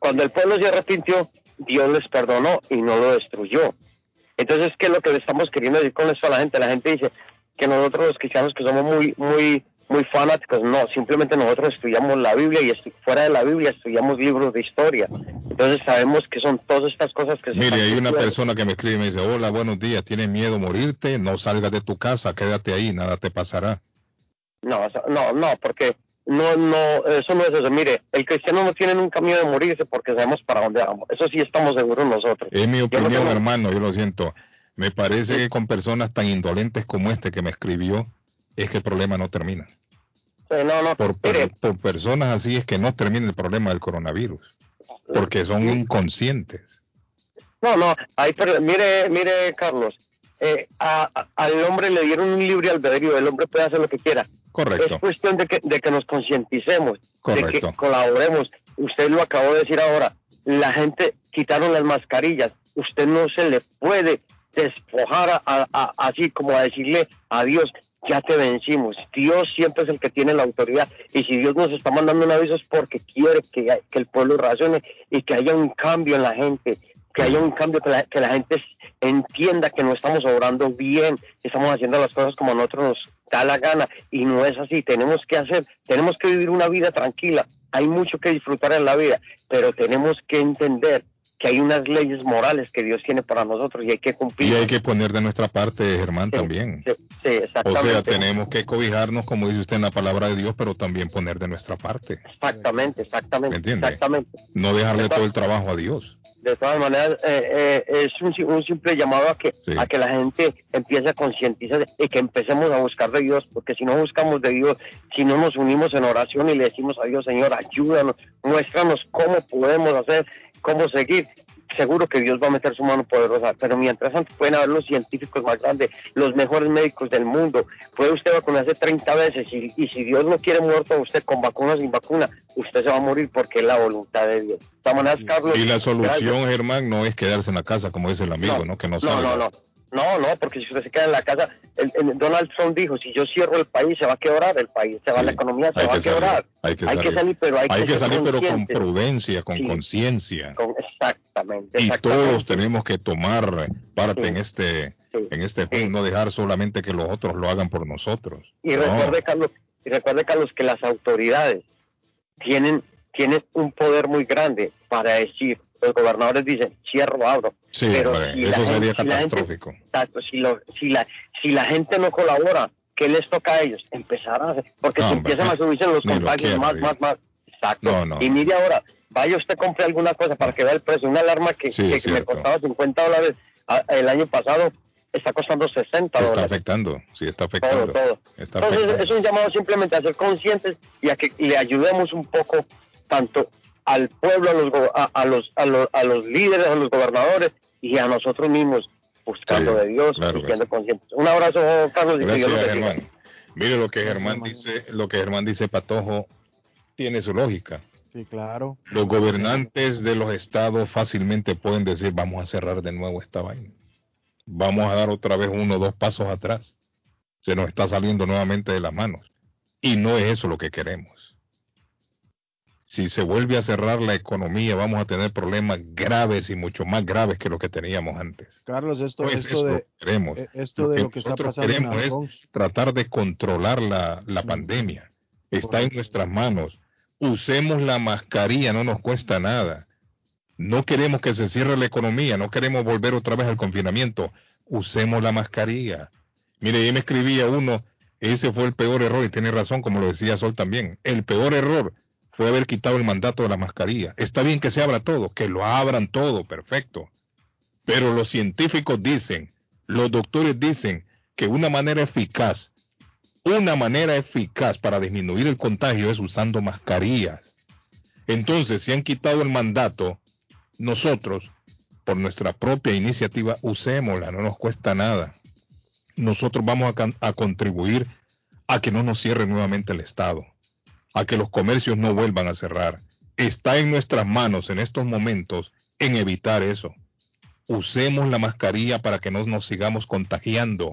Cuando el pueblo se arrepintió, Dios les perdonó y no lo destruyó. Entonces, ¿qué es lo que le estamos queriendo decir con esto a la gente? La gente dice que nosotros los cristianos que somos muy, muy, muy fanáticos, no, simplemente nosotros estudiamos la Biblia y fuera de la Biblia estudiamos libros de historia. Entonces sabemos que son todas estas cosas que se Mire, hay una persona que me escribe y me dice, hola, buenos días, ¿tienes miedo a morirte? No salgas de tu casa, quédate ahí, nada te pasará. No, no, no, porque no, no, eso no es eso. Mire, el cristiano no tiene nunca miedo de morirse porque sabemos para dónde vamos. Eso sí estamos seguros nosotros. Es mi Yo no opinión, tengo- hermano, yo lo siento. Me parece que con personas tan indolentes como este que me escribió, es que el problema no termina. Sí, no, no, Por, per- por personas así es que no termina el problema del coronavirus. Porque son inconscientes. No, no, hay, pero mire, mire, Carlos, eh, a- a- al hombre le dieron un libre albedrío, el hombre puede hacer lo que quiera. Correcto. Es cuestión de que, de que nos concienticemos, de que colaboremos. Usted lo acabó de decir ahora, la gente quitaron las mascarillas, usted no se le puede despojar a- a- a- así como a decirle a Dios, ya te vencimos. Dios siempre es el que tiene la autoridad y si Dios nos está mandando un aviso es porque quiere que, que el pueblo razone y que haya un cambio en la gente, que haya un cambio, que la, que la gente entienda que no estamos obrando bien, que estamos haciendo las cosas como a nosotros nos da la gana y no es así. Tenemos que hacer, tenemos que vivir una vida tranquila. Hay mucho que disfrutar en la vida, pero tenemos que entender que hay unas leyes morales que Dios tiene para nosotros y hay que cumplir. Y hay que poner de nuestra parte, Germán, también. Sí, O exactamente. sea, tenemos que cobijarnos, como dice usted en la palabra de Dios, pero también poner de nuestra parte. Exactamente, exactamente. ¿Me entiende? Exactamente. No dejarle todo el trabajo a Dios. De todas maneras, eh, eh, es un, un simple llamado a que, a que la gente empiece a concientizar y que empecemos a buscar de Dios, porque si no buscamos de Dios, si no nos unimos en oración y le decimos a Dios, Señor, ayúdanos, muéstranos cómo podemos hacer, cómo seguir, seguro que Dios va a meter su mano poderosa, pero mientras tanto pueden haber los científicos más grandes, los mejores médicos del mundo, puede usted vacunarse 30 veces y, y si Dios no quiere muerto a usted con vacuna o sin vacuna, usted se va a morir porque es la voluntad de Dios. Maneras, Carlos, Y la solución, gracias. Germán, no es quedarse en la casa, como dice el amigo, ¿no? Que no No, salga. no, no. No, no, porque si usted se queda en la casa, el- el Donald Trump dijo, si yo cierro el país, se va a quebrar el país, se va la economía, se Hay va a que salir, quebrar. hay que salir. pero hay, Hay que salir, pero con prudencia, con Sí. conciencia. Con- exactamente, Y todos tenemos que tomar parte en este, en este juego, no dejar solamente que los otros lo hagan por nosotros. Y No. recuerde, Carlos, y recuerde, Carlos, que las autoridades tienen, tienen un poder muy grande para decir, los gobernadores dicen, cierro, abro. Sí, pero hombre, si la eso gente- sería si la gente- catastrófico. Exacto, si, lo- si, la, si la gente no colabora, ¿qué les toca a ellos? Empezar a hacer, porque No, si hombre, empiezan a subirse los lo contagios más, más, más. Exacto. No, no. Y mire ahora, vaya usted compre alguna cosa para que vea el precio. Una alarma que, Sí, que es me costaba 50 dólares a- el año pasado está costando 60 Está dólares. afectando, sí, está Todo, afectando. todo. Está Entonces afectando. es un llamado simplemente a ser conscientes y a que le ayudemos un poco tanto al pueblo, a los, go- a, a los, a, los, a los líderes, a los gobernadores y a nosotros mismos buscando de Dios claro y siendo conscientes. Un abrazo, Carlos, y Gracias. Germán. Mire lo que Germán dice, lo que Germán dice, Patojo, tiene su lógica. Sí, claro. Los gobernantes de los estados fácilmente pueden decir, vamos a cerrar de nuevo esta vaina. Vamos a dar otra vez uno o dos pasos atrás. Se nos está saliendo nuevamente de las manos. Y no es eso lo que queremos. Si se vuelve a cerrar la economía, vamos a tener problemas graves y mucho más graves que lo que teníamos antes. Carlos, esto, Pues esto de, queremos. eh, esto de lo que está nosotros pasando en queremos es tratar de controlar la, la pandemia. Está en nuestras manos. Usemos la mascarilla, no nos cuesta nada. No queremos que se cierre la economía, no queremos volver otra vez al confinamiento. Usemos la mascarilla. Mire, ahí me escribía uno, ese fue el peor error, y tiene razón, como lo decía Sol también. El peor error fue haber quitado el mandato de la mascarilla. Está bien que se abra todo, que lo abran todo, perfecto. Pero los científicos dicen, los doctores dicen que una manera eficaz, una manera eficaz para disminuir el contagio es usando mascarillas. Entonces, si han quitado el mandato, nosotros, por nuestra propia iniciativa, usémosla, no nos cuesta nada. Nosotros vamos a, a contribuir a que no nos cierre nuevamente el Estado, a que los comercios no vuelvan a cerrar. Está en nuestras manos en estos momentos en evitar eso. Usemos la mascarilla para que no nos sigamos contagiando.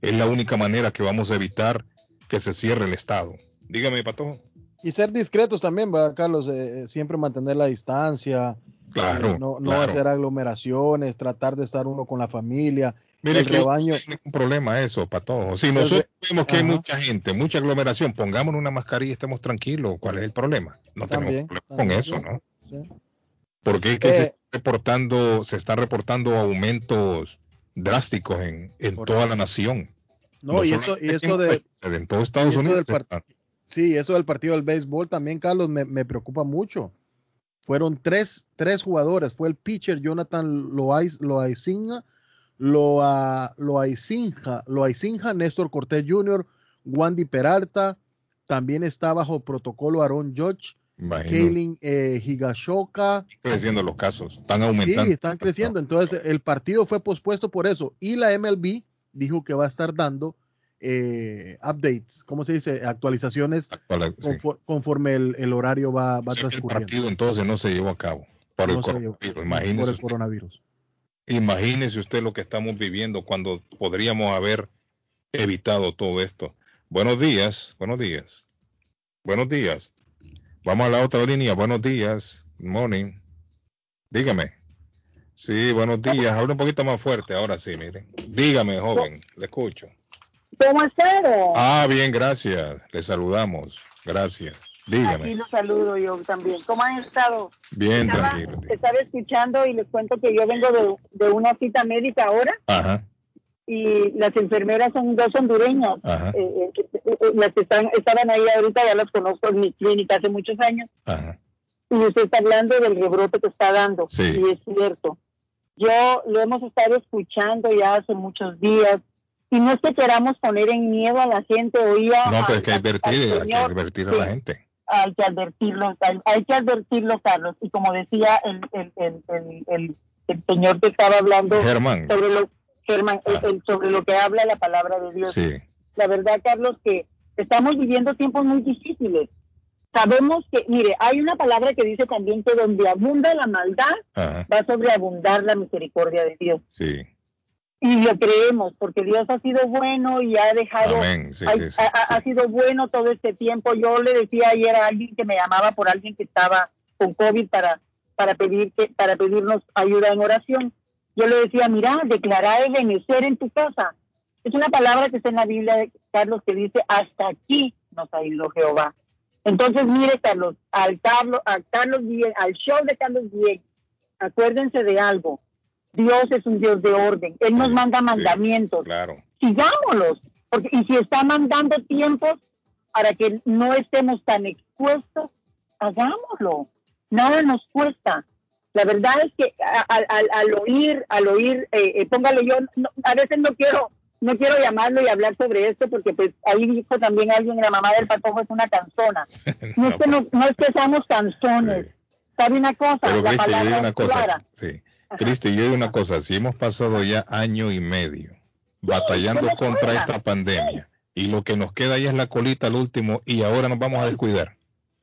Es la única manera que vamos a evitar que se cierre el Estado. Dígame, Patojo. Y ser discretos también, ¿verdad, Carlos? Eh, eh, siempre mantener la distancia. Claro, eh, no no claro. hacer aglomeraciones, tratar de estar uno con la familia. Mire el que rebaño. no ningún problema eso, Patojo. Si El nosotros vemos que hay mucha gente, mucha aglomeración, pongámonos una mascarilla y estemos tranquilos. ¿Cuál es el problema? No También, tenemos problema con eso, sí, ¿no? sí. Porque es que se Eh. está reportando, se está reportando aumentos drásticos en, en toda la nación. No, y eso, y eso de, en todo Estados Unidos. del Sí, eso del partido del béisbol también, Carlos, me, me preocupa mucho. Fueron tres, tres jugadores. Fue el pitcher Jonathan Loaiz- Loaizinga, Loa- Loaizinga, Néstor Cortés Jr., Wandy Peralta. También está bajo protocolo Aaron Judge, Imagino. Kaylin eh, Higashoka. creciendo los casos, están aumentando. Sí, están creciendo. Entonces, el partido fue pospuesto por eso. Y la MLB dijo que va a estar dando eh, updates, ¿cómo se dice? Actualizaciones Actual- sí. confo- conforme el, el horario va, va O sea el partido entonces no se llevó a cabo por el No por coronavirus. Imagínese usted lo que estamos viviendo cuando podríamos haber evitado todo esto. Buenos días, buenos días. Buenos días. Vamos a la otra línea. Buenos días. Morning. Dígame. Sí, buenos días. Habla un poquito más fuerte. Ahora sí, mire. Dígame, joven. Le escucho. ¿Cómo estado? Ah, bien, gracias. Le saludamos. Gracias. Dígame. Aquí los saludo yo también. ¿Cómo han estado? Bien, Estaba- tranquilo. Estaba escuchando y les cuento que yo vengo de, de una cita médica ahora Ajá, y las enfermeras son dos hondureñas. Ajá. Eh, eh, eh, eh, las que están, estaban ahí ahorita, ya las conozco en mi clínica hace muchos años. ajá. Y usted está hablando del rebrote que está dando. Sí. Y es cierto. Yo lo hemos estado escuchando ya hace muchos días. Y no es que queramos poner en miedo a la gente. Oía No, a- pero es que advertir, hay que advertir a la gente. Hay que advertirlo, hay, que advertirlo, Carlos. Y como decía el, el, el, el, el- el señor que estaba hablando Germán. sobre lo, Germán, el- el- sobre lo que habla la palabra de Dios. Sí. La verdad, Carlos, que estamos viviendo tiempos muy difíciles. Sabemos que, mire, hay una palabra que dice también que donde abunda la maldad, Ajá, va a sobreabundar la misericordia de Dios. sí. Y lo creemos, porque Dios ha sido bueno y ha dejado, Amén, sí, ha, sí, sí, ha- sido bueno todo este tiempo. Yo le decía ayer a alguien que me llamaba por alguien que estaba con COVID para, para, pedir que, para pedirnos ayuda en oración. Yo le decía, mira, declarar el benecer en tu casa. Es una palabra que está en la Biblia de Carlos que dice, hasta aquí nos ha ido Jehová. Entonces, mire, Carlos, al Carlos, a Carlos Guillén, al show de Carlos Guillén, acuérdense de algo. Dios es un Dios de orden. Él nos manda mandamientos. Claro. Sigámoslos. Porque, y si está mandando tiempos para que no estemos tan expuestos, hagámoslo. Nada nos cuesta. La verdad es que a- al- al, al oír, al oír, eh, eh, póngale yo, no- a veces no quiero, no quiero llamarlo y hablar sobre esto porque pues ahí dijo también alguien, la mamá del patojo es una canzona. No es que, no, no es que seamos canzones. ¿Sabe una cosa? Pero la palabra digo una es cosa. clara. Sí. Cristi, yo digo una cosa. Si hemos pasado ya año y medio batallando ¿qué me contra esta pandemia y lo que nos queda ahí es la colita al último y ahora nos vamos a descuidar.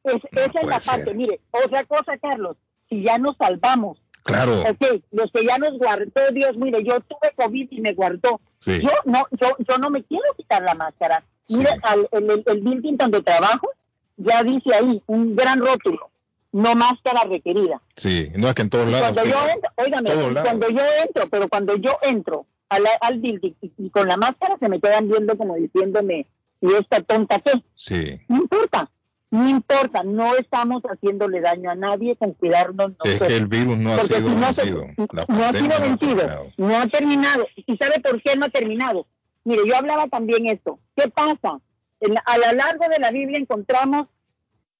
Es- esa es la ser. parte. Mire, otra cosa, Carlos, si ya nos salvamos, Claro. ok, los que ya nos guardó Dios, mire, yo tuve COVID y me guardó. Sí. Yo no, yo, yo no me quiero quitar la máscara. Mire, al, el, el, el building donde trabajo, ya dice ahí un gran rótulo, no máscara requerida. Sí, no es que en todos lados. cuando yo entro, óigame, lados. cuando yo entro, pero cuando yo entro al, al building y, y con la máscara se me quedan viendo como diciéndome, ¿y esta tonta qué? Sí, No importa, no importa, no estamos haciéndole daño a nadie con cuidarnos es que el virus no ha sido si no vencido. No ha sido vencido, no ha terminado. ¿Y sabe por qué no ha terminado? Mire, yo hablaba también esto. ¿Qué pasa? En- a lo largo de la Biblia encontramos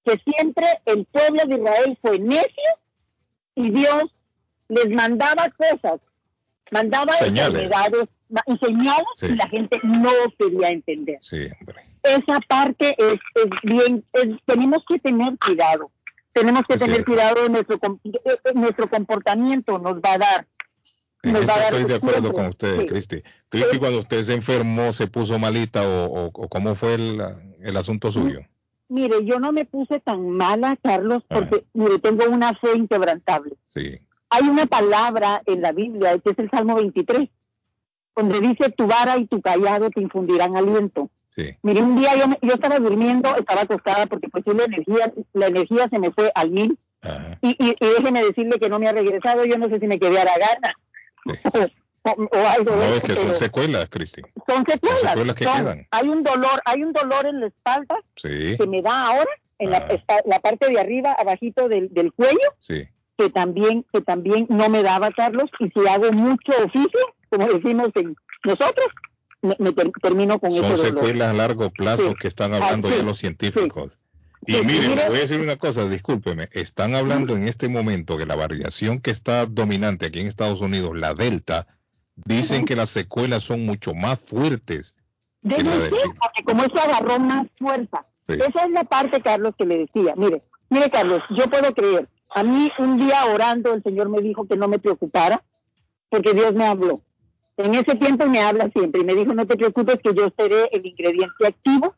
que siempre el pueblo de Israel fue necio y Dios les mandaba cosas, mandaba Señales. y señales Sí. y la gente no quería entender. Sí. Esa parte es, es bien, es- tenemos que tener cuidado. Tenemos que Es tener cierto. cuidado de nuestro, nuestro comportamiento, nos va a dar En eso estoy de acuerdo con usted, Sí. Cristi. Cristi, cuando usted se enfermó, se puso malita o, o- o cómo fue el, el asunto suyo. Mire, yo no me puse tan mala, Carlos, Ah. porque, mire, tengo una fe inquebrantable. Sí, Hay una palabra en la Biblia, que es el Salmo 23, donde dice, tu vara y tu callado te infundirán aliento. sí. Mire, un día yo, me- yo estaba durmiendo, estaba acostada porque pues sí, la energía, la energía se me fue al mil. Y, y, y déjeme decirle que no me ha regresado, yo no sé si me quedé a la gana. o, o- o algo No, de es que son secuelas, Cristi. son secuelas. son secuelas que son- quedan. Hay un dolor, hay un dolor en la espalda Sí, que me da ahora en la, Ah. espa- la parte de arriba, abajito del, del cuello, sí. que también, que también no me daba, Carlos, y si hago mucho oficio, como decimos en nosotros, me, me ter- termino con Son ese dolor. secuelas a largo plazo Sí. que están hablando Ah, ya los científicos. Y Sí, mire, voy a decir una cosa, discúlpeme, están hablando en este momento que la variación que está dominante aquí en Estados Unidos, la Delta, dicen que las secuelas son mucho más fuertes que la Debe del ser, porque como eso agarró más fuerza. Sí. Esa es la parte, Carlos, que le decía. Mire, mire, Carlos, yo puedo creer. A mí un día orando el Señor me dijo que no me preocupara, porque Dios me habló. En ese tiempo me habla siempre y me dijo, no te preocupes que yo seré el ingrediente activo.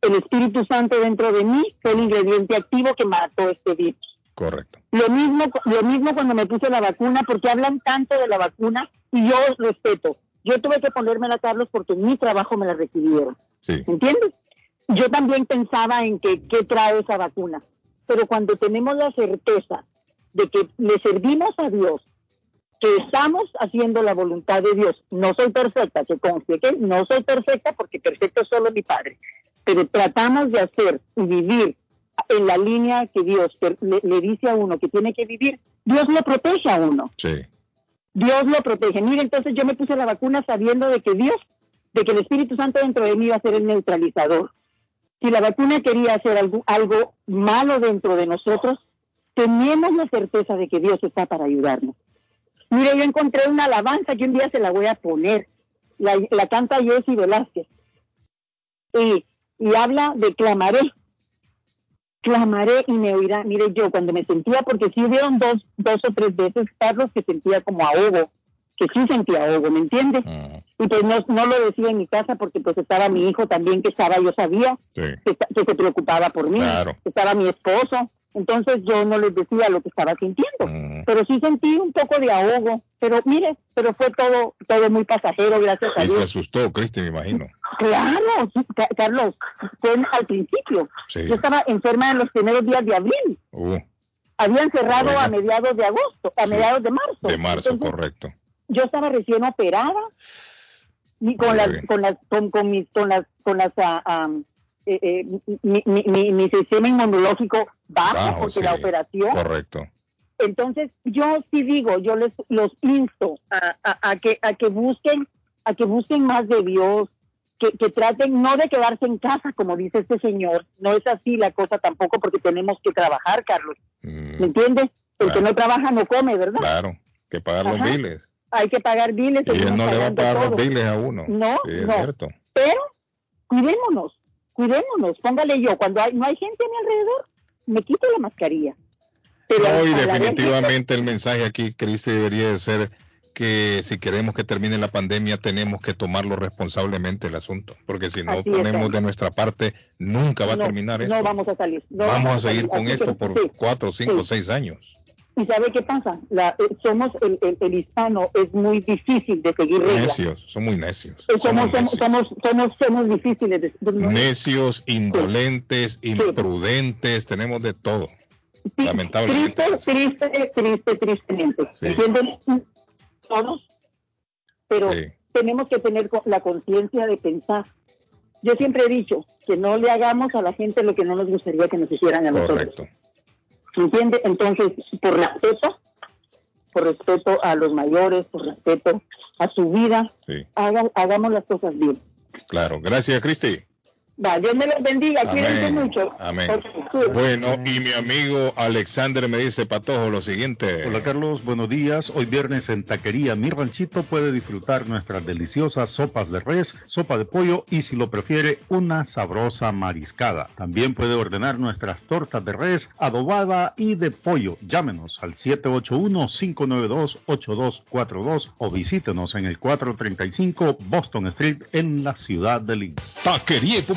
El Espíritu Santo dentro de mí fue el ingrediente activo que mató este virus. Correcto. Lo mismo, lo mismo cuando me puse la vacuna, porque hablan tanto de la vacuna y yo respeto. Yo tuve que ponérmela, Carlos, porque en mi trabajo me la requirieron. Sí. ¿Entiendes? Yo también pensaba en que qué trae esa vacuna, pero cuando tenemos la certeza de que le servimos a Dios, que estamos haciendo la voluntad de Dios, no soy perfecta, que conste que no soy perfecta porque perfecto es solo mi Padre, pero tratamos de hacer y vivir en la línea que Dios le, le dice a uno que tiene que vivir, Dios lo protege a uno. Sí. Dios lo protege. Mire, entonces yo me puse la vacuna sabiendo de que Dios, de que el Espíritu Santo dentro de mí iba a ser el neutralizador. Si la vacuna quería hacer algo, malo dentro de nosotros, tenemos la certeza de que Dios está para ayudarnos. Mire, yo encontré una alabanza que un día se la voy a poner. La, la canta Jessy Velázquez. Y, y habla de clamaré. Clamaré y me oirá. Mire, yo cuando me sentía, porque sí hubieron dos, dos o tres veces, Carlos, que sentía como ahogo, que sí sentía ahogo, ¿me entiendes? Y pues no, no lo decía en mi casa porque pues estaba mi hijo también que estaba, yo sabía Sí. que, que se preocupaba por mí, Claro. estaba mi esposo, entonces yo no les decía lo que estaba sintiendo, pero sí sentí un poco de ahogo, pero mire, pero fue todo, todo muy pasajero, gracias a Y se Dios. asustó, Cristi, me imagino. Claro, Carlos, fue al principio. Sí. Yo estaba enferma en los primeros días de abril. Uh, Habían cerrado a mediados de agosto, a mediados de marzo. de marzo, Entonces, correcto. yo estaba recién operada y con las con las con, con mis con las con las am, eh, eh, mi, mi, mi- mi sistema inmunológico bajo, Bajo, porque sí. la operación Correcto. entonces yo sí digo yo les los insto a, a- a que a que busquen a que busquen más de Dios que, que traten no de quedarse en casa como dice este señor no es así la cosa tampoco porque tenemos que trabajar Carlos ¿me entiendes? el que no trabaja no come ¿verdad? Mm, Claro, que pagar los biles. hay que pagar biles Y él no le va a pagar los biles a uno. No, Sí, es no. cierto. Pero cuidémonos, cuidémonos. Póngale yo, cuando hay, no hay gente a mi alrededor, me quito la mascarilla. Pero No, y definitivamente el mensaje aquí, Cris, debería de ser que si queremos que termine la pandemia tenemos que tomarlo responsablemente el asunto, porque si no Así ponemos de nuestra parte, nunca va a no, terminar no esto. vamos a salir. no vamos a seguir con Así esto por sí, cuatro, cinco, sí. seis años. ¿Y sabe qué pasa? La, eh, somos el, el, el hispano, es muy difícil de seguir reglas. Necios, son muy necios. Eh, Somos, Somos somos, somos, somos, somos difíciles de, Necios, indolentes, imprudentes, tenemos de todo. Lamentablemente. triste, triste, triste, tristemente. Todos, pero tenemos que tener la conciencia de pensar. Yo siempre he dicho que no le hagamos a la gente lo que no nos gustaría que nos hicieran a nosotros. ¿Entiende? Entonces, por respeto, por respeto a los mayores, por respeto a su vida, Sí. haga- hagamos las cosas bien. Claro, gracias Cristi. Va, Dios me los bendiga, cuídense mucho. Amén. Bueno, y mi amigo Alexander me dice, Patojo, lo siguiente. Hola Carlos, buenos días. Hoy viernes en Taquería Mi Ranchito puede disfrutar nuestras deliciosas sopas de res, sopa de pollo y si lo prefiere una sabrosa mariscada. También puede ordenar nuestras tortas de res, adobada y de pollo. Llámenos al 781-592-8242 o visítenos en el 435 Boston Street en la ciudad de Lynn. Taquería y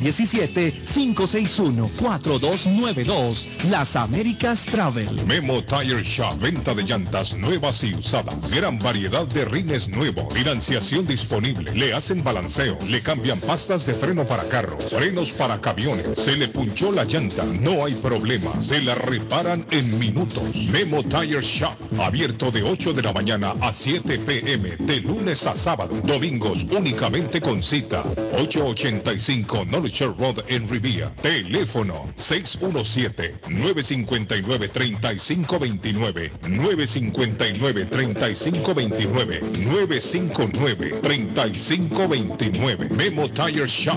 617-561-4292. Las Américas Travel. Memo Tire Shop, venta de llantas nuevas y usadas. Gran variedad de rines nuevos. Financiación disponible. Le hacen balanceo. Le cambian pastas de freno para carros. Frenos para camiones. Se le punchó la llanta. No hay problema. Se la reparan en minutos. Memo Tire Shop. Abierto de 8 de la mañana a 7 pm. De lunes a sábado. Domingos únicamente con cita. 885 Knowledge Road en Rivia. Teléfono 617-959-3529. 959-3529. 959-3529. Memo Tire Shop.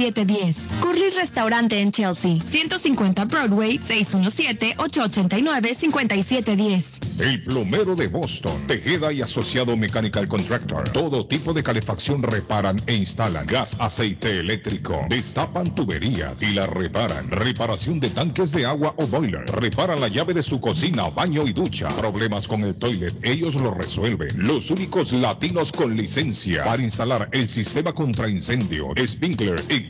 617-889-5710. Curly's Restaurante en Chelsea, 150 Broadway, 617-889-5710. El plomero de Boston, Tejeda y Asociado Mechanical Contractor. Todo tipo de calefacción reparan e instalan. Gas, aceite eléctrico. Destapan tuberías y la reparan. Reparación de tanques de agua o boiler. Reparan la llave de su cocina, baño y ducha. Problemas con el toilet, ellos lo resuelven. Los únicos latinos con licencia para instalar el sistema contra incendio, sprinkler y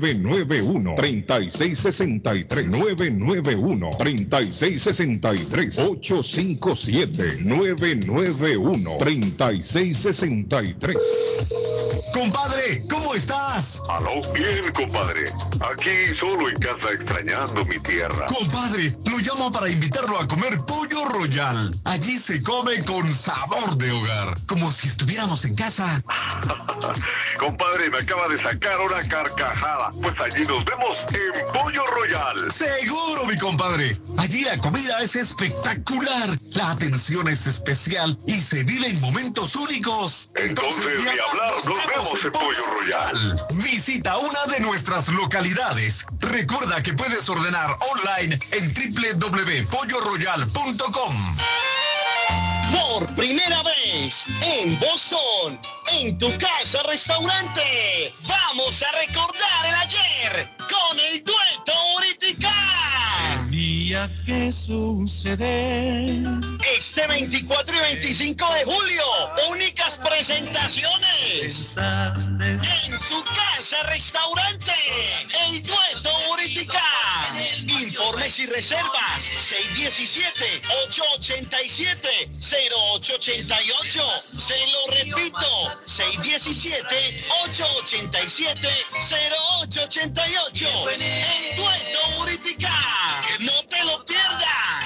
857-991-3663. 991-3663. 857-991-3663. Compadre, ¿cómo estás? Aló, bien, compadre. Aquí solo en casa extrañando mi tierra. Compadre, lo llamo para invitarlo a comer pollo royal. Allí se come con sabor de hogar, como si estuviéramos en casa. compadre, me acaba de sacar una carcajada. Pues allí nos vemos en Pollo Royal. Seguro, mi compadre. Allí la comida es espectacular. La atención es especial y se vive en momentos únicos. Entonces, ni hablar, nos vemos en Pollo Royal. Visita una de nuestras localidades. Recuerda que puedes ordenar online en www.polloroyal.com. Por primera vez en Boston, en tu casa restaurante, vamos a recordar el ayer con el dueto Uritica. Día que sucede. Este 24 y 25 de julio, únicas presentaciones. En tu casa restaurante, el dueto Uritica. Informes y reservas 617-887-0888. Se lo repito, 617-887-0888. El dueto Uritica. No te lo pierdas.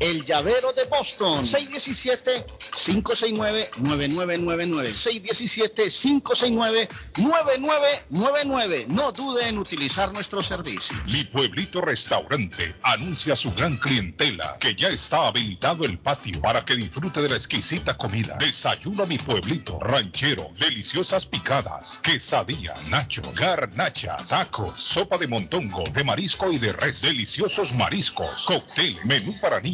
el llavero de Boston. 617-569-9999. 617-569-9999. No dude en utilizar nuestro servicio. Mi pueblito restaurante anuncia a su gran clientela que ya está habilitado el patio para que disfrute de la exquisita comida. Desayuno a mi pueblito ranchero, deliciosas picadas, quesadillas, nacho, garnacha, tacos, sopa de montongo, de marisco y de res, deliciosos mariscos, cóctel, menú para niños,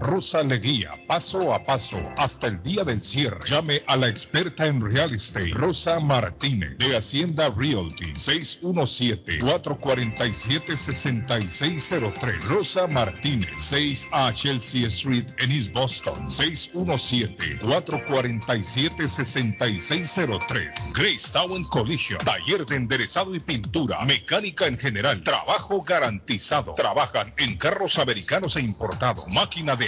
Rosa le guía paso a paso hasta el día del cierre. Llame a la experta en Real Estate, Rosa Martínez, de Hacienda Realty, 617-447-6603. Rosa Martínez, 6 a Chelsea Street en East Boston. 617-447-6603. Grace Town Collision. Taller de enderezado y pintura. Mecánica en general. Trabajo garantizado. Trabajan en carros americanos e importados. Máquina de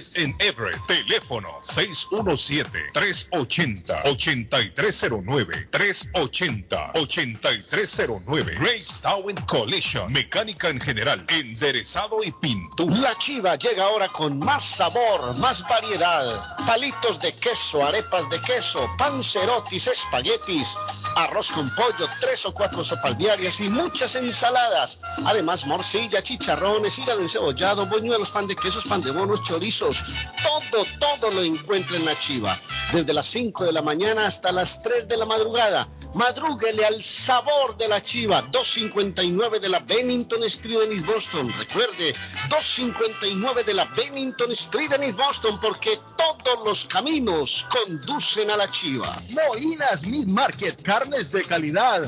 en Everett. Teléfono 617-380-8309. 380-8309. Grace Town Collision. Mecánica en general. Enderezado y pintura. La chiva llega ahora con más sabor, más variedad. Palitos de queso, arepas de queso, pancerotis, espaguetis, arroz con pollo, tres o cuatro sopalviarias y muchas ensaladas. Además, morcilla, chicharrones, hígado encebollado, boñuelos, pan de quesos, pan de bonos, Todo, todo lo encuentra en la chiva. Desde las 5 de la mañana hasta las 3 de la madrugada. Madrúguele al sabor de la chiva. 259 de la Bennington Street en East Boston. Recuerde, 259 de la Bennington Street en East Boston porque todos los caminos conducen a la chiva. Molinas Meat Market, carnes de calidad,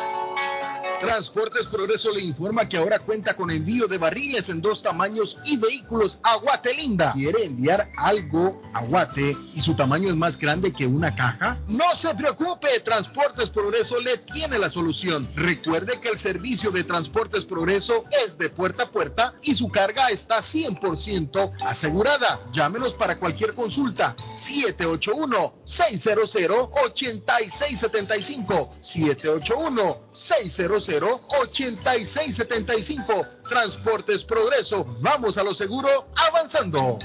Transportes Progreso le informa que ahora cuenta con envío de barriles en dos tamaños y vehículos a Guatelinda. ¿Quiere enviar algo a Guate y su tamaño es más grande que una caja? No se preocupe, Transportes Progreso le tiene la solución. Recuerde que el servicio de Transportes Progreso es de puerta a puerta y su carga está 100% asegurada. Llámenos para cualquier consulta. 781-600-8675. 781-600-8675. Transportes Progreso. Vamos a lo seguro avanzando.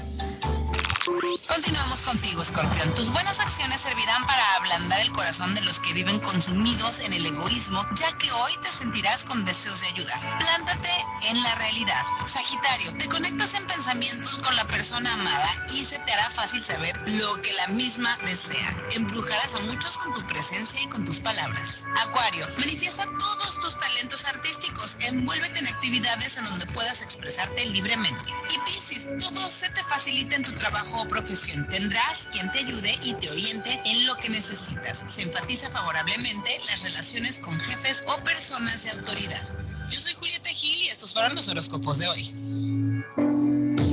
Continuamos contigo, Scorpion. Tus buenas acciones servirán para ablandar el corazón de los que viven consumidos en el egoísmo, ya que hoy te sentirás con deseos de ayudar. Plántate en la realidad. Sagitario, te conectas en pensamientos con la persona amada y se te hará fácil saber lo que la misma desea. Embrujarás a muchos con tu presencia y con tus palabras. Acuario, manifiesta todos tus talentos artísticos. Envuélvete en actividades en donde puedas expresarte libremente. Y Piscis, todo se te facilita en tu trabajo o profesión. Tendrás quien te ayude y te oriente en lo que necesitas. Se enfatiza favorablemente las relaciones con jefes o personas de autoridad. Yo soy Julieta Gil y estos fueron los horóscopos de hoy.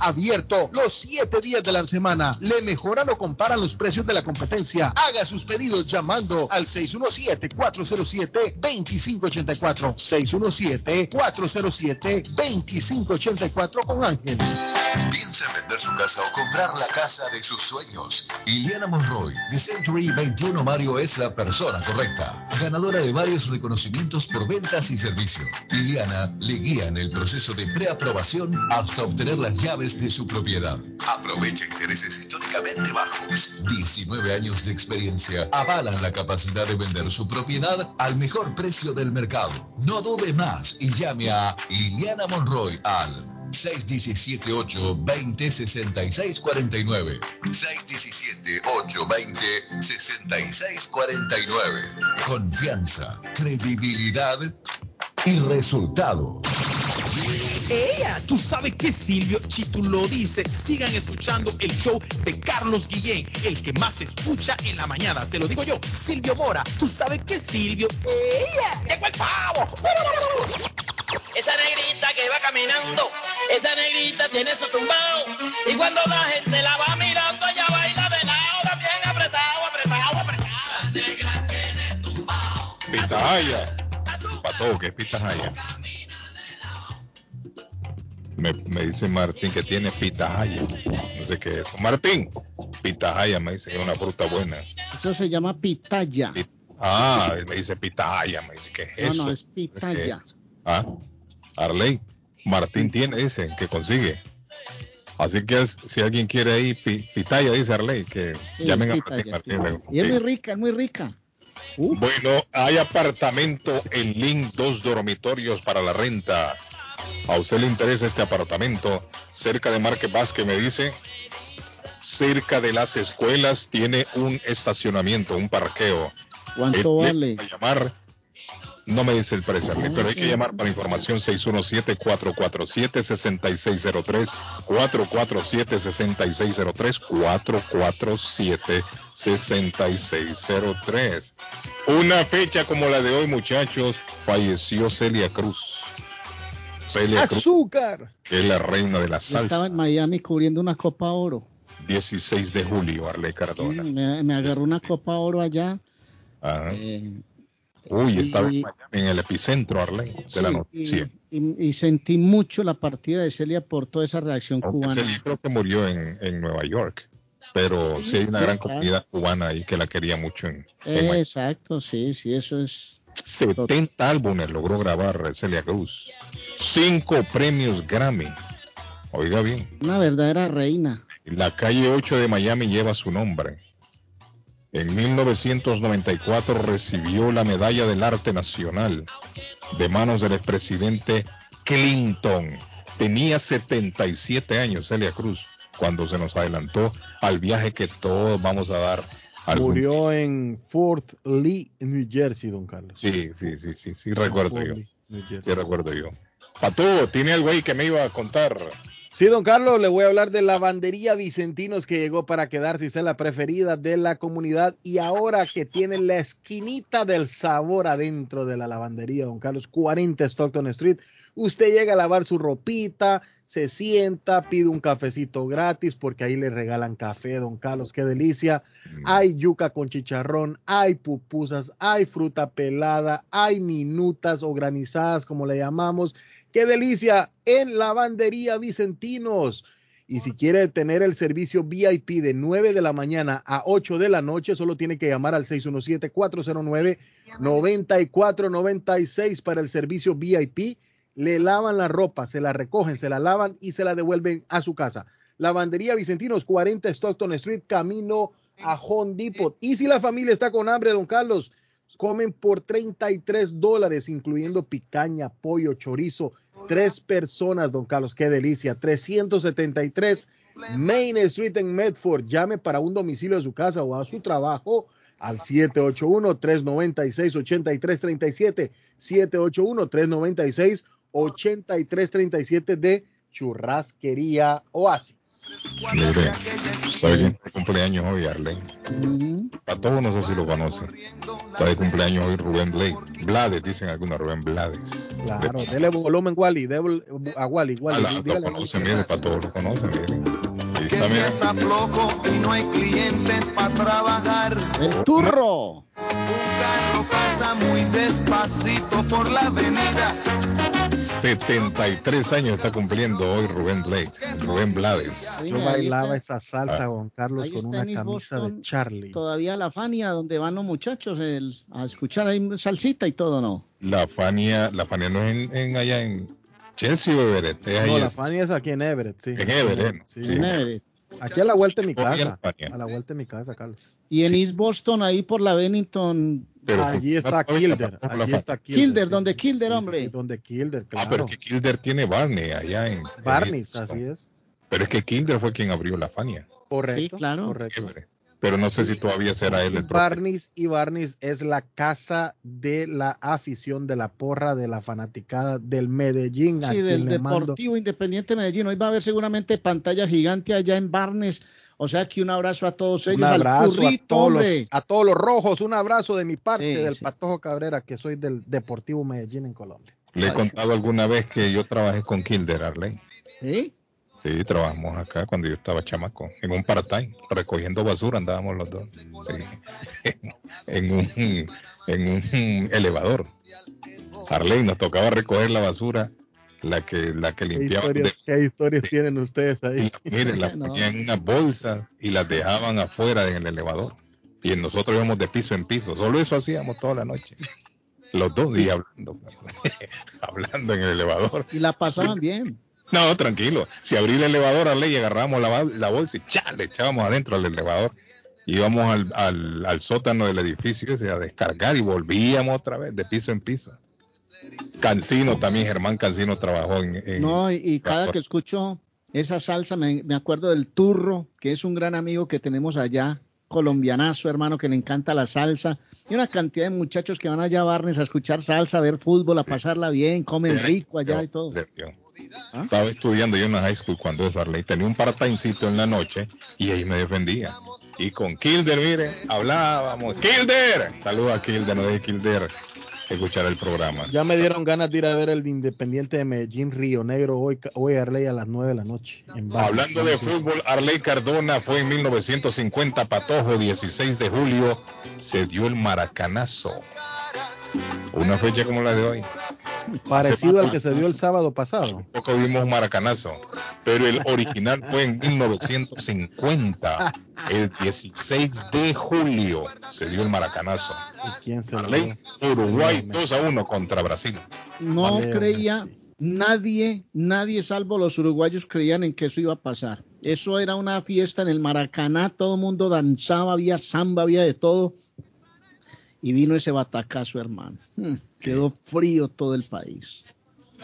abierto los 7 días de la semana. Le mejoran o comparan los precios de la competencia. Haga sus pedidos llamando al 617-407-2584. 617-407-2584 con Ángel. Piensa en vender su casa o comprar la casa de sus sueños. Iliana Monroy, de Century 21 Mario, es la persona correcta. Ganadora de varios reconocimientos por venta ventas y servicio. Liliana le guía en el proceso de preaprobación hasta obtener las llaves de su propiedad. Aprovecha intereses históricamente bajos. 19 años de experiencia avalan la capacidad de vender su propiedad al mejor precio del mercado. No dude más y llame a Liliana Monroy al 617-820-6649. 617-820-6649. Confianza, credibilidad y resultado. Ella, tú sabes que Silvio, si tú lo dices, sigan escuchando el show de Carlos Guillén, el que más se escucha en la mañana. Te lo digo yo, Silvio Mora, tú sabes que Silvio, ella, llegó el pavo. Esa negrita que va caminando, esa negrita tiene su tumbao. Y cuando la gente la va mirando, ella baila de lado, también apretado, apretado, apretado. La negra tiene tumbao. Pitahaya. Pato, ¿qué es pitahaya? Me, me dice Martín que tiene pitahaya. No sé qué es eso. Martín, pitahaya me dice que es una fruta buena. Eso se llama pitaya. Ah, me dice pitahaya, me dice que es No, eso. no, es pitaya. Ah, Arley, Martín tiene, dice, que consigue. Así que si alguien quiere ahí, pi- pitaya, dice Arley, que Sí, llamen a Martín. Martín Y es muy rica, es muy rica. Bueno, hay apartamento en Link, dos dormitorios para la renta. ¿A usted le interesa este apartamento? Cerca de Marque Vázquez, me dice. Cerca de las escuelas tiene un estacionamiento, un parqueo. ¿Cuánto Eh, vale? a llamar. No me dice el precio, Ah, pero hay que llamar para información 617-447-6603, 447-6603, 447-6603. Una fecha como la de hoy, muchachos, falleció Celia Cruz. Celia Cruz, Azúcar. que es la reina de la Yo estaba salsa. en Miami cubriendo una Copa Oro. 16 de julio, Arley Cardona. Mm, Me, me agarró una Copa Oro allá. Ajá. eh, Uy, estaba en y- Miami, en el epicentro, Arley, de la sí, noticia. y, y- y sentí mucho la partida de Celia por toda esa reacción Aunque cubana. Celia creo que murió en, en Nueva York, pero sí, hay una sí, gran claro. comunidad cubana ahí que la quería mucho en, en Miami. Exacto, sí, sí, eso es. 70 álbumes logró grabar Celia Cruz. Cinco premios Grammy. Oiga bien, Una verdadera reina. la calle 8 de Miami lleva su nombre. En 1994 recibió la Medalla del Arte Nacional de manos del expresidente Clinton. Tenía 77 años Celia Cruz cuando se nos adelantó al viaje que todos vamos a dar. Algún Murió en Fort Lee, New Jersey, don Carlos. Sí, sí, sí, sí, sí, recuerdo yo. Sí, recuerdo yo. Patú, ¿tiene algo ahí que me iba a contar? Sí, don Carlos, le voy a hablar de Lavandería Vicentinos que llegó para quedarse y ser la preferida de la comunidad y ahora que tiene la esquinita del sabor adentro de la lavandería, don Carlos, 40 Stockton Street. Usted llega a lavar su ropita, se sienta, pide un cafecito gratis porque ahí le regalan café, don Carlos, qué delicia. Hay yuca con chicharrón, hay pupusas, hay fruta pelada, hay minutas o granizadas, como le llamamos. ¡Qué delicia! En Lavandería Vicentinos. Y si quiere tener el servicio VIP de 9 de la mañana a 8 de la noche, solo tiene que llamar al 617-409-9496 para el servicio VIP. Le lavan la ropa, se la recogen, se la lavan y se la devuelven a su casa. Lavandería Vicentinos, 40 Stockton Street, camino a Home Depot. Y si la familia está con hambre, don Carlos, comen por 33 dólares, incluyendo picaña, pollo, chorizo. Tres personas, don Carlos, qué delicia. 373 Main Street en Medford. Llame para un domicilio a su casa o a su trabajo al 781-396-8337. 781-396-8337 de Churrasquería Oasis. Mire, ¿sabe quién está de cumpleaños hoy, Arlen? A todos no sé si lo conocen. Está de cumpleaños hoy Rubén Blade. Blades, dicen algunos, Rubén Blades. Claro, dele volumen, Wally. Dele a Wally, Wally. Ah, lo dígale. conocen, mire, para todos lo conocen, mire. Ahí está, mire. está flojo y no hay clientes para trabajar. El turro. Un carro pasa muy despacito por la avenida. 73 años está cumpliendo hoy Rubén Blade, Rubén Blades. Yo bailaba esa salsa, Juan Carlos, con una camisa de Charlie. Todavía la Fania, donde van los muchachos el, a escuchar ahí salsita y todo, ¿no? La Fania, la Fania no es en, en allá en Chelsea o Everett. Es No, la es- Fania es aquí en Everett, sí. En Everett, Sí. sí. En Everett. Aquí a la vuelta de mi casa. A la vuelta de mi casa, Carlos. Y en East Boston, ahí por la Bennington. Pero allí está todavía Kilder. Allí está Kilder. Kilder, sí. donde Kilder, hombre. Donde Kilder, Ah, claro. pero es que Kilder tiene Barney allá en. Barnes, en- así es. Pero es que Kilder fue quien abrió la Fania. Correcto. claro. Correcto. Pero no sé si todavía será él el. Barnes y Barnes es la casa de la afición, de la porra, de la fanaticada del Medellín. a Sí, del Deportivo Independiente Medellín. Hoy va a haber seguramente pantalla gigante allá en Barnes. O sea que un abrazo a todos ellos. Un abrazo al a currito, todos, los, a todos los rojos, un abrazo de mi parte, Sí, del sí. Patojo Cabrera, que soy del Deportivo Medellín en Colombia. Le he contado alguna vez que yo trabajé con Kilder, Arley. ¿Sí? Sí, trabajamos acá cuando yo estaba chamaco, en un part-time, recogiendo basura andábamos los dos. Sí. en, un, en un elevador. Arley nos tocaba recoger la basura, la que, la que ¿Qué limpiaban. historias, de- qué historias tienen ustedes ahí? miren, las No. ponían en una bolsa y las dejaban afuera en el elevador. Y nosotros íbamos de piso en piso. Solo eso hacíamos toda la noche. Los dos días hablando. hablando en el elevador. Y la pasaban bien. No, tranquilo. Si abrí el elevador a ley, agarramos la, bolsa y le echábamos adentro al elevador. Íbamos al, al, al sótano del edificio ese a descargar y volvíamos otra vez de piso en piso. Cancino también, Germán Cancino trabajó en... en- No, y, y cada que escucho esa salsa me, me acuerdo del Turro, que es un gran amigo que tenemos allá, colombianazo, hermano, que le encanta la salsa. Y una cantidad de muchachos que van allá a Barnes a escuchar salsa, a ver fútbol, a pasarla bien, comen rico allá y todo. Yo- Estaba estudiando yo en la high school cuando eso, Arley. Tenía un part-timecito en la noche y ahí me defendía. Y con Kilder, mire, hablábamos. ¡Kilder! Saluda a Kilder, no deje Kilder escuchar el programa. Ya me dieron ganas de ir a ver el de Independiente de Medellín, Río Negro, hoy, hoy Arley a las 9 de la noche. en. Hablando de fútbol, Arley Cardona fue en 1950, Patojo, 16 de julio, se dio el maracanazo. Una fecha como la de hoy. Parecido al que se dio el sábado pasado. Poco vimos un maracanazo, pero el original fue en 1950, el 16 de julio se dio el maracanazo. ¿Y quién se lo Arley? Uruguay 2 a 1 contra Brasil. No Vale, creía, nadie, nadie salvo los uruguayos creían en que eso iba a pasar. Eso era una fiesta en el Maracaná, todo el mundo danzaba, había samba, había de todo. Y vino ese batacazo, hermano. Mm, Quedó frío todo el país.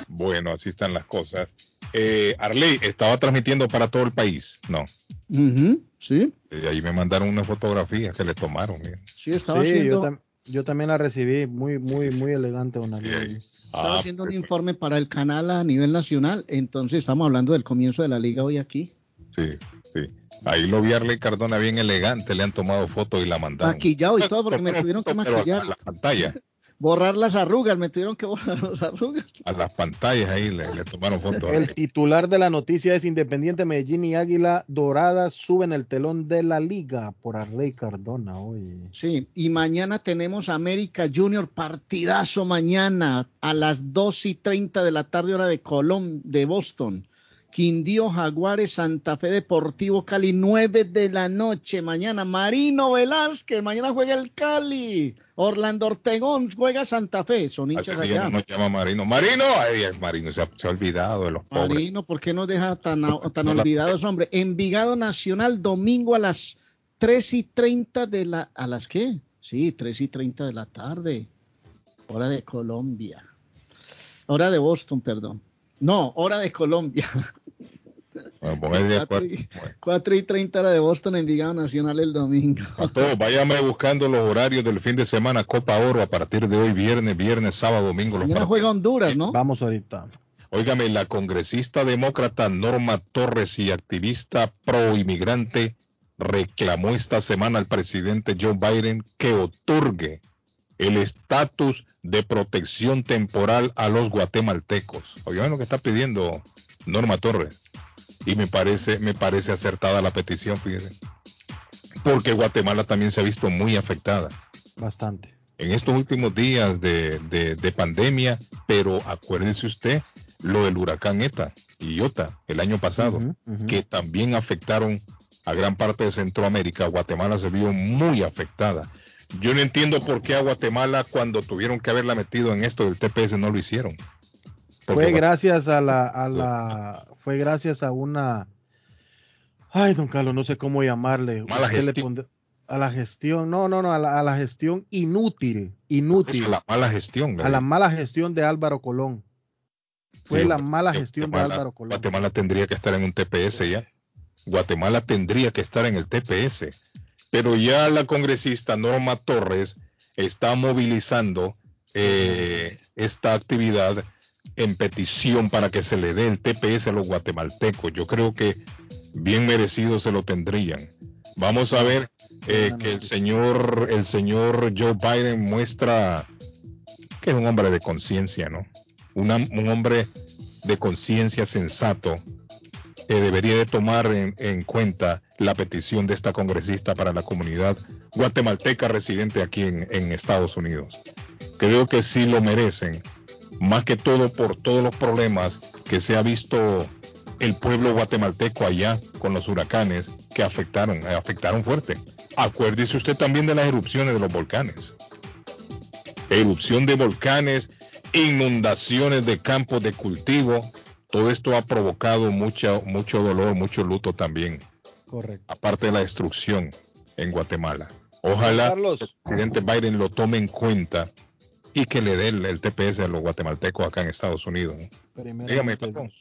Bueno, así están las cosas. Eh, Arley, estaba transmitiendo para todo el país. No. Ujú, Sí, Eh, ahí me mandaron unas fotografías que le tomaron. mira. sí, estaba Sí, haciendo, yo, tam- yo también la recibí muy, muy, muy elegante. Una estaba Ah, haciendo un informe para el canal a nivel nacional. Entonces estamos hablando del comienzo de la liga hoy aquí. Sí, sí. Ahí lo vi a Arley Cardona bien elegante, le han tomado fotos y la mandaron. Maquillado y todo, porque me tuvieron que maquillar. La pantalla, Borrar las arrugas, me tuvieron que borrar las arrugas. a las pantallas ahí le, le tomaron fotos. El titular de la noticia es Independiente Medellín y Águila Dorada suben el telón de la liga por Arley Cardona hoy. Sí, y mañana tenemos América Junior, partidazo mañana a las 2 y 30 de la tarde, hora de Colón, de Boston. Quindío Jaguares, Santa Fe Deportivo Cali, 9 de la noche mañana. Marino Velázquez, mañana juega el Cali. Orlando Ortegón juega Santa Fe, son hinchas allá. no llama Marino. Marino, ay, Marino se ha, se ha olvidado de los pobres. Marino, ¿por qué nos deja tan, tan No la- olvidados, hombre? Envigado Nacional, domingo a las 3 y 30 de la... ¿A las qué? Sí, 3 y 30 de la tarde. Hora de Colombia. Hora de Boston, perdón. No, hora de Colombia. Bueno, pongan de 4 acuerdo. y, 4 y 30 hora de Boston, Envigado Nacional el domingo. A todos, váyame buscando los horarios del fin de semana, Copa Oro, a partir de hoy, viernes, viernes, sábado, domingo. Los Mañana juega Honduras, ¿no? Vamos ahorita. Óigame, la congresista demócrata Norma Torres y activista pro inmigrante reclamó esta semana al presidente Joe Biden que otorgue el estatus de protección temporal a los guatemaltecos. Oigan lo que está pidiendo Norma Torres. Y me parece, me parece acertada la petición, fíjese. Porque Guatemala también se ha visto muy afectada Bastante. en estos últimos días de, de- de pandemia, pero acuérdese usted, lo del huracán ETA y IOTA el año pasado, que también afectaron a gran parte de Centroamérica. Guatemala se vio muy afectada. Yo no entiendo por qué a Guatemala cuando tuvieron que haberla metido en esto del TPS no lo hicieron. fue gracias a la, a la, fue gracias a una, ay, don Carlos, no sé cómo llamarle. Mala gestión. a la gestión, no, no, no, a la, a la gestión inútil, inútil. A la mala gestión. A la mala gestión de Álvaro Colón. Fue la mala gestión de Álvaro Colón. Guatemala tendría que estar en un TPS ya. Guatemala tendría que estar en el TPS pero ya la congresista Norma Torres está movilizando eh, esta actividad en petición para que se le dé el TPS a los guatemaltecos. Yo creo que bien merecido se lo tendrían. Vamos a ver eh, que el señor, el señor Joe Biden muestra que es un hombre de conciencia, ¿no? un hombre de conciencia sensato eh, debería de tomar en, cuenta la petición de esta congresista para la comunidad guatemalteca residente aquí en, Estados Unidos. Creo que sí lo merecen, más que todo por todos los problemas que se ha visto el pueblo guatemalteco allá con los huracanes que afectaron, eh, afectaron fuerte. Acuérdese usted también de las erupciones de los volcanes. Erupción de volcanes, inundaciones de campos de cultivo, todo esto ha provocado mucho, mucho dolor, mucho luto también. Correcto. Aparte de la destrucción en Guatemala. Ojalá el presidente Biden lo tome en cuenta y que le dé el, TPS a los guatemaltecos acá en Estados Unidos. Dígame, patrón.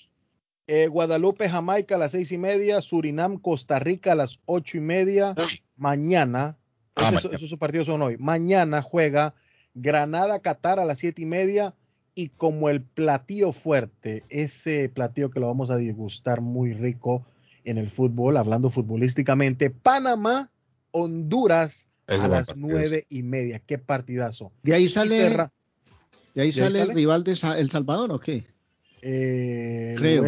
Eh, Guadalupe, Jamaica a las seis y media, Surinam, Costa Rica a las ocho y media. Mañana, ah, esos partidos son hoy. Mañana juega Granada, Qatar a las siete y media y como el platillo fuerte, ese platillo que lo vamos a disgustar muy rico en el fútbol, hablando futbolísticamente, Panamá, Honduras a las nueve y media. Qué partidazo. De ahí sale, de ahí sale, el rival de El Salvador, ¿o qué? Eh, creo.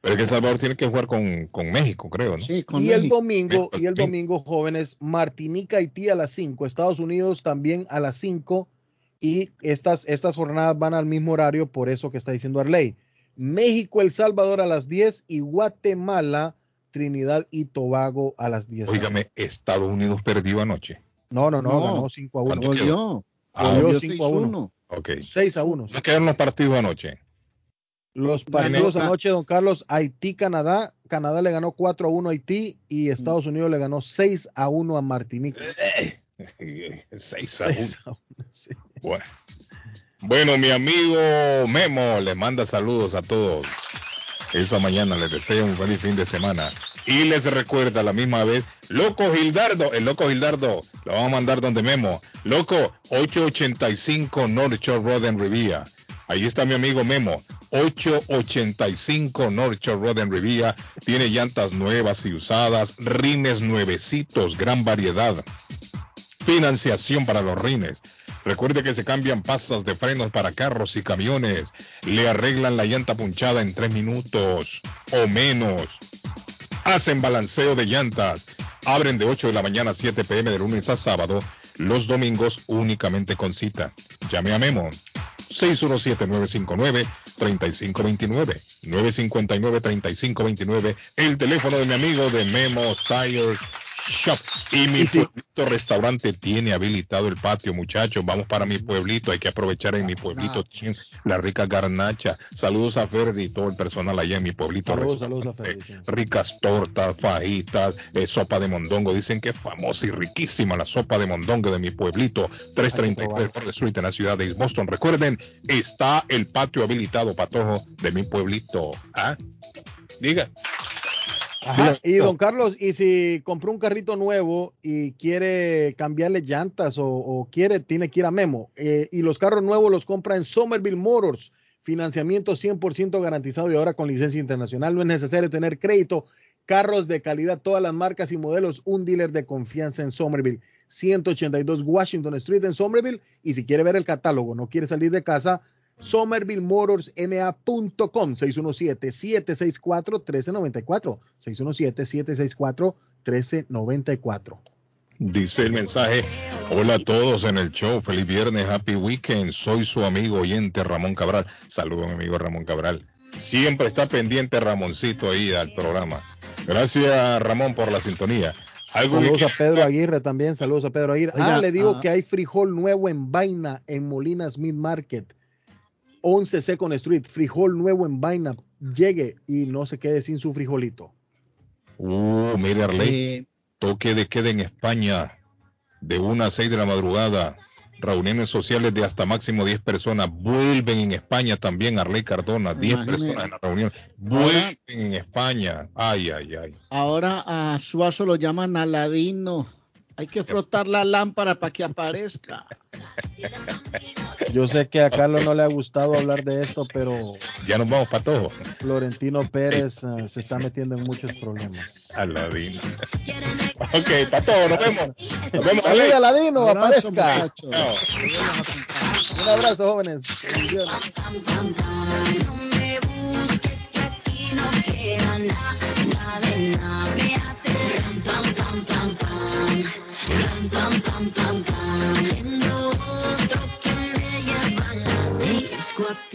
Pero que El Salvador tiene que jugar con, México, creo, ¿no? Sí, con y el domingo, y el domingo, jóvenes, Martinica, Haití a las cinco, Estados Unidos también a las cinco y estas, estas jornadas van al mismo horario, por eso que está diciendo Arley. México, El Salvador a las 10 y Guatemala, Trinidad y Tobago a las 10. Óigame, Estados Unidos perdió anoche. No, no, no, ganó 5 a 1. Volvió. Ah, 5 a 1. Ok. 6 a 1. ¿No quedaron los partidos anoche? Los partidos anoche, don Carlos, Haití, Canadá. Canadá le ganó 4 a 1 a Haití y Estados Unidos le ganó 6 a 1 a Martinica. 6 a 1. bueno. bueno, mi amigo Memo le manda saludos a todos. Esa mañana les deseo un feliz fin de semana. Y les recuerda a la misma vez, Loco Gildardo, el Loco Gildardo, lo vamos a mandar donde Memo. Loco, 885 North Shore Road en Rivia. Ahí está mi amigo Memo, 885 North Shore Road en Rivia. Tiene llantas nuevas y usadas, rines nuevecitos, gran variedad. Financiación para los rines. Recuerde que se cambian pasas de frenos para carros y camiones. Le arreglan la llanta punchada en tres minutos o menos. Hacen balanceo de llantas. Abren de 8 de la mañana a 7 pm de lunes a sábado. Los domingos únicamente con cita. Llame a Memo. 617-959-3529. 959-3529. El teléfono de mi amigo de Memo Tires Shop. Y mi pueblito restaurante tiene habilitado el patio, muchachos. Vamos para mi pueblito. Hay que aprovechar en mi pueblito la rica garnacha. Saludos a Ferdi y todo el personal allá en mi pueblito. Saludos, Ricas tortas, fajitas, eh, sopa de mondongo. Dicen que es famosa y riquísima la sopa de mondongo de mi pueblito. 333 por Street en la ciudad de Boston. Recuerden, está el patio habilitado, patojo, de mi pueblito. ¿Ah? Diga. Y don Carlos, y si compró un carrito nuevo y quiere cambiarle llantas o, quiere, tiene que ir a Memo. Eh, y los carros nuevos los compra en Somerville Motors. Financiamiento 100% garantizado y ahora con licencia internacional. No es necesario tener crédito. Carros de calidad, todas las marcas y modelos. Un dealer de confianza en Somerville. 182 Washington Street en Somerville. Y si quiere ver el catálogo, no quiere salir de casa, somervillemotorsma.com 617-764-1394 617-764-1394 Dice el mensaje, hola a todos en el show, feliz viernes, happy weekend, soy su amigo oyente Ramón Cabral. Saludos mi amigo Ramón Cabral. Siempre está pendiente Ramoncito ahí al programa. Gracias Ramón por la sintonía. saludos a Pedro Aguirre también, saludos a Pedro Aguirre. ah, le digo ah. que hay frijol nuevo en vaina en Molina Smith Market. 11 Second Street, frijol nuevo en vaina. Llegue y no se quede sin su frijolito. Uh, mire Arley, Eh, toque de queda en España de 1 a 6 de la madrugada. Reuniones sociales de hasta máximo 10 personas. Vuelven en España también, Arley Cardona. 10 Imagine. personas en la reunión. Vuelven en España. Ay, ay, ay. ahora a Suazo lo llaman Aladino. Hay que frotar la lámpara para que aparezca. Yo sé que a Carlos no le ha gustado hablar de esto, pero Ya nos vamos para todo. Florentino Pérez eh, se está metiendo en muchos problemas. Aladino. ok, para todo, nos vemos. Nos vemos, Salud. Aladino, Abrazo, aparezca. muchachos. Un abrazo, jóvenes. Bendiciones.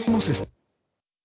Hemos estado